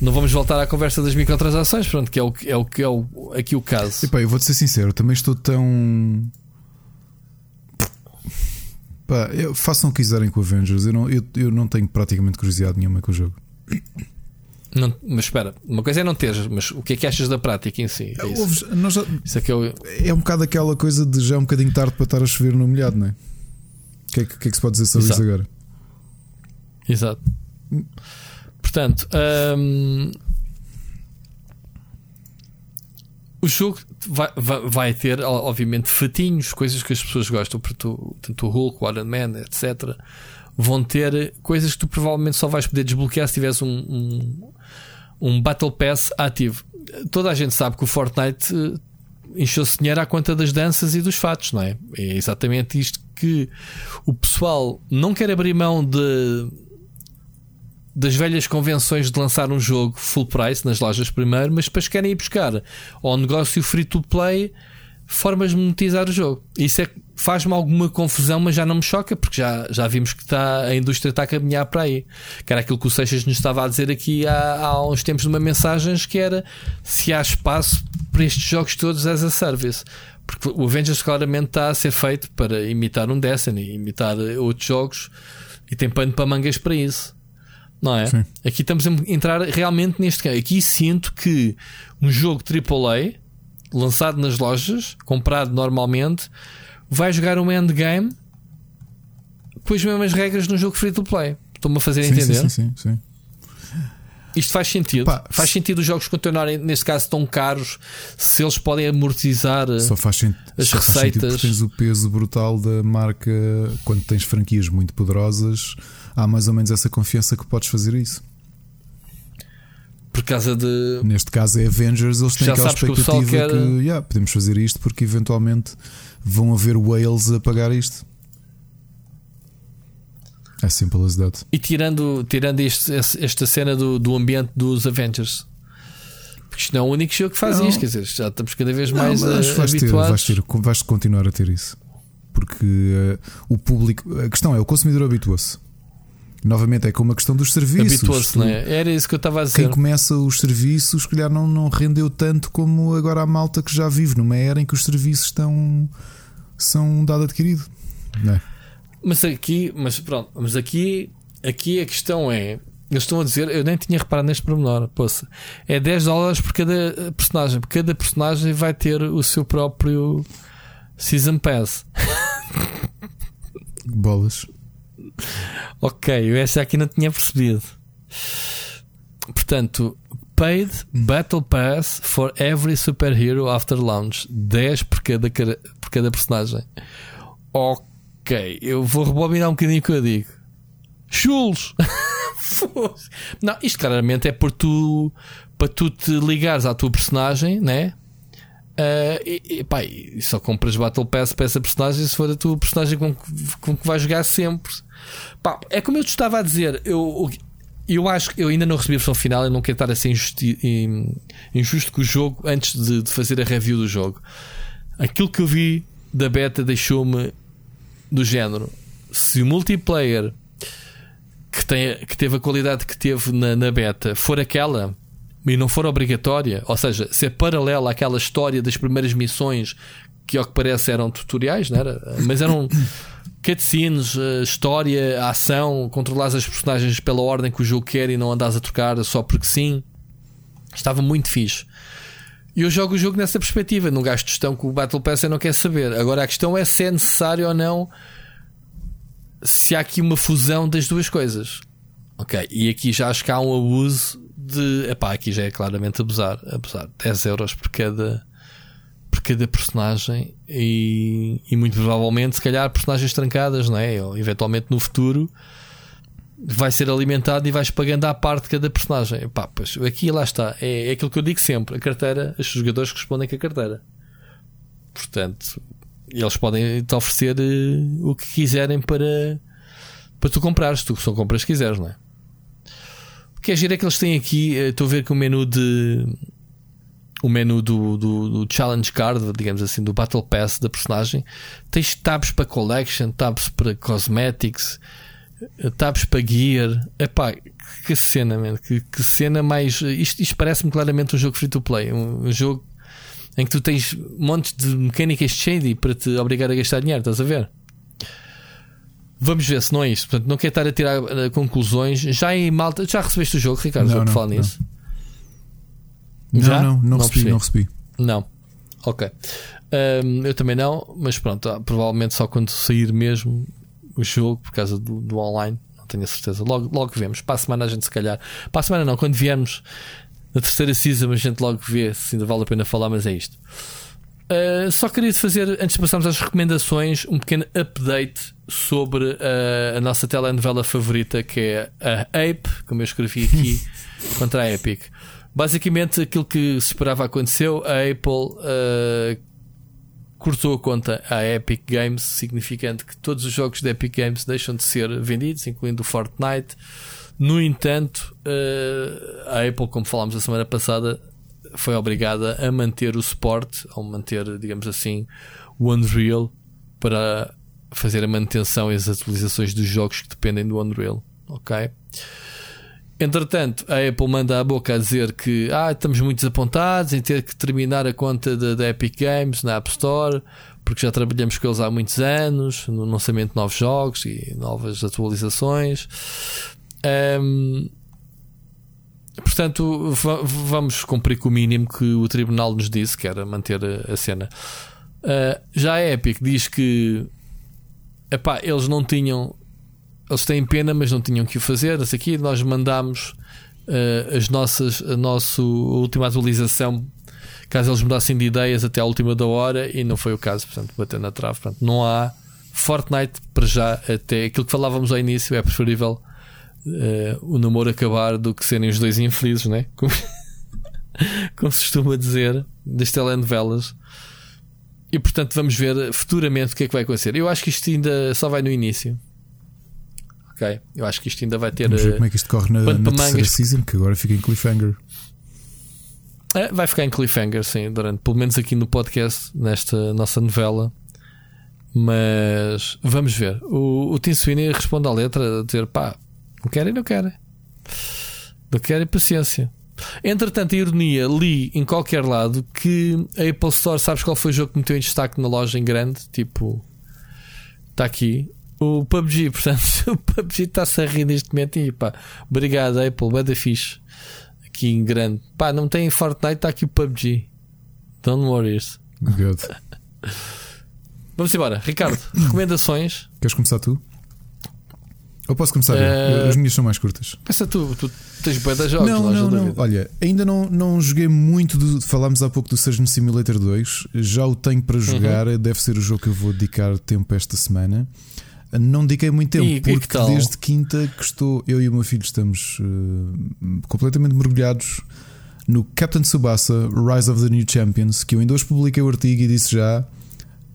Não vamos voltar à conversa das microtransações, pronto, que é o que é, o, que é o, aqui o caso. Epá, eu vou-te ser sincero, também estou tão. Pá, eu, façam o que quiserem com Avengers, eu não, eu, eu não tenho praticamente curiosidade nenhuma com o jogo. Não, mas espera, uma coisa é não teres, mas o que é que achas da prática em si? É, isso. Já, isso é, que eu... é um bocado aquela coisa de já é um bocadinho tarde para estar a chover no molhado, não é? O que, é que, que, é que se pode dizer sobre Exato. isso agora? Exato. Portanto, um, o jogo vai, vai, ter, obviamente, fatinhos, coisas que as pessoas gostam, tu, tanto o Hulk, o Iron Man, etc. Vão ter coisas que tu provavelmente só vais poder desbloquear se tiveres um, um, um Battle Pass ativo. Toda a gente sabe que o Fortnite eh, encheu-se dinheiro à conta das danças e dos fatos, não é? É exatamente isto que o pessoal não quer abrir mão de das velhas convenções de lançar um jogo full price nas lojas primeiro, mas depois querem ir buscar ao negócio free to play formas de monetizar o jogo. Isso é faz-me alguma confusão, mas já não me choca, porque já, já vimos que está, a indústria está a caminhar para aí. Que era aquilo que o Seixas nos estava a dizer aqui há, há uns tempos numa mensagem que era se há espaço para estes jogos todos as a service. Porque o Avengers claramente está a ser feito para imitar um Destiny, imitar outros jogos e tem pano para mangas para isso não é? Sim. Aqui estamos a entrar realmente neste caso. Aqui sinto que um jogo AAA lançado nas lojas, comprado normalmente, vai jogar um endgame com as mesmas regras no jogo free to play. Estou-me a fazer sim, entender? Sim, sim, sim, Isto faz sentido. Pá, faz sentido os jogos continuarem, neste caso, tão caros, se eles podem amortizar só faz as só receitas. Faz tens o peso brutal da marca quando tens franquias muito poderosas há mais ou menos essa confiança que podes fazer isso. Por causa de. Neste caso é Avengers, eles têm Já aquela expectativa que, quer... que yeah, podemos fazer isto porque eventualmente vão haver whales a pagar isto. É simple as that. E tirando, tirando este, esta cena do, do ambiente dos Avengers, porque isto não é o único jogo que faz não. isto, quer dizer, já estamos cada vez mais não, mas vais habituados. Ter, vais, ter, vais continuar a ter isso, porque uh, o público, a questão é o consumidor habitua-se. Novamente é como a questão dos serviços. Habituou-se, não é? Era isso que eu estava a dizer. Quem começa os serviços, se calhar não, não rendeu tanto como agora a malta que já vive numa era em que os serviços estão são um dado adquirido. É? Mas aqui, mas pronto, mas aqui, aqui a questão é. Eles estão a dizer, eu nem tinha reparado neste pormenor, poça. É 10 dólares por cada personagem. Cada personagem vai ter o seu próprio Season Pass. Bolas. Ok, essa aqui não tinha percebido. Portanto, paid Battle Pass for every superhero after launch. 10 por cada, por cada personagem. Ok, eu vou rebobinar um bocadinho o que eu digo. Chulos! [laughs] não, isto claramente é por tu para tu te ligares à tua personagem, né? Uh, e, e, pá, e só compras Battle Pass para essa personagem se for a tua personagem com, com que vais jogar sempre. Pá, é como eu te estava a dizer, eu, eu acho que eu ainda não recebi a versão final, eu não quero estar a ser injusti, injusto com o jogo antes de, de, fazer a review do jogo. Aquilo que eu vi da beta deixou-me do género. Se o multiplayer que, tem, que teve a qualidade que teve na, na beta for aquela e não for obrigatória, ou seja, se é paralela àquela história das primeiras missões que ao que parece eram tutoriais, não era? Mas eram [coughs] cutscenes, eh, história, ação, controlar as personagens pela ordem que o jogo quer e não andas a trocar só porque sim. Estava muito fixe. E eu jogo o jogo nessa perspectiva, num gasto gestão que o Battle Pass eu não quer saber. Agora a questão é se é necessário ou não se há aqui uma fusão das duas coisas. Ok, e aqui já acho que há um abuso de. Epá, aqui já é claramente abusar. Abusar. 10 euros por cada por cada personagem e, e muito provavelmente, se calhar, personagens trancadas, não é? Ou eventualmente no futuro vai ser alimentado e vais pagando à parte cada personagem. Pá, pois aqui lá está. É, é aquilo que eu digo sempre: a carteira, os jogadores respondem com a carteira. Portanto, eles podem te oferecer uh, o que quiserem para, para tu comprares, tu só compras se quiseres, não é? Que é giro é que eles têm aqui, uh, estou a ver que o menu de o menu do, do, do, Challenge Card, digamos assim, do Battle Pass da personagem, tens tabs para Collection, tabs para Cosmetics, tabs para Gear. Epá, que cena, man. Que, que cena mais. Isto, isto parece-me claramente um jogo free to play. Um, um, jogo em que tu tens montes de mecânicas shady para te obrigar a gastar dinheiro, estás a ver? Vamos ver se não é isto. Portanto, não quero estar a tirar uh, conclusões. Já em malta. Já recebeste o jogo, Ricardo? Não, já não, falar nisso? Não, Já? não, não, não recebi, não recebi. Não. Ok. Um, eu também não, mas pronto, ah, provavelmente só quando sair mesmo o jogo, por causa do, do online, não tenho a certeza. Logo, logo vemos. Para a semana a gente se calhar. Para a semana não, quando viermos na terceira season a gente logo vê se ainda vale a pena falar, mas é isto. Uh, só queria fazer, antes de passarmos às recomendações, um pequeno update sobre uh, a nossa telenovela favorita, que é a Ape, como eu escrevi aqui, [laughs] contra a Epic. Basicamente, aquilo que se esperava aconteceu. A Apple uh, cortou a conta à Epic Games, significando que todos os jogos da Epic Games deixam de ser vendidos, incluindo o Fortnite. No entanto, uh, a Apple, como falámos a semana passada, foi obrigada a manter o suporte, ou manter, digamos assim, o Unreal para fazer a manutenção e as atualizações dos jogos que dependem do Unreal. Ok? Entretanto, a Apple manda a boca a dizer que ah, estamos muito desapontados em ter que terminar a conta da Epic Games na App Store, porque já trabalhamos com eles há muitos anos no lançamento de novos jogos e novas atualizações. Um, portanto, vamos cumprir com o mínimo que o tribunal nos disse, que era manter a, a cena. Uh, já a Epic diz que epá, eles não tinham eles têm pena, mas não tinham que o fazer. Isso aqui nós mandámos uh, as nossas, a nossa última atualização, caso eles mudassem de ideias até à última da hora, e não foi o caso, portanto, bater na trave. Portanto, não há Fortnite para já, até aquilo que falávamos ao início, é preferível uh, o namoro acabar do que serem os dois infelizes, né? Como, [laughs] como se costuma dizer, das telenovelas. E portanto, vamos ver futuramente o que é que vai acontecer. Eu acho que isto ainda só vai no início ok. Eu acho que isto ainda vai ter. Vamos ver como é que isto corre na, na terceira season, que agora fica em cliffhanger. É, vai ficar em cliffhanger, sim, durante, pelo menos aqui no podcast, nesta nossa novela. Mas vamos ver. O, o Tim Sweeney responde à letra a dizer: pá, não querem, não querem. Não querem paciência. Entretanto, a ironia, li em qualquer lado que a Apple Store, sabes qual foi o jogo que meteu em destaque na loja em grande? Tipo, está aqui o PUBG, [laughs] portanto, o PUBG está-se a rir neste momento e pá, obrigado Apple, bué da fixe. Aqui em grande. Pá, não tem Fortnite, está aqui o PUBG. Don't worry. Good. [laughs] Vamos embora. Ricardo, [coughs] recomendações. Queres começar tu? Ou posso começar uh... As minhas são mais curtas. Pensa tu, tu tens bué da jogos. Não, não, não. Olha, ainda não, não joguei muito. Do, falámos há pouco do Surgeon Simulator 2. Já o tenho para jogar. Uhum. Deve ser o jogo que eu vou dedicar tempo esta semana. Não dediquei muito tempo, e, porque desde quinta que estou, eu e o meu filho estamos uh, completamente mergulhados no Captain Subasa Rise of the New Champions, que eu ainda hoje publiquei o artigo e disse já.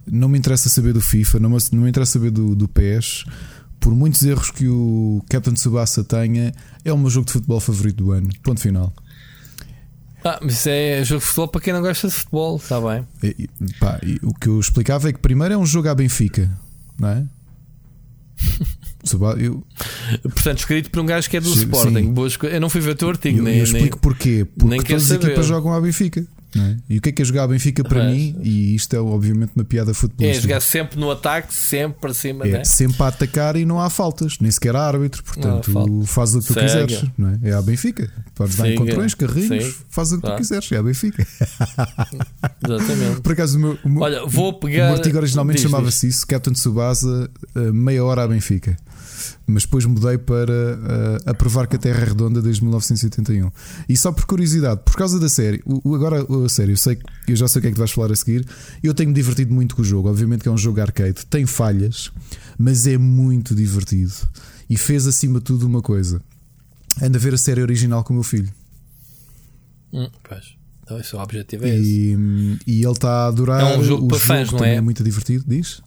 Não me interessa saber do FIFA, não me, não me interessa saber do, do PES. Por muitos erros que o Captain Subasa tenha, é o meu jogo de futebol favorito do ano. Ponto final. Ah, mas isso é jogo de futebol para quem não gosta de futebol, está bem. E, pá, o que eu explicava é que primeiro é um jogo à Benfica, não é? [laughs] Eu... Portanto, escrito por um gajo que é do sim, Sporting. Sim. Eu não fui ver o teu artigo, eu, nem. Eu explico nem, porquê. Porque nem todas as equipas jogam à Benfica. É? E o que é que é jogar a Benfica para mim? E isto é obviamente uma piada futebolística. É jogar sempre no ataque, sempre para cima, é, né? sempre a atacar e não há faltas, nem sequer há árbitro. Portanto, faz o que tu Segue. quiseres. Não é? é a Benfica. Podes dar encontrões, carrinhos, faz o que tu quiseres. É a Benfica. [laughs] Exatamente. Por acaso, o meu, o Olha, vou pegar. O artigo originalmente chamava-se isso: Captain Subasa, eh, meia hora à Benfica mas depois mudei para uh, a provar que a Terra é redonda desde 1981. E só por curiosidade, por causa da série, o, agora a série, eu, sei, eu já sei o que é que tu vais falar a seguir. Eu tenho-me divertido muito com o jogo. Obviamente que é um jogo arcade, tem falhas, mas é muito divertido. E fez acima de tudo uma coisa: anda a ver a série original com o meu filho. Hum, Então, esse é o objetivo é e, esse. E ele está a adorar. É um jogo para jogo fãs, não é? é muito divertido, diz?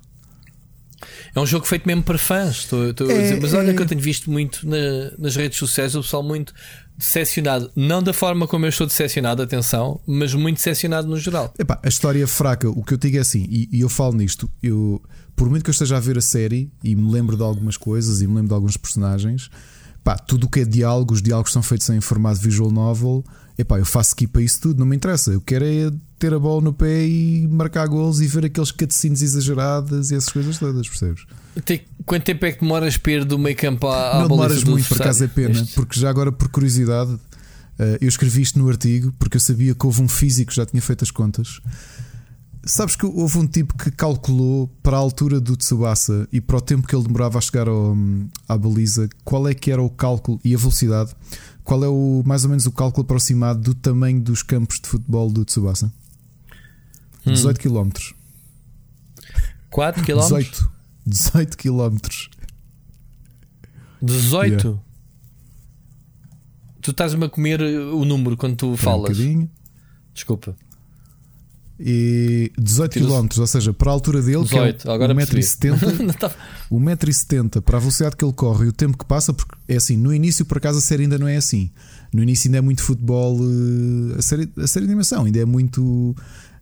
É um jogo feito mesmo para fãs, estou, estou é, a dizer. Mas olha é... que eu tenho visto muito na, nas redes sociais o pessoal muito decepcionado. Não da forma como eu estou decepcionado, atenção, mas muito decepcionado no geral. Epá, a história fraca, o que eu digo é assim, e, e, eu falo nisto, eu, por muito que eu esteja a ver a série e me lembro de algumas coisas e me lembro de alguns personagens, pá, tudo o que é diálogo, os diálogos são feitos em formato visual novel. Epá, eu faço skip a isso tudo, não me interessa. Eu quero é ter a bola no pé e marcar gols e ver aqueles cutscenes exageradas e essas coisas todas, percebes? Tem, quanto tempo é que demoras para ir do meio campo à, à Não demoras muito, por acaso é pena, este? porque já agora, por curiosidade, eh, eu escrevi isto no artigo porque eu sabia que houve um físico que já tinha feito as contas. Sabes que houve um tipo que calculou para a altura do Tsubasa e para o tempo que ele demorava a chegar ao, à baliza, qual é que era o cálculo e a velocidade, qual é o mais ou menos o cálculo aproximado do tamanho dos campos de futebol do Tsubasa? Hum. 18 km. 4 km? 18. 18 km. 18? Yeah. Tu estás-me a comer o número quando tu falas. Um Desculpa. E 18 km, ou seja, para a altura dele, 18, que é 1,70m, 1,70m [laughs] para a velocidade que ele corre e o tempo que passa, porque é assim, no início por acaso a série ainda não é assim. No início ainda é muito futebol, eh, a série, a série de animação ainda é muito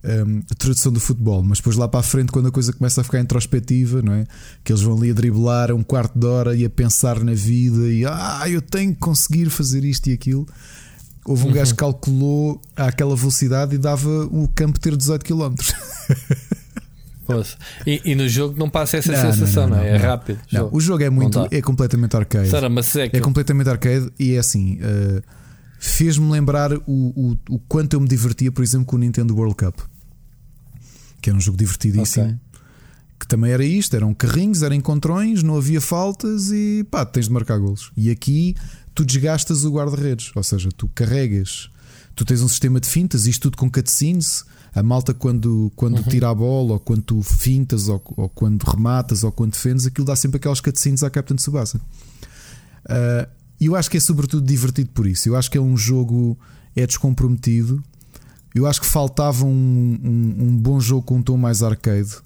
um, tradução do futebol, mas depois lá para a frente, quando a coisa começa a ficar introspectiva, não é? Que eles vão ali a driblar um quarto de hora e a pensar na vida e ah, eu tenho que conseguir fazer isto e aquilo. Houve um uhum. gajo que calculou àquela velocidade e dava o campo ter 18 km. [laughs] E, e, no jogo não passa essa não, sensação, não, não, não, é rápido. Não, jogo. o jogo é muito, é completamente arcade. é completamente arcade e é assim. Uh, fez-me lembrar o, o, o, quanto eu me divertia, por exemplo, com o Nintendo World Cup, que era um jogo divertidíssimo. Okay. Que também era isto: eram carrinhos, eram encontrões, não havia faltas e pá, tens de marcar golos. E aqui tu desgastas o guarda-redes, ou seja, tu carregas, tu tens um sistema de fintas, isto tudo com cutscenes. A malta, quando, quando uhum. tira a bola, ou quando tu fintas, ou, ou, quando rematas, ou quando defendes, aquilo dá sempre aquelas cutscenes à Captain Tsubasa. Uh, e eu acho que é sobretudo divertido por isso. Eu acho que é um jogo é descomprometido. Eu acho que faltava um, um, um bom jogo com um tom mais arcade.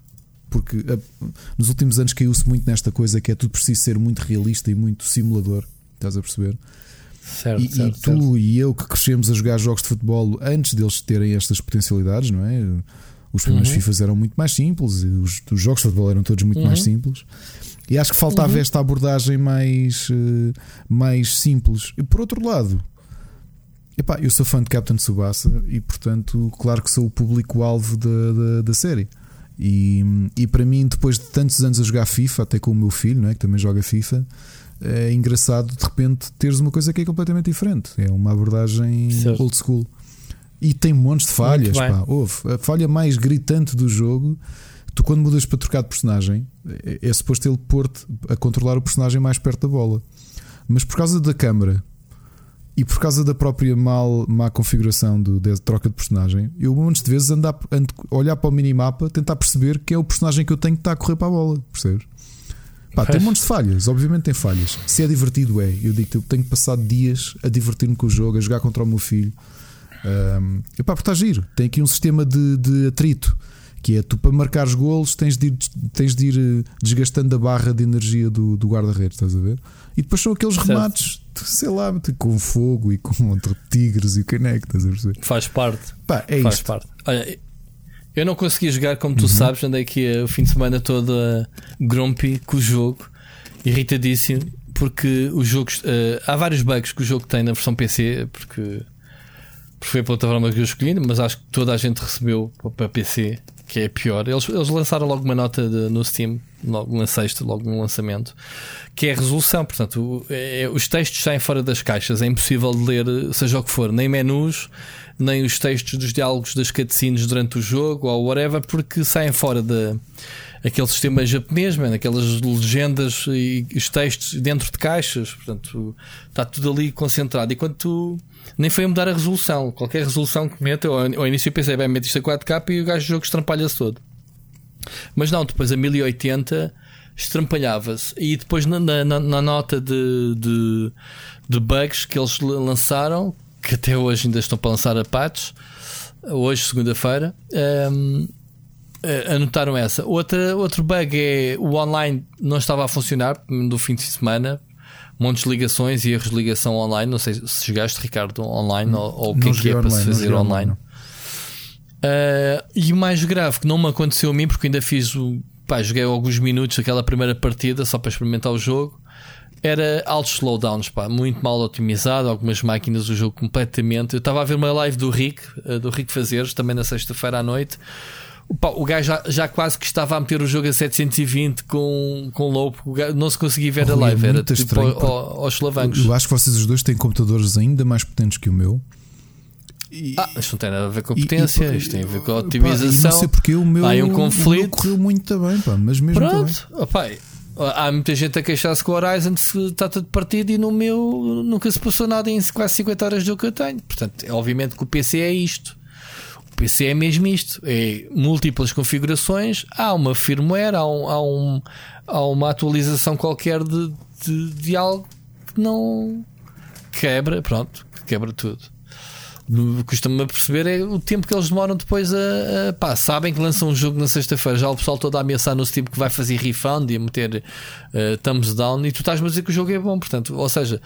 Porque uh, nos últimos anos caiu-se muito nesta coisa que é tudo preciso ser muito realista e muito simulador. Estás a perceber? Certo, e, certo, e tu certo. e eu que crescemos a jogar jogos de futebol antes deles terem estas potencialidades, não é? Os primeiros uhum. FIFAs eram muito mais simples, os, os jogos de futebol eram todos muito uhum. mais simples. E acho que faltava uhum. esta abordagem mais, uh, mais simples. E por outro lado, epá, eu sou fã de Captain Tsubasa e, portanto, claro que sou o público-alvo da, da, da, série. E, e para mim, depois de tantos anos a jogar FIFA, até com o meu filho, não é? que também joga FIFA, é engraçado de repente teres uma coisa que é completamente diferente. É uma abordagem certo. old school. E tem montes de falhas. Pá. Houve. A falha mais gritante do jogo Tu, quando mudas para trocar de personagem, é, é suposto ele pôr-te a controlar o personagem mais perto da bola. Mas por causa da câmera e por causa da própria mal, má configuração do, de troca de personagem, eu muitas vezes ando a, ando a olhar para o minimapa, tentar perceber que é o personagem que eu tenho que estar a correr para a bola. Percebes? Pá, tem montes de falhas, obviamente tem falhas. Se é divertido, é. Eu digo que eu tenho passado dias a divertir-me com o jogo, a jogar contra o meu filho. Um, e pá, porque está giro. Tem aqui um sistema de, de atrito que é tu para marcar os golos tens de ir, tens de ir eh, desgastando a barra de energia do, do guarda-redes, estás a ver? E depois são aqueles certo. remates, sei lá, com fogo e com [laughs] tigres e o caneco, estás a perceber? Faz parte. Pá, é Faz isto. parte. Olha, eu não consegui jogar como tu uhum. sabes, andei aqui o fim de semana todo a grumpy com o jogo, irritadíssimo, porque os jogos. Uh, há vários bugs que o jogo tem na versão PC, porque foi a plataforma que eu escolhi, mas acho que toda a gente recebeu para PC que é pior. Eles, eles lançaram logo uma nota de, no Steam, logo na sexta, logo no lançamento, que é a resolução. Portanto, é, os textos saem fora das caixas, é impossível de ler, seja o que for, nem menus, nem os textos dos diálogos das cutscenes durante o jogo ou whatever, porque saem fora de aquele sistema japonês, man, aquelas legendas e os textos dentro de caixas. Portanto, está tudo ali concentrado. E quando tu nem foi a mudar a resolução. Qualquer resolução que meta, ao, ao início eu pensei, bem, mete isto a 4K e o gajo do jogo estrampalha-se todo. Mas não, depois a 1080 estrampalhava-se. E depois na, na, na nota de, de, de, bugs que eles lançaram, que até hoje ainda estão para lançar a patches, hoje, segunda-feira. Um, anotaram essa. Outra, outro bug é o online não estava a funcionar no fim de semana. Montes de ligações e erros de ligação online. Não sei se chegaste, Ricardo, online ou, ou o que é que é para se fazer online. Uh, e o mais grave que não me aconteceu a mim, porque ainda fiz o. Pá, joguei alguns minutos aquela primeira partida só para experimentar o jogo. Era altos slowdowns, pá, muito mal otimizado. Algumas máquinas o jogo completamente. Eu estava a ver uma live do Rick, uh, do Rick Fazeres, também na sexta-feira à noite. Pá, o gajo já, já, quase que estava a meter o jogo a 720 com, com low, não se conseguia ver oh, a live, é era tipo estranho, ao, aos solavancos. Eu acho que vocês os dois têm computadores ainda mais potentes que o meu. E, ah, isto não tem nada a ver com a potência, e, e, isto tem a ver com a otimização. Pá, não sei porque o meu, Há um conflito. correu muito bem, pá, mas mesmo Pronto, opa, há muita gente a queixar-se com o Horizon está tudo partido e no meu nunca se passou nada em quase 50 horas do que eu tenho. Portanto, obviamente que o PC é isto. O PC é mesmo isto: é múltiplas configurações, há uma firmware, há, um, há, um, há uma atualização qualquer de, de, de algo que não quebra, pronto, quebra tudo costumo me perceber é o tempo que eles demoram depois a, a pá, sabem que lançam um jogo na sexta-feira, já o pessoal todo a ameaçar no Steam que vai fazer refund e a meter uh, thumbs down e tu estás a dizer que o jogo é bom, portanto, ou seja,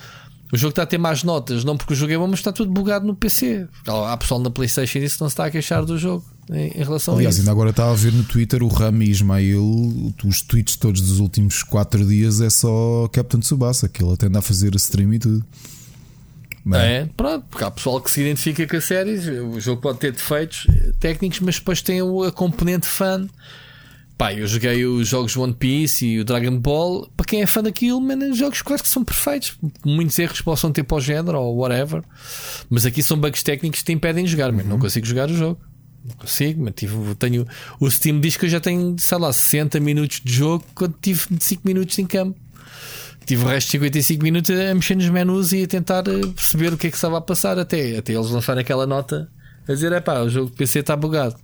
o jogo está a ter mais notas, não porque o jogo é bom, mas está tudo bugado no PC. Há pessoal na Playstation isso não se está a queixar do jogo em, em relação Aliás, a isso. ainda agora estava a ver no Twitter o Rami Ismail, os tweets todos dos últimos 4 dias é só Captain Tsubasa, que ele até anda a fazer stream e tudo. É? é? pronto, porque há pessoal que se identifica com a série. O jogo pode ter defeitos técnicos, mas depois tem a componente fã. Pá, eu joguei os jogos One Piece e o Dragon Ball. Para quem é fã daquilo, man, jogos quase que são perfeitos. Muitos erros possam ter para o género ou whatever. Mas aqui são bugs técnicos que te impedem de jogar. Uhum. Não consigo jogar o jogo. Não consigo, mas tive, tenho, o Steam diz que eu já tenho, sei lá, 60 minutos de jogo quando tive 5 minutos em campo tive o resto de 55 minutos a mexer nos menus e a tentar eh, perceber o que é que estava a passar até, até eles lançarem aquela nota a dizer: é pá, o jogo PC está bugado.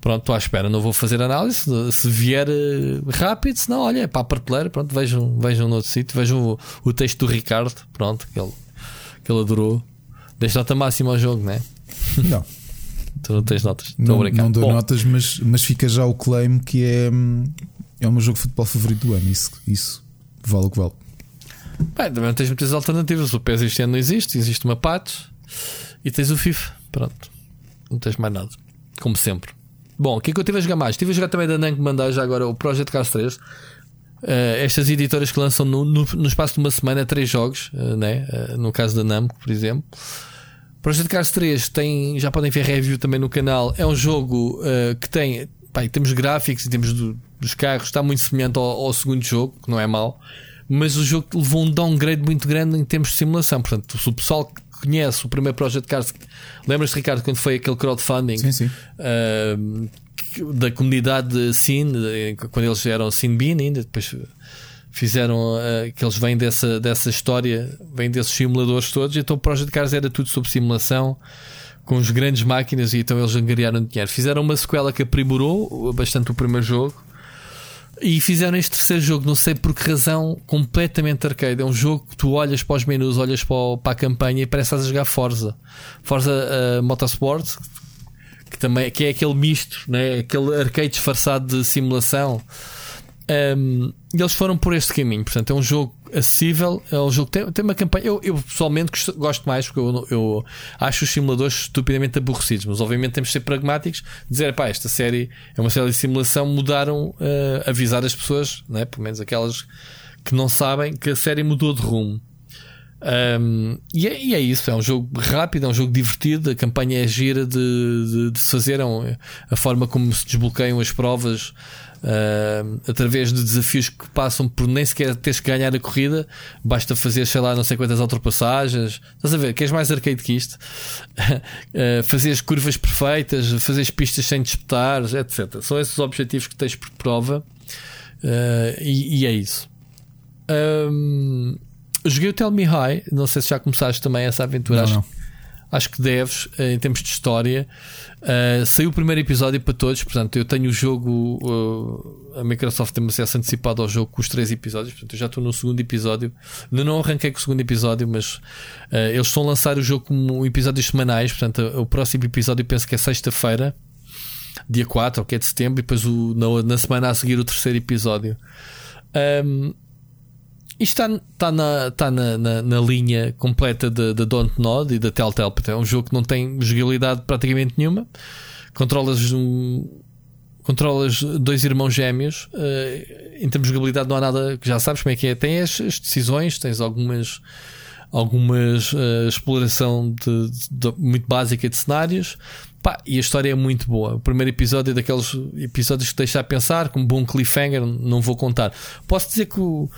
Pronto, estou à espera, não vou fazer análise. Se vier eh, rápido, se não, olha, é para a prateleira. Pronto, vejam, vejam no outro sítio, vejam o, o, texto do Ricardo. Pronto, que ele, que ele adorou. Deixa nota máxima ao jogo, não é? Não. [laughs] tu não tens notas. Não, não dou Bom, notas, mas, mas fica já o claim que é, hum, é o meu jogo de futebol favorito do ano. Isso, isso vale o que vale. Bem, também tens muitas alternativas. O PES este ano não existe, existe uma patch e tens o FIFA. Pronto, não tens mais nada, como sempre. Bom, o que é que eu tive a jogar mais? Tive a jogar também da Namco mandar já agora o Project Cars 3. Uh, eh, estas editoras que lançam no, no, no, espaço de uma semana três jogos, uh, né? Uh, no caso da Namco, por exemplo. Project Cars 3 tem, já podem ver review também no canal. É um jogo que tem, pá, em termos gráficos, em termos do, dos carros, está muito semelhante ao, ao, segundo jogo, que não é mau mas o jogo levou um downgrade muito grande em termos de simulação. Portanto, se o pessoal que conhece o primeiro Project Cars, lembras-te, Ricardo, quando foi aquele crowdfunding sim, sim. Uh, da comunidade Cine, quando eles eram Cine Bean ainda, depois fizeram uh, que eles vêm dessa, dessa história, vêm desses simuladores todos. Então o Project Cars era tudo sobre simulação com as grandes máquinas e então eles angariaram dinheiro. Fizeram uma sequela que aprimorou bastante o primeiro jogo e fizeram este terceiro jogo, não sei por que razão, completamente arcade. É um jogo que tu olhas para os menus, olhas para, a campanha e parece a jogar Forza. Forza uh, Motorsport, que, também, que é aquele misto, né? aquele arcade disfarçado de simulação. Um, e eles foram por este caminho. Portanto, é um jogo acessível. Um jogo tem, tem uma campanha. Eu, eu pessoalmente gosto mais porque eu, eu, acho os simuladores estupidamente aborrecidos. Mas obviamente temos de ser pragmáticos. Dizer, pá, esta série é uma série de simulação. Mudaram, uh, avisar as pessoas, né? pelo menos aquelas que não sabem, que a série mudou de rumo. Um, e, é, e, é, isso, é um jogo rápido, é um jogo divertido. A campanha é gira de, de, de fazer, é a forma como se desbloqueiam as provas uh, através de desafios que passam por nem sequer teres que ganhar a corrida, basta fazer, sei lá, não sei quantas ultrapassagens. Estás a ver? Queres mais arcade que isto? uh, [laughs] fazer as curvas perfeitas, fazer as pistas sem disputar, etc. São esses os objetivos que tens por prova uh, e, e, é isso. Um, joguei o Tell Me High, não sei se já começaste também essa aventura. Não, não. Acho que deves, em termos de história. Uh, saiu o primeiro episódio para todos, portanto, eu tenho o jogo. Uh, a Microsoft tem acesso antecipado ao jogo com os três episódios, portanto, eu já estou no segundo episódio. Não, não arranquei com o segundo episódio, mas uh, eles estão a lançar o jogo como episódios semanais, portanto, o próximo episódio penso que é sexta-feira, dia 4 ou que é de setembro, e depois o, na, na semana a seguir o terceiro episódio. Um, isto está, está, na, está na, na, na linha completa da Don't Nod e da Telltale. É um jogo que não tem jogabilidade praticamente nenhuma. Controlas um, controlas dois irmãos gêmeos. Uh, em termos de jogabilidade, não há nada que já sabes como é que é. Tem as, decisões, tens algumas, algumas uh, exploração de, de, muito básica de cenários. Pá, e a história é muito boa. O primeiro episódio é daqueles episódios que deixa a pensar, como bom cliffhanger, não vou contar. Posso dizer que o,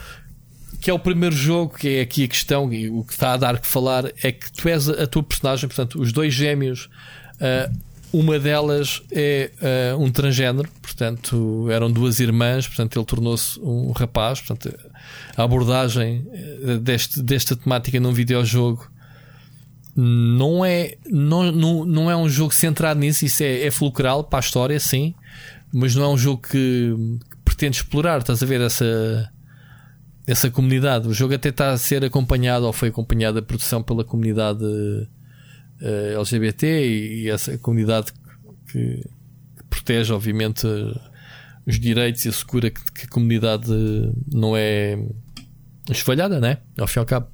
que é o primeiro jogo, que é aqui a questão, e o que está a dar que falar é que tu és a, a tua personagem, portanto, os dois gêmeos, uh, uma delas é uh, um transgênero, portanto, eram duas irmãs, portanto, ele tornou-se um rapaz, portanto, a abordagem eh, deste, desta temática num videojogo não é, não, não, não é um jogo centrado nisso, isso é, é fulcral para a história, sim, mas não é um jogo que, que pretende explorar, estás a ver essa essa comunidade. O jogo até está a ser acompanhado ou foi acompanhado a produção pela comunidade uh, eh, LGBT e, e, essa comunidade que, que protege, obviamente, os direitos e assegura que, que a comunidade não é esfalhada, né? Ao fim e ao cabo.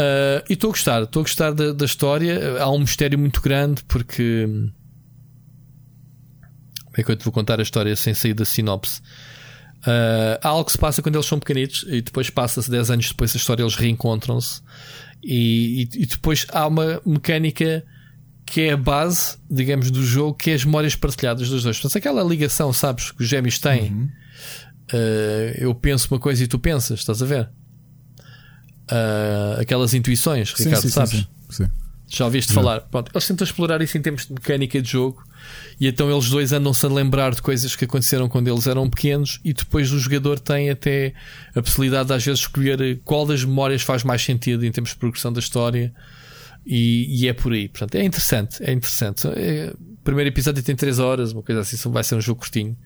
Uh, e estou a gostar, estou a gostar da, da, história. Há um mistério muito grande porque. Como é que eu te vou contar a história sem sair da sinopse? Uh, há algo que se passa quando eles são pequenitos e depois passa-se 10 anos depois da história, eles reencontram-se e, e, e, depois há uma mecânica que é a base, digamos, do jogo, que é as memórias partilhadas dos dois. Portanto, aquela ligação, sabes, que os gêmeos têm. Uhum. Uh, eu penso uma coisa e tu pensas, estás a ver? Uh, aquelas intuições, sim, Ricardo, sim, sabes? Sim, sim. Já ouviste falar? Pronto, eles tentam explorar isso em termos de mecânica de jogo e então eles dois andam-se a lembrar de coisas que aconteceram quando eles eram pequenos e depois o jogador tem até a possibilidade de às vezes escolher qual das memórias faz mais sentido em termos de progressão da história e, e é por aí. Portanto, é interessante, é interessante. É, o primeiro episódio tem 3 horas, uma coisa assim, vai ser um jogo curtinho.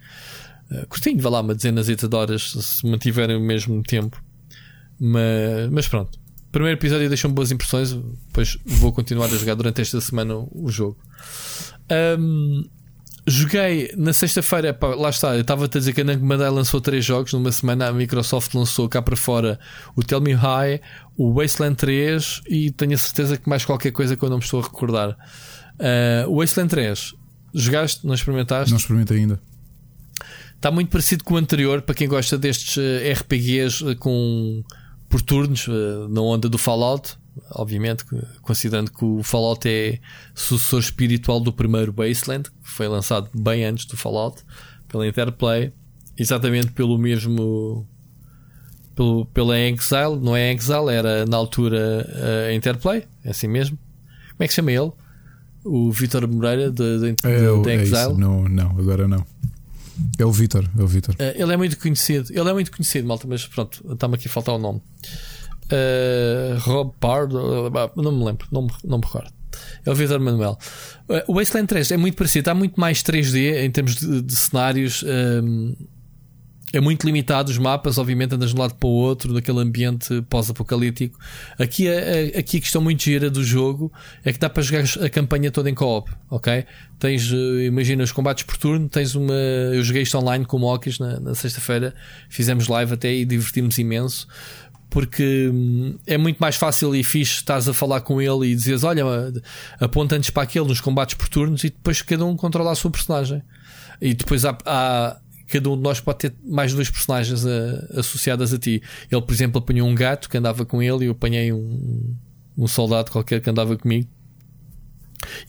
Uh, curtinho, vai lá, uma dezena de horas se mantiverem o mesmo tempo. Mas, mas pronto, primeiro episódio deixou-me boas impressões. Depois vou continuar a jogar durante esta semana o jogo. Um, joguei na sexta-feira, lá está, eu estava-te a dizer que a Bandai lançou três jogos numa semana. A Microsoft lançou cá para fora o Tell Me High, o Wasteland 3 e tenho a certeza que mais qualquer coisa que eu não me estou a recordar. Uh, o Wasteland 3, jogaste? Não experimentaste? Não experimentei ainda. Está muito parecido com o anterior, para quem gosta destes uh, RPGs uh, com por turnos, uh, na onda do Fallout, obviamente, considerando que o Fallout é sucessor espiritual do primeiro Wasteland, que foi lançado bem antes do Fallout, pela Interplay, exatamente pelo mesmo. Pelo, pela Exile, não é Exile, era na altura a Interplay, é assim mesmo. Como é que chama ele? O Vitor Moreira de, é, é Exile? É não, não, agora não. É o Vitor, é o Vitor. Uh, ele é muito conhecido, ele é muito conhecido, malta, mas pronto, está-me aqui a faltar o nome. Uh, Rob Pardo, não me lembro, não me, não me recordo. É o Vitor Manuel. Uh, o Wasteland 3 é muito parecido, está muito mais 3D em termos de, de cenários. Um, é muito limitado os mapas, obviamente andas de um lado para o outro, naquele ambiente pós-apocalíptico. Aqui a, aqui a questão muito gira do jogo é que dá para jogar a campanha toda em co-op, ok? Tens, eh, imagina, os combates por turno, tens uma. Eu joguei isto online com o Mokis na, na sexta-feira, fizemos live até e divertimos imenso porque hum, é muito mais fácil e fixe estares a falar com ele e dizes: Olha, aponta antes para aquele nos combates por turnos e depois cada um controla a sua personagem. E depois há, há, cada um de nós pode ter mais duas personagens a, associadas a ti. Ele, por exemplo, apanhou um gato que andava com ele e eu apanhei um, um soldado qualquer que andava comigo.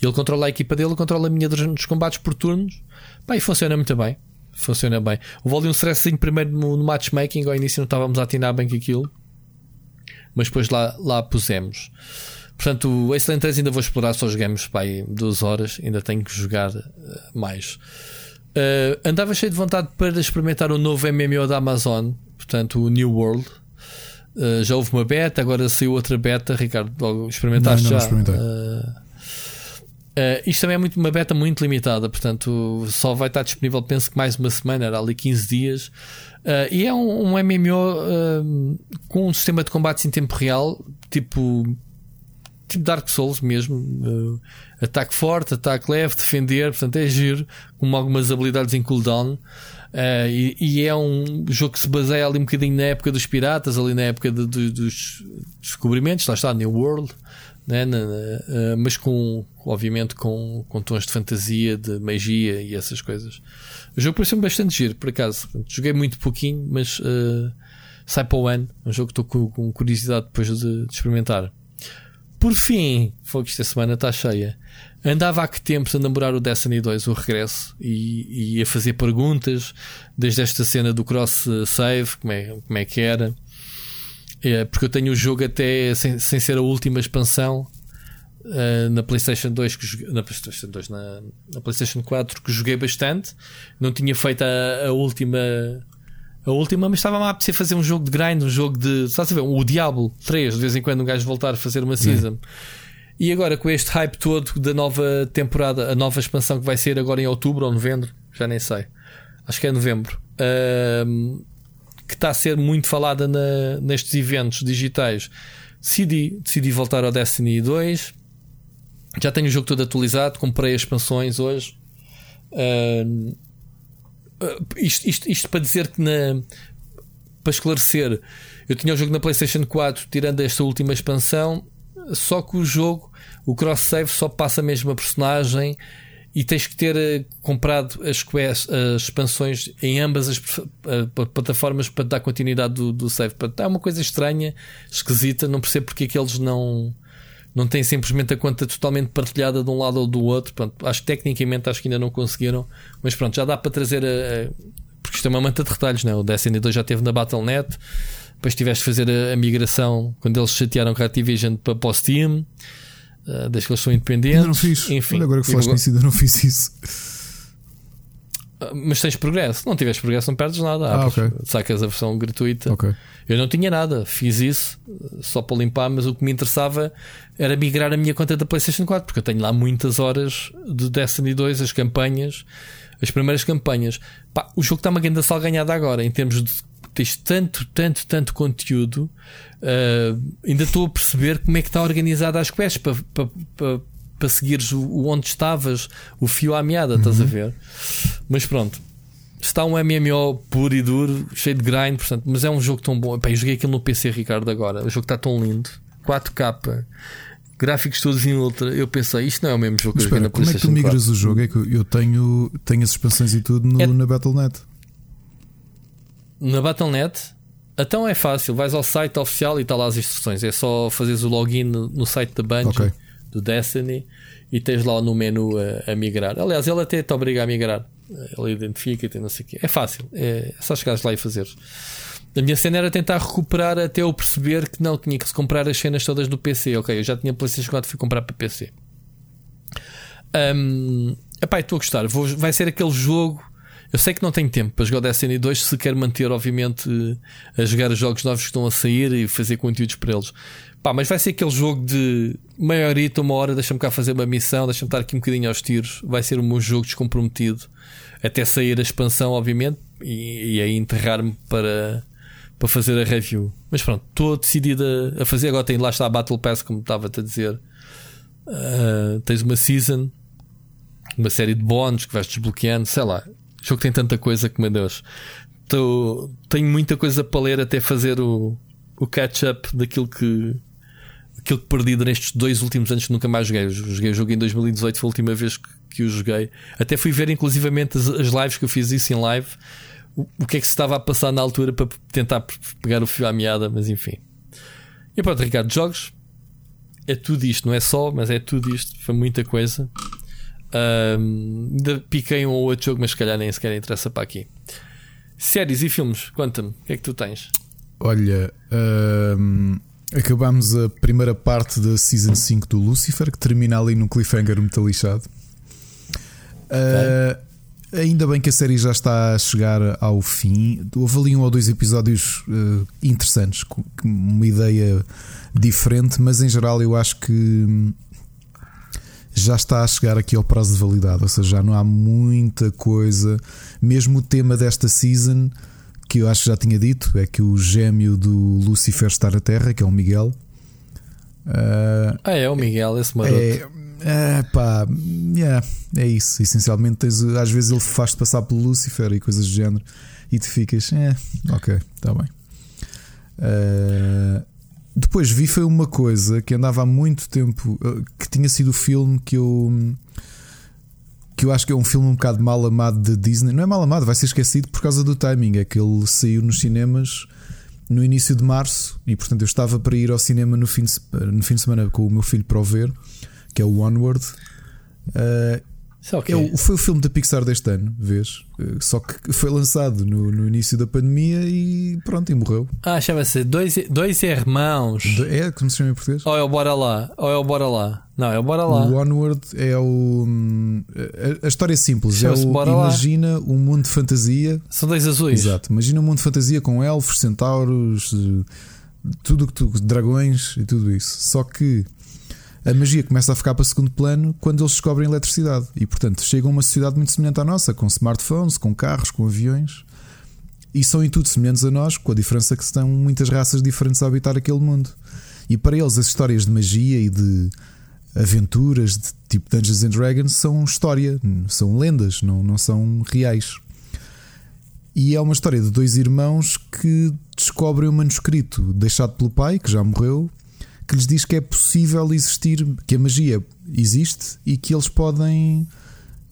Ele controla a equipa dele, controla a minha nos combates por turnos. Pá, e funciona muito bem. Funciona bem. Houve ali um stressinho primeiro no, no matchmaking. Ao início não estávamos a atinar bem com aquilo. Mas depois lá, lá pusemos. Portanto, o Wasteland 3 ainda vou explorar. Só jogamos pá, duas horas. Ainda tenho que jogar uh, mais. Uh, andava cheio de vontade para experimentar o novo MMO da Amazon, portanto, o New World. Uh, já houve uma beta, agora saiu outra beta. Ricardo, logo experimentaste não, não, já? Uh, Uh, isto também é muito, uma beta muito limitada, portanto só vai estar disponível, penso que mais uma semana, era ali 15 dias. Uh, e é um, um MMO uh, com um sistema de combates em tempo real, tipo, tipo Dark Souls mesmo. ataque forte, ataque leve, defender, portanto é giro, com algumas habilidades em cooldown. E, e, é um jogo que se baseia ali um bocadinho na época dos piratas, ali na época de, de, dos descobrimentos, lá está, New World né? Uh, mas com, obviamente, com, com tons de fantasia, de magia e essas coisas. O jogo pareceu-me bastante giro, por acaso. Joguei muito pouquinho, mas uh, sai para o ano. É um jogo que estou com, com curiosidade depois de, de, experimentar. Por fim, foi que esta semana está cheia. Andava há que tempos a namorar o Destiny 2, o regresso, e, e a fazer perguntas, desde esta cena do cross save, como é, como é que era é, porque eu tenho o jogo até sem, sem ser a última expansão uh, na PlayStation 2, que na PlayStation 2, na, na, PlayStation 4, que joguei bastante. Não tinha feito a, a última. A última, mas estava-me a apetecer fazer um jogo de grind, um jogo de. Estás a ver? O Diablo 3, de vez em quando um gajo voltar a fazer uma season. E agora com este hype todo da nova temporada, a nova expansão que vai ser agora em outubro ou novembro, já nem sei. Acho que é novembro. Que está a ser muito falada na, nestes eventos digitais. Decidi, decidi voltar ao Destiny 2. Já tenho o jogo todo atualizado, comprei as expansões hoje. Isto, isto, isto, para dizer que na, para esclarecer, eu tinha o jogo na PlayStation 4, tirando esta última expansão, só que o jogo, o cross-save, só passa a mesma personagem e tens que ter uh, comprado as, as expansões em ambas as uh, plataformas para dar continuidade do, do save. É uma coisa estranha, esquisita, não percebo porque é que eles não, não têm simplesmente a conta totalmente partilhada de um lado ou do outro. Pronto, acho que tecnicamente acho que ainda não conseguiram, mas pronto, já dá para trazer a, a porque isto é uma manta de retalhos, né? o Destiny 2 já teve na Battle.net, depois tiveste de fazer a, a migração quando eles chatearam com a Activision para, para o Steam. Uh, desde que eles são independentes. Ainda não fiz. Enfim, Olha, agora que falaste nisso, ainda não fiz isso. Uh, mas tens progresso. Não tiveres progresso, não perdes nada. Ah, okay. Sacas a versão gratuita. Okay. Eu não tinha nada, fiz isso só para limpar, mas o que me interessava era migrar a minha conta da PlayStation 4, porque eu tenho lá muitas horas de Destiny 2, as campanhas, as primeiras campanhas. Pá, o jogo está uma grande salganhada agora, em termos de tens tanto, tanto, tanto conteúdo, uh, ainda estou a perceber como é que está organizada as quests para, para, para, para seguires o, o, onde estavas, o fio à meada, uhum. estás a uhum. ver? Mas pronto. Está um MMO puro e duro, cheio de grind, portanto, mas é um jogo tão bom. Epá, eu joguei aquilo no PC, Ricardo, agora. O jogo está tão lindo. 4K, gráficos todos em ultra. Eu pensei, isto não é o mesmo jogo mas, que eu espera, na Como é que tu migras 4? o jogo? É que eu tenho, tenho as expansões e tudo no, é... na Battle.net na Battle.net, então é fácil, vais ao site oficial e está lá as instruções. É só fazeres o login no, no site da Bungie, okay. Do Destiny, e tens lá no menu a, a, migrar. Aliás, ele até te obriga a migrar. Ele identifica-te, não sei o quê. É fácil, é, é só chegares lá e fazeres. A minha cena era tentar recuperar até eu perceber que não tinha que comprar as cenas todas do PC. Ok, eu já tinha PlayStation 4 fui comprar para PC. Um, epá, estou a gostar. Vou, vai ser aquele jogo eu sei que não tenho tempo para jogar o Destiny 2 se quer manter, obviamente, a jogar os jogos novos que estão a sair e fazer conteúdos para eles. Pá, mas vai ser aquele jogo de meia horita, uma hora, deixa-me cá fazer uma missão, deixa-me estar aqui um bocadinho aos tiros. Vai ser um jogo descomprometido até sair a expansão, obviamente, e, e aí enterrar-me para, para fazer a review. Mas pronto, estou decidida a fazer. Agora tem lá está a Battle Pass, como estava-te a dizer. Uh, tens uma season, uma série de bónus que vais desbloqueando, sei lá. O jogo tem tanta coisa que, meu Deus, tô, tenho muita coisa para ler até fazer o, o catch-up daquilo que, aquilo que perdi nestes dois últimos anos que nunca mais joguei. Joguei o jogo em 2018, foi a última vez que, o joguei. Até fui ver, inclusivamente, as, as, lives que eu fiz isso em live. O, que é que se estava a passar na altura para tentar pegar o fio à meada, mas enfim. E pronto, Ricardo, jogos é tudo isto, não é só, mas é tudo isto. Foi muita coisa. Um, piquei um ou outro jogo, mas se calhar nem sequer interessa para aqui. Séries e filmes, conta-me, o que é que tu tens? Olha, acabamos a primeira parte da Season 5 do Lucifer, que termina ali num cliffhanger muito lixado. Uh, ainda bem que a série já está a chegar ao fim. Houve ali um ou dois episódios uh, interessantes, com uma ideia diferente, mas em geral eu acho que hum, já está a chegar aqui ao prazo de validade, ou seja, já não há muita coisa. Mesmo o tema desta season, que eu acho que já tinha dito, é que o gêmeo do Lucifer está na Terra, que é o Miguel. Uh, ah, é o Miguel, esse maroto. É, é pá, yeah, é isso. Essencialmente, tens, às vezes ele faz-te passar pelo Lucifer e coisas do género, e tu ficas, é, ok, está bem. Uh, depois vi foi uma coisa que andava há muito tempo, que tinha sido o filme que eu. Que eu acho que é um filme um bocado mal amado de Disney. Não é mal amado, vai ser esquecido por causa do timing. É que ele saiu nos cinemas no início de março e, portanto, eu estava para ir ao cinema no fim de, no fim de semana com o meu filho para o ver que é o Onward. Uh, é o, foi o filme da Pixar deste ano, vês? Uh, só que foi lançado no, no, início da pandemia e pronto, e morreu. Ah, chama-se Dois, dois Irmãos. É, como se chama em português? Ou é o Bora Lá? Ou é o Bora Lá? Não, é o Bora Lá. O Onward é o. A, a história é simples. É o, imagina um mundo de fantasia. São dois azuis. Exato. Imagina um mundo de fantasia com elfos, centauros, tudo que tu. dragões e tudo isso. Só que a magia começa a ficar para segundo plano quando eles descobrem eletricidade. E, portanto, chegam a uma sociedade muito semelhante à nossa, com smartphones, com carros, com aviões. E são em tudo semelhantes a nós, com a diferença que estão muitas raças diferentes a habitar aquele mundo. E para eles, as histórias de magia e de aventuras, de tipo Dungeons and Dragons, são história, são lendas, não, não são reais. E é uma história de dois irmãos que descobrem um manuscrito deixado pelo pai, que já morreu, que lhes diz que é possível existir, que a magia existe e que eles podem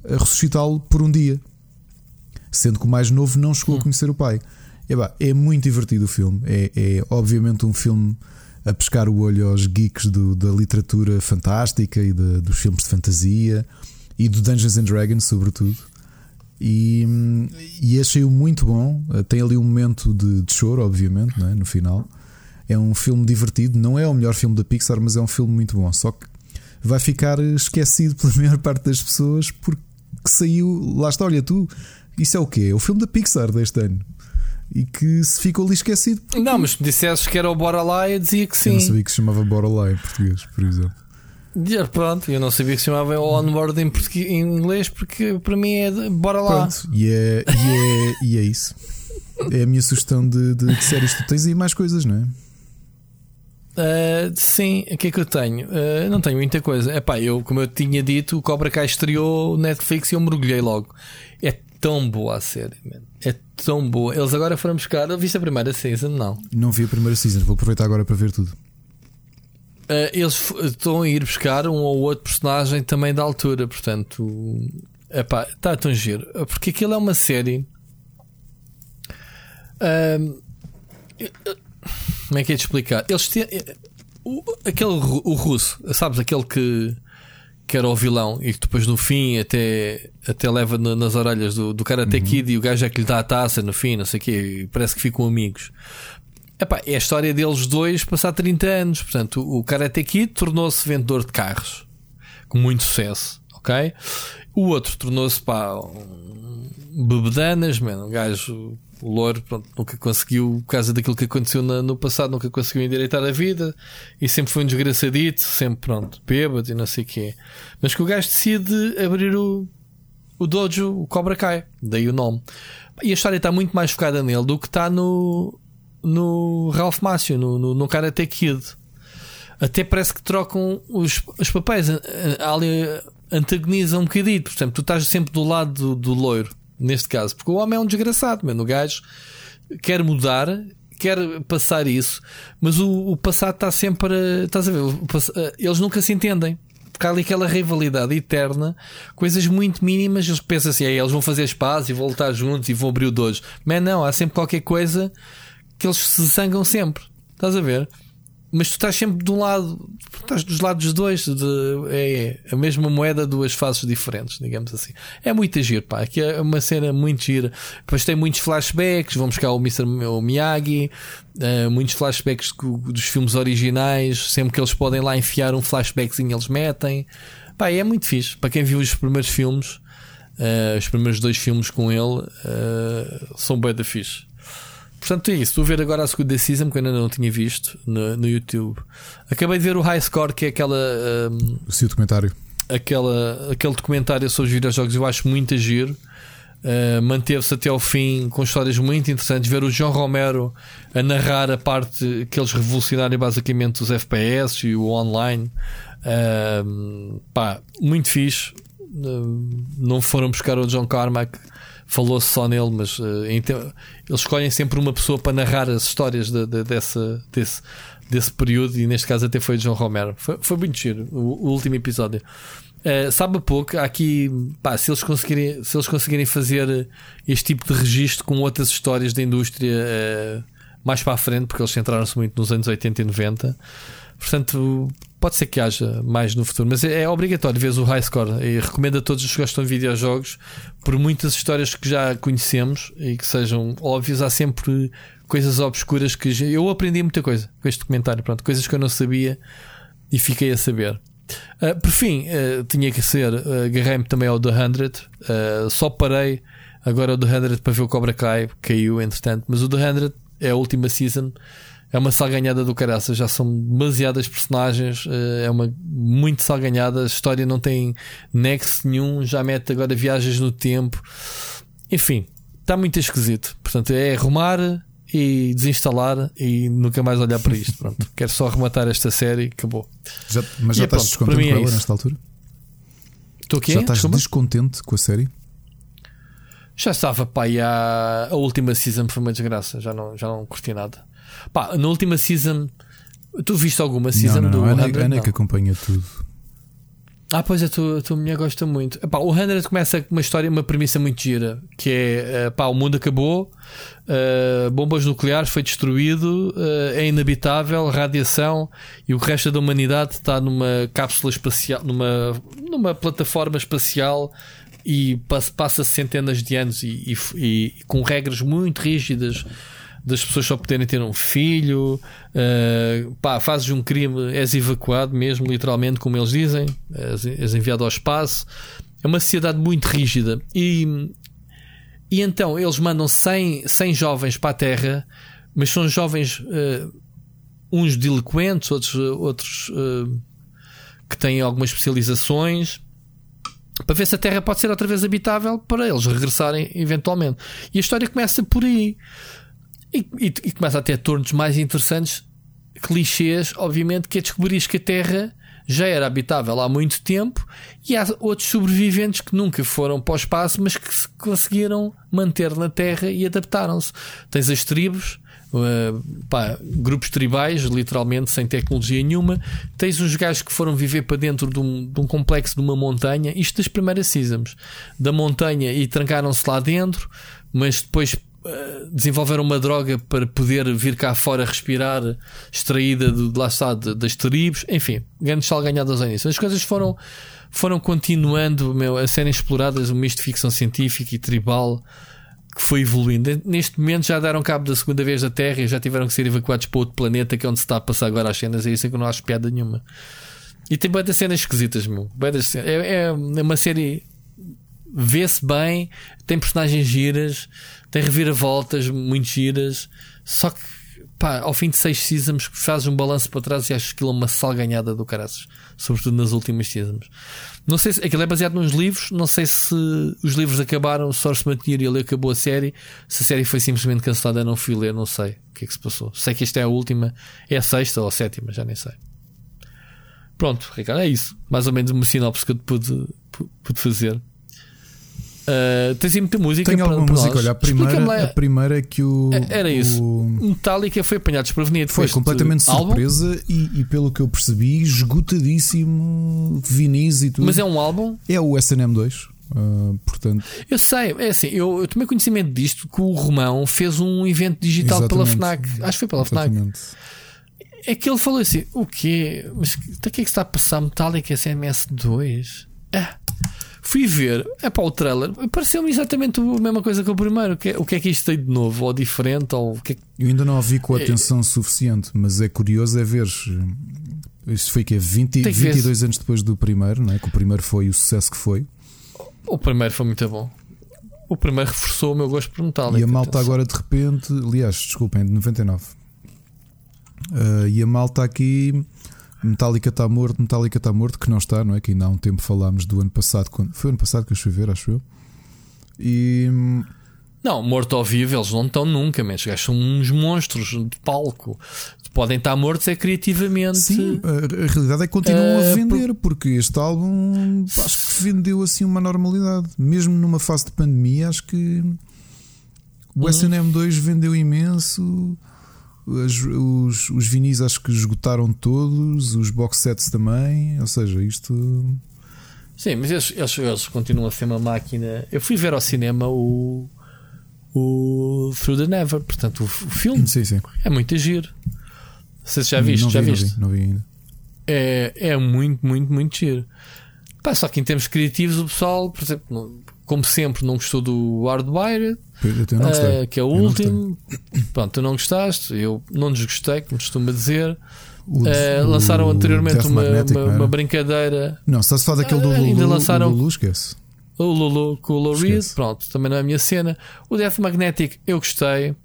eh, ressuscitá-lo por um dia. Sendo que o mais novo não chegou hum. a conhecer o pai. É, é muito divertido o filme. É, é, obviamente um filme a pescar o olho aos geeks do, da literatura fantástica e de, dos filmes de fantasia e do Dungeons and Dragons, sobretudo. E, e achei-o muito bom. Tem ali um momento de, de choro, obviamente, é? no final. É um filme divertido, não é o melhor filme da Pixar, mas é um filme muito bom. Só que vai ficar esquecido [laughs] pela maior parte das pessoas porque saiu. Lá está, olha tu, isso é o quê? É o filme da Pixar deste ano. E que se ficou ali esquecido. Porque... Não, mas se dissesses que era o Bora Lá, eu dizia que sim. Eu não sabia que se chamava Bora Lá em português, por exemplo. E pronto, eu não sabia que se chamava Onboard em, em inglês porque para mim é de, Bora Lá. Pronto, e é, e é, e é isso. É a minha sugestão de, de, de séries. Tu tens aí mais coisas, não é? Uh, sim, o que é que eu tenho? Uh, não tenho muita coisa. É pá, eu, como eu tinha dito, o Cobra Kai estreou Netflix e eu mergulhei logo. É tão boa a série, man. é tão boa. Eles agora foram buscar. Viste a primeira season? Não. Não vi a primeira season, vou aproveitar agora para ver tudo. Uh, eles estão a ir buscar um ou outro personagem também da altura, portanto, é pá, está tão giro. Porque aquilo é uma série. Como é que é de explicar? Eles têm. Eh, o, aquele o russo, sabes? Aquele que, que era o vilão e que depois no fim até, até leva no, nas orelhas do, do Karate uhum. Kid e o gajo é que lhe dá a taça no fim, não sei o quê, parece que ficam amigos. Epá, é a história deles dois passar 30 anos. Portanto, o Karate Kid tornou-se vendedor de carros com muito sucesso, ok? O outro tornou-se pá, um bebedanas, mano, um gajo o louro pronto, nunca conseguiu, por causa daquilo que aconteceu no passado, nunca conseguiu endireitar a vida e sempre foi um desgraçadito, sempre pronto, bêbado e não sei o quê. Mas que o gajo decide abrir o, o dojo, o Cobra Kai, daí o nome. E a história está muito mais focada nele do que está no, no Ralph Macchio, no, no, no Karate Kid. Até parece que trocam os, os papéis, ali antagonizam um bocadinho. Por exemplo, tu estás sempre do lado do, do loiro neste caso, porque o homem é um desgraçado, mano. O gajo quer mudar, quer passar isso, mas o, o passado está sempre. Estás a ver? Eh, eles nunca se entendem. Porque há ali aquela rivalidade eterna, coisas muito mínimas. Eles pensam assim, eles vão fazer espaço e voltar juntos e vão abrir o dojo. Mas não, há sempre qualquer coisa que eles se zangam sempre. Estás a ver? Mas tu estás sempre de um lado, estás dos lados dois, de, é, é, a mesma moeda, duas faces diferentes, digamos assim. É muito giro, pá. Aqui é uma cena muito gira. Depois tem muitos flashbacks, vão buscar o Mr. O Miyagi, uh, muitos flashbacks dos filmes originais, sempre que eles podem lá enfiar um flashbackzinho, eles metem. Pá, é muito fixe. Para quem viu os primeiros filmes, Uh, os primeiros dois filmes com ele uh, são bem da fixe. Portanto, é isso. Estou a ver agora a segunda season que eu ainda não tinha visto no, no YouTube. Acabei de ver o High Score, que é aquela. Um, o documentário. Aquela, aquele documentário sobre os videojogos. Eu acho muito giro. Uh, manteve-se até ao fim com histórias muito interessantes. Ver o João Romero a narrar a parte que eles revolucionaram basicamente os FPS e o online. Uh, pá, muito fixe. Uh, não foram buscar o John Carmack, falou-se só nele, mas eles escolhem sempre uma pessoa para narrar as histórias de, de, dessa, desse, desse período. E neste caso, até foi o John Romero. Foi, foi muito giro o, o último episódio. Uh, sabe pouco, aqui, pá, se eles, conseguirem, se eles conseguirem fazer este tipo de registro com outras histórias da indústria uh, mais para a frente, porque eles centraram-se muito nos anos 80 e 90, portanto, pode ser que haja mais no futuro, mas é, é obrigatório ver o high score e recomendo a todos os que gostam de videojogos, por muitas histórias que já conhecemos e que sejam óbvias, há sempre coisas obscuras que eu aprendi muita coisa com este documentário, pronto, coisas que eu não sabia e fiquei a saber. Uh, por fim, uh, tinha que ser, uh, agarrei-me também ao The 100. Uh, só parei agora o The 100 para ver o Cobra Kai, caiu entretanto. Mas o The 100 é a última season. É uma salganhada do caraça, já são demasiadas personagens, é uma muito salganhada. A história não tem nexo nenhum, já mete agora viagens no tempo. Enfim, está muito esquisito. Portanto, é arrumar, e desinstalar e nunca mais olhar para isto. Pronto, [laughs] quero só rematar esta série acabou. Já, mas já e estás pronto, descontente com ela é nesta altura? Estou aqui? Já estás Desculpa? descontente com a série? Já estava, pá, e a, a última season foi uma desgraça, já não, já não curti nada. Pá, na última season, tu viste alguma season não, não, não. do Ana, Ana que acompanha tudo. Ah, pois a tua, a tua mulher gosta muito. Epá, o 100 começa com uma história, uma premissa muito gira, que é pá, o mundo acabou, uh, bombas nucleares foi destruído, uh, é inabitável, radiação e o resto da humanidade está numa cápsula espacial, numa, numa plataforma espacial e passa, passa centenas de anos e, e, e com regras muito rígidas das pessoas só poderem ter um filho, uh, pá, fazes um crime, és evacuado mesmo, literalmente, como eles dizem, és, és enviado ao espaço. É uma sociedade muito rígida. E, e então eles mandam 100, 100 jovens para a Terra, mas são jovens, uh, uns delinquentes, outros, outros uh, que têm algumas especializações para ver se a Terra pode ser outra vez habitável para eles regressarem eventualmente. E a história começa por aí. E, e, e começa a ter tornos mais interessantes, clichês, obviamente, que é descobrir que a Terra já era habitável há muito tempo e há outros sobreviventes que nunca foram para o espaço, mas que se conseguiram manter na Terra e adaptaram-se. Tens as tribos, uh, pá, grupos tribais, literalmente sem tecnologia nenhuma. Tens uns gajos que foram viver para dentro de um, de um complexo de uma montanha, isto das primeiras seasons, da montanha e trancaram-se lá dentro, mas depois eh, desenvolveram uma droga para poder vir cá fora respirar, extraída de, de lá está, de, das tribos, enfim, grandes salganhadas ao início. As coisas foram, foram continuando meu, a serem exploradas, um misto de ficção científica e tribal que foi evoluindo. Neste momento já deram cabo da segunda vez da Terra e já tiveram que ser evacuados para outro planeta que é onde se está a passar agora as cenas. É isso que eu não acho piada nenhuma. E tem muitas cenas esquisitas, meu. É, é uma série. Vê-se bem, tem personagens giras, tem reviravoltas muito giras, só que pá, ao fim de seis seasons fazes um balanço para trás e achas que aquilo é uma salganhada do caraças, sobretudo nas últimas seasons. Não sei se aquilo é baseado nos livros, não sei se os livros acabaram, Source Material acabou a série, se a série foi simplesmente cancelada, não fui ler, não sei o que é que se passou. Sei que esta é a última, é a sexta ou a sétima, já nem sei. Pronto, Ricardo, é isso. Mais ou menos uma sinopse que eu pude, pude fazer. Uh, tens aí muita música. Tenho alguma música, nós. olha, a primeira, a primeira que o. É, era isso. O... Metallica foi apanhado desprevenido. Foi completamente surpresa e, e, pelo que eu percebi, esgotadíssimo, vinis e tudo. Mas é um álbum? É o SNM2. Uh, ah, portanto... Eu sei, é assim, eu, eu, tomei conhecimento disto que o Romão fez um evento digital Exatamente. pela FNAC. Acho que foi pela Exatamente. FNAC. É que ele falou assim: o quê? Mas o que é que está a passar? Metallica SMS2? Ah. Fui ver, é para o trailer, pareceu-me exatamente a mesma coisa que o primeiro. O que, é, o que é que isto tem de novo, ou diferente, ou que é... Eu ainda não a vi com atenção é... suficiente, mas é curioso é ver. Isto foi que é 20, 22 anos depois do primeiro, não é? que o primeiro foi o sucesso que foi. O primeiro foi muito bom. O primeiro reforçou o meu gosto por Metallica. E a malta agora de repente, aliás, desculpem, de 99. Uh, e a malta aqui, Metallica está morto, Metallica está morto, que não está, não é? Que ainda há um tempo falámos do ano passado, quando, foi ano passado que eu fui ver, acho eu. E. Não, morto ao vivo, eles não estão nunca, mas os gajos são uns monstros de palco. Podem estar mortos é criativamente. Sim, a, a realidade é que continuam uh, a vender, por... porque este álbum acho que vendeu assim uma normalidade. Mesmo numa fase de pandemia, acho que o SM2 vendeu imenso. Os, os, os vinis acho que esgotaram todos, os box sets também. Ou seja, isto. Sim, mas eles, eles, eles continuam a ser uma máquina. Eu fui ver ao cinema o, o Through the Never, portanto, o, o filme sim, sim. é muito giro. Se já viste, não já vi, viste? Não vi, não vi ainda. É, é muito, muito, muito giro. Pá, só que em termos criativos, o pessoal, por exemplo, como sempre, não gostou do Hardwire, uh, que é o eu último. Pronto, tu não gostaste, eu não desgostei, como costuma dizer. O, uh, lançaram anteriormente uma, uma, uma, brincadeira. Não, se falar daquele do Lulu, ainda lançaram o Lulu, esquece. O Lulu com o Lou Reed, pronto, também não é a minha cena. O Death Magnetic eu gostei.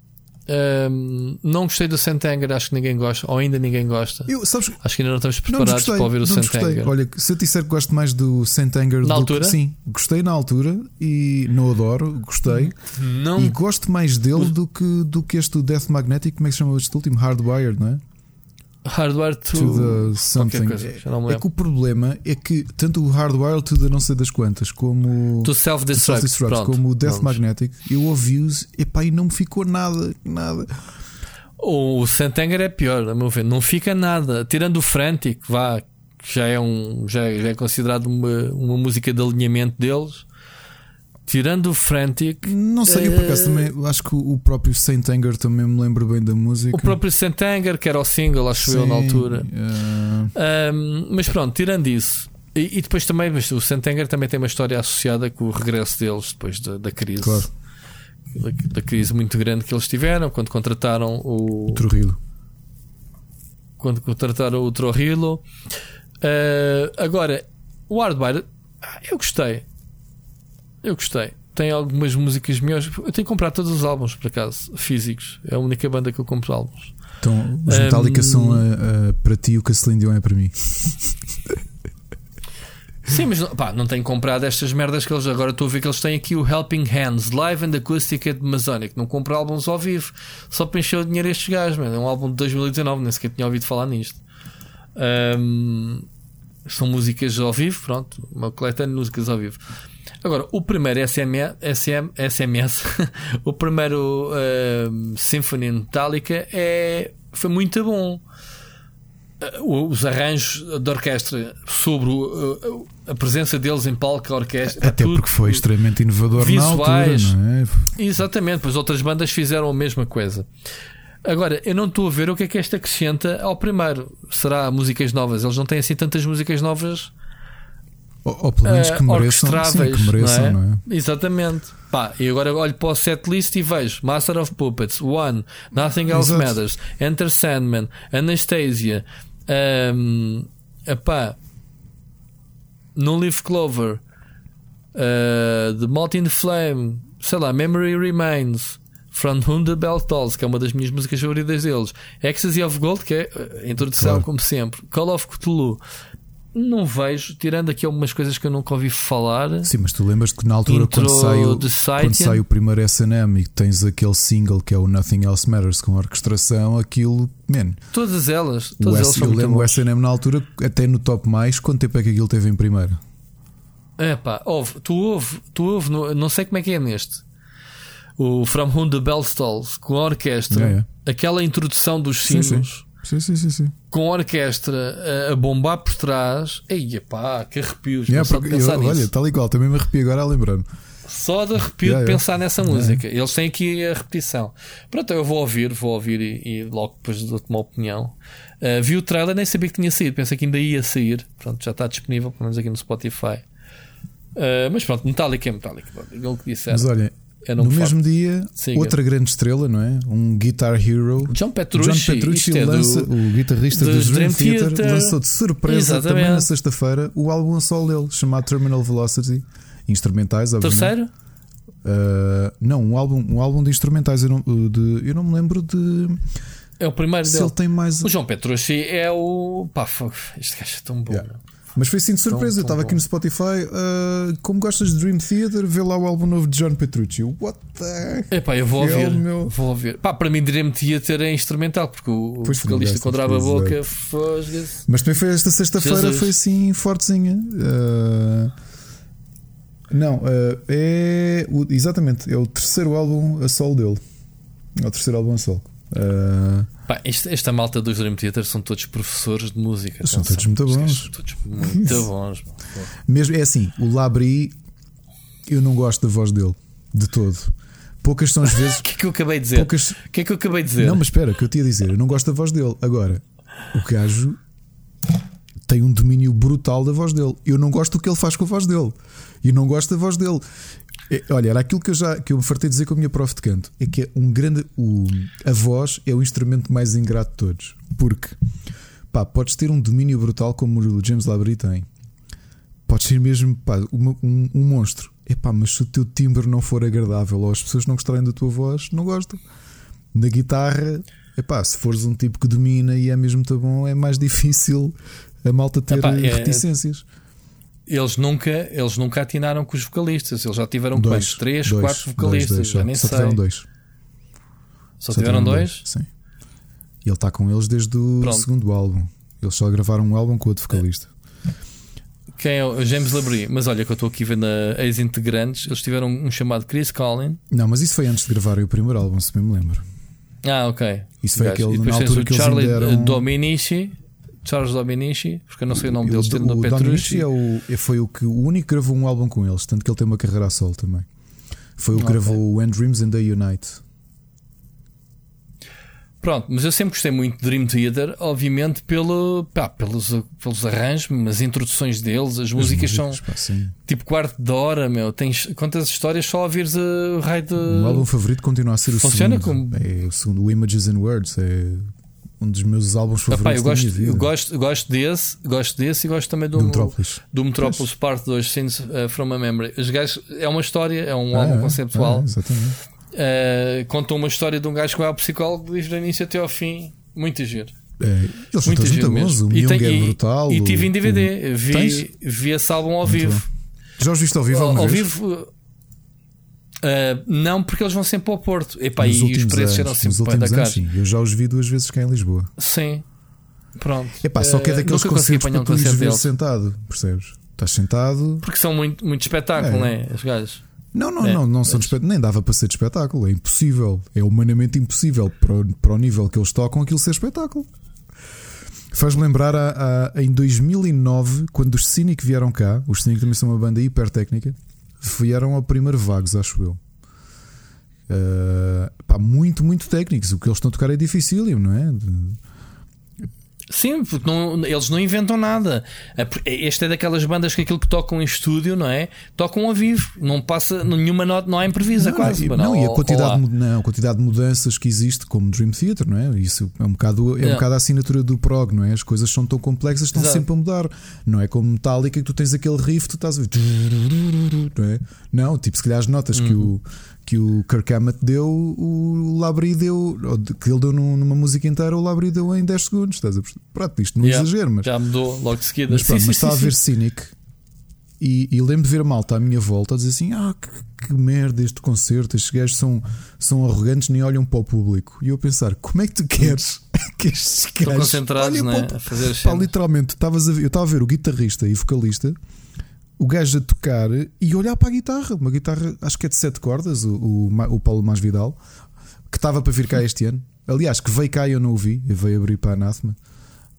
Um, não gostei do Sentenger, acho que ninguém gosta, ou ainda ninguém gosta. Eu, sabes, acho que ainda não estamos preparados gostei, para ouvir o Sentenger. Olha, se eu disser que gosto mais do Sentenger na do altura, que, sim, gostei na altura e não adoro, gostei não. e gosto mais dele do que, do que este Death Magnetic. Como é que se chama este último? Hardwired, não é? Hardware to, to the something. Coisa, é, é, que o problema é que tanto o Hardware to the não sei das quantas como to self-destruct, self como o Death Vamos. Magnetic, eu ouvi-os epá, e não me ficou nada, nada. O Santanger é pior, a meu ver, não fica nada. Tirando o Frantic, vá, que já é, um, já é, já é considerado uma, uma música de alinhamento deles. Tirando o Frantic. Não sei, eu por acaso também acho que o próprio Saint Anger também me lembro bem da música. O próprio Saint Anger, que era o single, acho Sim, eu na altura. Uh... Um, mas pronto, tirando isso. E, e depois também, mas o Saint Anger também tem uma história associada com o regresso deles depois da, da crise. Claro. Da, da, crise muito grande que eles tiveram quando contrataram o. Trujillo. Quando contrataram o Trujillo. Uh, agora, o Hardwire, ah, eu gostei. Eu gostei. Tem algumas músicas melhores. Eu tenho comprado todos os álbuns, por acaso, físicos. É a única banda que eu compro álbuns. Então, os Metallica um, são a, a, para ti o que a Celine Dion é para mim. [laughs] Sim, mas pá, não tenho comprado estas merdas que eles agora estou a ver que eles têm aqui o Helping Hands Live and Acoustic at Masonic. Não compro álbuns ao vivo só para encher o dinheiro a estes gajos, mano. É um álbum de 2019, nem sequer tinha ouvido falar nisto. Um, são músicas ao vivo, pronto, uma coletânea de músicas ao vivo. Agora, o primeiro SMS, SM, SMS [laughs] o primeiro uh, Symphony Metallica é, foi muito bom. Uh, os arranjos da orquestra sobre uh, a presença deles em palco, a orquestra. Até tudo, porque foi extremamente inovador visuais, na altura, não é? Exatamente, pois outras bandas fizeram a mesma coisa. Agora, eu não estou a ver o que é que esta acrescenta ao primeiro. Será músicas novas? Eles não têm assim tantas músicas novas ou, ou pelo menos que mereçam, sim, que mereçam não, é? não é? Exatamente. Pá, e agora olho para o setlist e vejo Master of Puppets, One, Nothing Else Exato. Matters, Enter Sandman, Anastasia, um, epá, No Leaf Clover, uh, The Malt in the Flame, sei lá, Memory Remains, From Whom the Bell Tolls, que é uma das minhas músicas favoritas deles, Ecstasy of Gold, que é a introdução, claro. como sempre, Call of Cthulhu não vejo, tirando aqui algumas coisas que eu nunca ouvi falar. Sim, mas tu lembras que na altura quando sai, o, quando sai o primeiro SNM e tens aquele single que é o Nothing Else Matters com orquestração, aquilo, man. Todas elas, todas elas S, Eu lembro o SNM na altura, até no top mais, quanto tempo é que aquilo teve em primeiro? É pá, ouve, tu ouve, tu ouve, não, não sei como é que é neste. O From Whom the Bell Stalls com a orquestra, yeah, yeah. aquela introdução dos símbolos. Sim, sim, sim, sim. Com a orquestra a, bombar por trás. Ei, pá, que arrepios. Yeah, porque, eu, olha, tal igual, também me arrepio agora a lembrar-me. Só de arrepio yeah, de pensar yeah. nessa música. Eles têm aqui a repetição. Pronto, eu vou ouvir, vou ouvir e, e logo depois dou-te uma opinião. Uh, vi o trailer, nem sabia que tinha saído. Pensei que ainda ia sair. Pronto, já está disponível, pelo menos aqui no Spotify. Uh, mas pronto, Metallica é Metallica. Aquilo que disseram. Mas olha, no mesmo dia, Siga. outra grande estrela, não é? Um Guitar Hero. John Petrucci, John Petrucci é lança, do, o guitarrista dos do Dream, Dream Theater, Theater, lançou de surpresa Exatamente. também na sexta-feira o álbum solo dele, chamado Terminal Velocity. instrumentais, obviamente. Terceiro? Uh, não, um álbum, um álbum de instrumentais. Eu não, de, eu não me lembro de. É o primeiro se dele. ele tem mais. O João Petrucci é o. Pá, este gajo é tão bom. Yeah. Mas foi assim de surpresa. Tão, eu estava aqui no Spotify. Uh, como gostas de Dream Theater, vê lá o álbum novo de John Petrucci. What the Epá, eu vou ouvir. Meu... Vou ouvir. Pá, para mim, Dream Theater é instrumental, porque o pois vocalista quadrava a boca. Mas também foi esta sexta-feira, foi assim fortezinha. Uh, não, uh, é. O, exatamente, é o terceiro álbum a solo dele. É o terceiro álbum a solo. Uh, Pá, esta, esta, malta dos Dream Theater são todos professores de música. São todos muito bons. São todos muito [laughs] bons. Mesmo, é assim, o Labri, eu não gosto da voz dele, de todo. Poucas são as [laughs] vezes. O que é que eu acabei de dizer? Poucas... Que é que eu acabei de dizer? Não, mas espera, o que eu tinha a dizer, eu não gosto da voz dele. Agora, o gajo tem um domínio brutal da voz dele. Eu não gosto do que ele faz com a voz dele. E não gosto da voz dele. É, olha, era aquilo que eu já que eu me fartei dizer com a minha prof de canto. É que é um grande. O, a voz é o instrumento mais ingrato de todos. Porque pá, podes ter um domínio brutal como o James Labrie tem. Podes ser mesmo pá, uma, um, um monstro. Epá, mas se o teu timbre não for agradável ou as pessoas não gostarem da tua voz, não gostam. Na guitarra, epá, se fores um tipo que domina e é mesmo muito bom, é mais [laughs] difícil a malta ter Epá, é, reticências eles nunca, eles nunca atinaram com os vocalistas. Eles já tiveram dois, quantos? Três, dois, quatro vocalistas. Dois, já nem só sei. tiveram dois. Só, só tiveram, tiveram dois? Sim. E ele está com eles desde o Pronto. segundo álbum. Eles só gravaram um álbum com outro vocalista. Quem é o James Labrie? Mas olha que eu estou aqui vendo a ex-integrantes. Eles tiveram um chamado Chris Collin. Não, mas isso foi antes de gravarem o primeiro álbum, se bem me lembro. Ah, ok. Isso foi aquele na altura que Charlie eles deram... Dominici Charles Dominici, porque eu não sei o nome dele, tendo o Petrucci. É o, é, foi o, que, o único que gravou um álbum com eles, tanto que ele tem uma carreira a solo também. Foi o que okay. gravou When Dreams and They Unite. Pronto, mas eu sempre gostei muito de Dream Theater, obviamente pelo, pá, pelos, pelos arranjos, as introduções deles, as, as músicas, são pá, tipo quarto de hora, meu. Tens quantas histórias só a ouvires o raio de. O álbum favorito continua a ser o Funciona segundo. Como... É o segundo, o Images and Words. É um dos meus álbuns favoritos. Epá, eu, gosto, eu gosto, gosto desse, gosto desse e gosto também do, do Metrópolis, do Metrópolis Parte 2 Scenes uh, from a Memory. Os gajos, é uma história, é um ah, álbum é, conceptual. É, exatamente. Uh, contam uma história de um gajo que vai ao psicólogo desde o início até ao fim. Muito giro. É, eles muito são muito bons. O e, tem, é brutal. E, tive em DVD. O... Vi, vi esse álbum ao muito vivo. Bom. Já os viste ao vivo? Ao, ao vivo Uh, não, porque eles vão sempre ao Porto. Epá, e os preços eram sempre para da sim. Eu já os vi duas vezes cá em Lisboa. Sim, pronto. Epá, só que é daqueles uh, concertos para tu ires ver sentado, percebes? Estás sentado. Porque são muito, muito espetáculo, é. não é? Os gajos. Não, não, é, não, não são espetáculo. Nem dava para ser de espetáculo. É impossível. É humanamente impossível para o, para o nível que eles tocam aquilo ser espetáculo. Faz-me lembrar a, a, em 2009, quando os Cynic vieram cá. Os Cynic também são uma banda hiper técnica vieram ao primeiro Vagos, acho eu. Uh, pá, muito, muito técnicos. O que eles estão a tocar é dificílimo, não é? Sim, porque não, eles não inventam nada. Esta é daquelas bandas que aquilo que tocam em estúdio, não é? Tocam ao vivo, não passa nenhuma nota, não há improvisa não, quase. Não, não, e a quantidade, de, não, a quantidade de mudanças que existe, como Dream Theater, não é? Isso é um bocado, é um bocado a assinatura do prog, não é? As coisas são tão complexas, estão Exato. sempre a mudar. Não é como Metallica que tu tens aquele riff, tu estás a ver. Não, é? não tipo, se calhar as notas uhum. que o que o Kirk Hammett deu, o Labri deu, que ele deu numa música inteira, o Labri deu em 10 segundos. Estás a Pronto, isto não yeah, exagero, mas já mudou logo de seguida. Mas, pronto, sim, mas sim, estava sim, a ver Cynic e, e lembro de ver malta à minha volta a dizer assim: Ah, que, que merda este concerto, estes gajos são, são arrogantes, nem olham para o público. E eu a pensar: como é que tu queres [laughs] que estes gajos. Estão concentrados, né? a fazer pá, literalmente, a ver, eu estava a ver o guitarrista e vocalista o gajo a tocar e olhar para a guitarra. Uma guitarra, acho que é de sete cordas, o, o, o Paulo Masvidal, que estava para vir cá este ano. Aliás, que veio cá e eu não o vi, eu veio abrir para a Anathema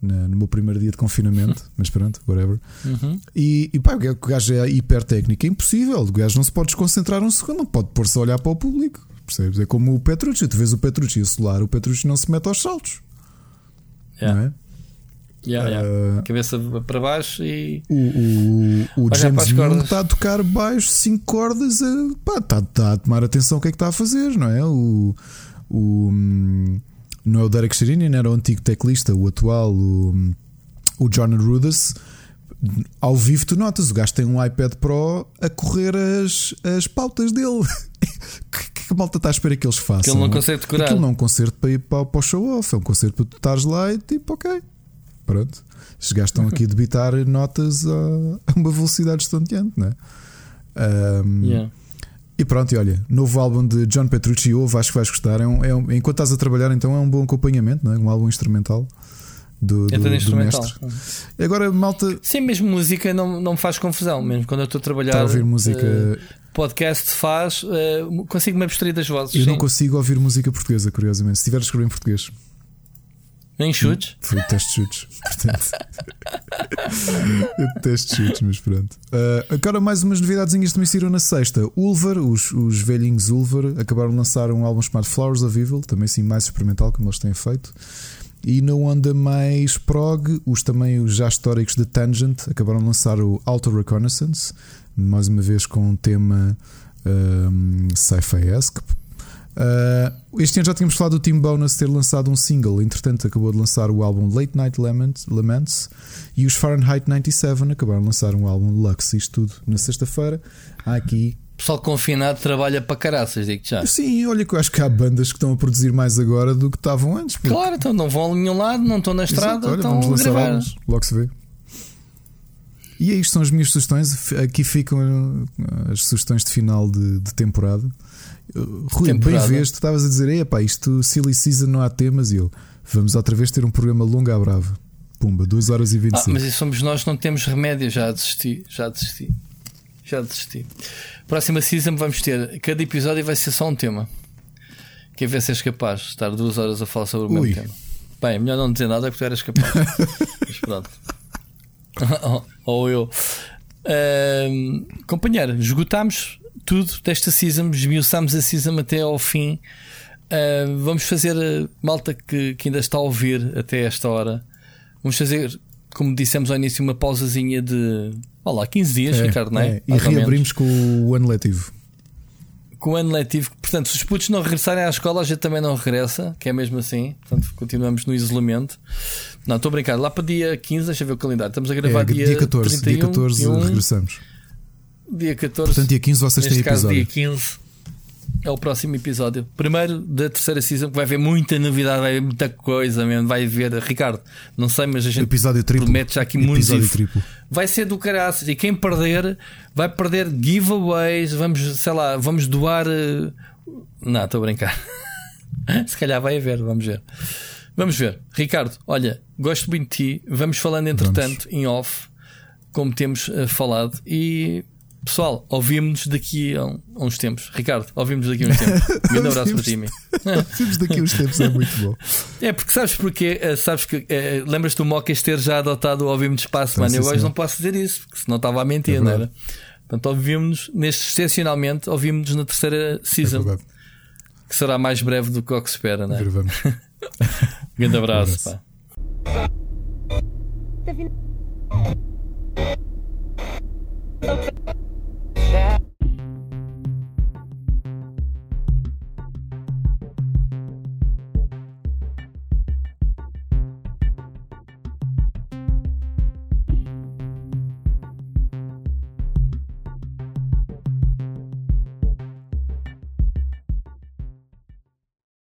no meu primeiro dia de confinamento, [laughs] mas pronto, whatever. Uhum. E, e pá, o gajo é hiper técnico, é impossível. O gajo não se pode desconcentrar um segundo, não pode pôr-se a olhar para o público. Percebes? É como o Petrucci, tu vês o Petrucci a solar, o Petrucci não se mete aos saltos. Yeah. Não é? Yeah, yeah. Uh, Cabeça para baixo e. O, o, o James Moon está a tocar baixo 5 cordas, a, pá, está, está, a tomar atenção o que é que está a fazer, não é? O, o, não é o Derek Sherinian, era o antigo teclista, o atual, o, o John Rudess. ao vivo tu notas, o gajo tem um iPad Pro a correr as, as pautas dele. [laughs] que, que a malta está à espera que eles façam? Que ele não consegue decorar. Aquilo não é um concerto para ir para, para o show-off, é um concerto para tu estares lá e tipo, ok, pronto. Estes gajos estão aqui a debitar [laughs] notas a, a uma velocidade estonteante, não é? Um, yeah. E pronto, e olha, novo álbum de John Petrucci, ouve, acho que vais gostar. É um, é um, enquanto estás a trabalhar, então é um bom acompanhamento, não é? um álbum instrumental do, do, do instrumental. mestre. Agora, malta. Sim, mesmo música não, não me faz confusão, mesmo quando eu estou a trabalhar. Está a ouvir música. Uh, podcast faz, uh, consigo-me abstrair das vozes. Eu sim. não consigo ouvir música portuguesa, curiosamente. Se tiver a escrever em português. Nem chutes? Foi teste chutes, portanto. eu detesto chutes, mas pronto. Uh, agora mais umas novidadezinhas também saíram na sexta. Ulver, os, os velhinhos Ulver, acabaram de lançar um álbum chamado Flowers of Evil, também sim mais experimental, como eles têm feito. E na onda mais prog, os também os já históricos de Tangent acabaram de lançar o Auto Reconnaissance, mais uma vez com um tema um, sci-fi-esque. Uh, este ano já tínhamos falado do Team Bonus ter lançado um single, entretanto acabou de lançar o álbum Late Night Laments, Laments e os Fahrenheit 97 acabaram de lançar um álbum Lux. Isto tudo na sexta-feira. Há aqui pessoal confinado trabalha para caraças, digo já. Sim, olha que eu acho que há bandas que estão a produzir mais agora do que estavam antes. Porque... Claro, então não vão a nenhum lado, não estão na estrada, Exato, olha, estão vamos lançar gravar. Álbuns, logo se vê. E é isto são as minhas sugestões. Aqui ficam uh, as sugestões de final de, de temporada. Rui, bem vês, tu estavas a dizer: epá, isto Silly Season não há temas. E eu, vamos outra vez ter um programa longo à brava. Pumba, 2 horas e 25. Ah, mas isso somos nós, não temos remédio. Já desisti, já desisti. Já desisti. Próxima season vamos ter. Cada episódio vai ser só um tema. Quer ver se és capaz de estar duas horas a falar sobre o Ui. mesmo tema. Bem, melhor não dizer nada que tu eras capaz. [laughs] Mas pronto. [laughs] Ou eu. Companheiro, esgotámos tudo desta season, esmiuçámos a season até ao fim. Uh, vamos fazer, uh, malta que, que ainda está a ouvir até esta hora, vamos fazer, como dissemos ao início, uma pausazinha de Olá, 15 dias, é, Ricardo, não é? é. E reabrimos com o ano letivo. Com o ano letivo, portanto, se os putos não regressarem à escola, a gente também não regressa, que é mesmo assim. Portanto, continuamos no isolamento. Não, estou a brincar. Lá para dia 15, deixa eu ver o calendário. Estamos a gravar é, dia, dia 14. 31, dia 14 1, regressamos. Dia 14. Portanto, dia 15 vocês têm caso, episódio. Dia 15 é o próximo episódio. Primeiro da terceira season, que vai haver muita novidade, vai haver muita coisa mesmo. Vai ver, Ricardo, não sei, mas a gente episódio triplo. promete já aqui episódio muito. Triplo. Vai ser do caraças. E quem perder vai perder giveaways. Vamos, sei lá, vamos doar. Uh... Não, estou a brincar. [laughs] Se calhar vai haver, vamos ver. Vamos ver. Ricardo, olha, gosto muito de ti. Vamos falando entretanto vamos. em off, como temos uh, falado. E Pessoal, ouvimos-nos daqui a, uns tempos. Ricardo, ouvimos [laughs] daqui a uns tempos. Um grande abraço para ti. [laughs] ouvimos daqui a uns tempos, é muito bom. É porque sabes porque eh, sabes que é, lembras-te do Mocas ter já adotado o ouvimos de espaço, mano. Eu hoje não posso dizer isso, porque senão estava a mentir, é não era? Portanto, ouvimos-nos neste excepcionalmente, ouvimos-nos na terceira season, é que será mais breve do que o que se espera, não é? Gravamos. [laughs] grande abraço, um abraço. pá.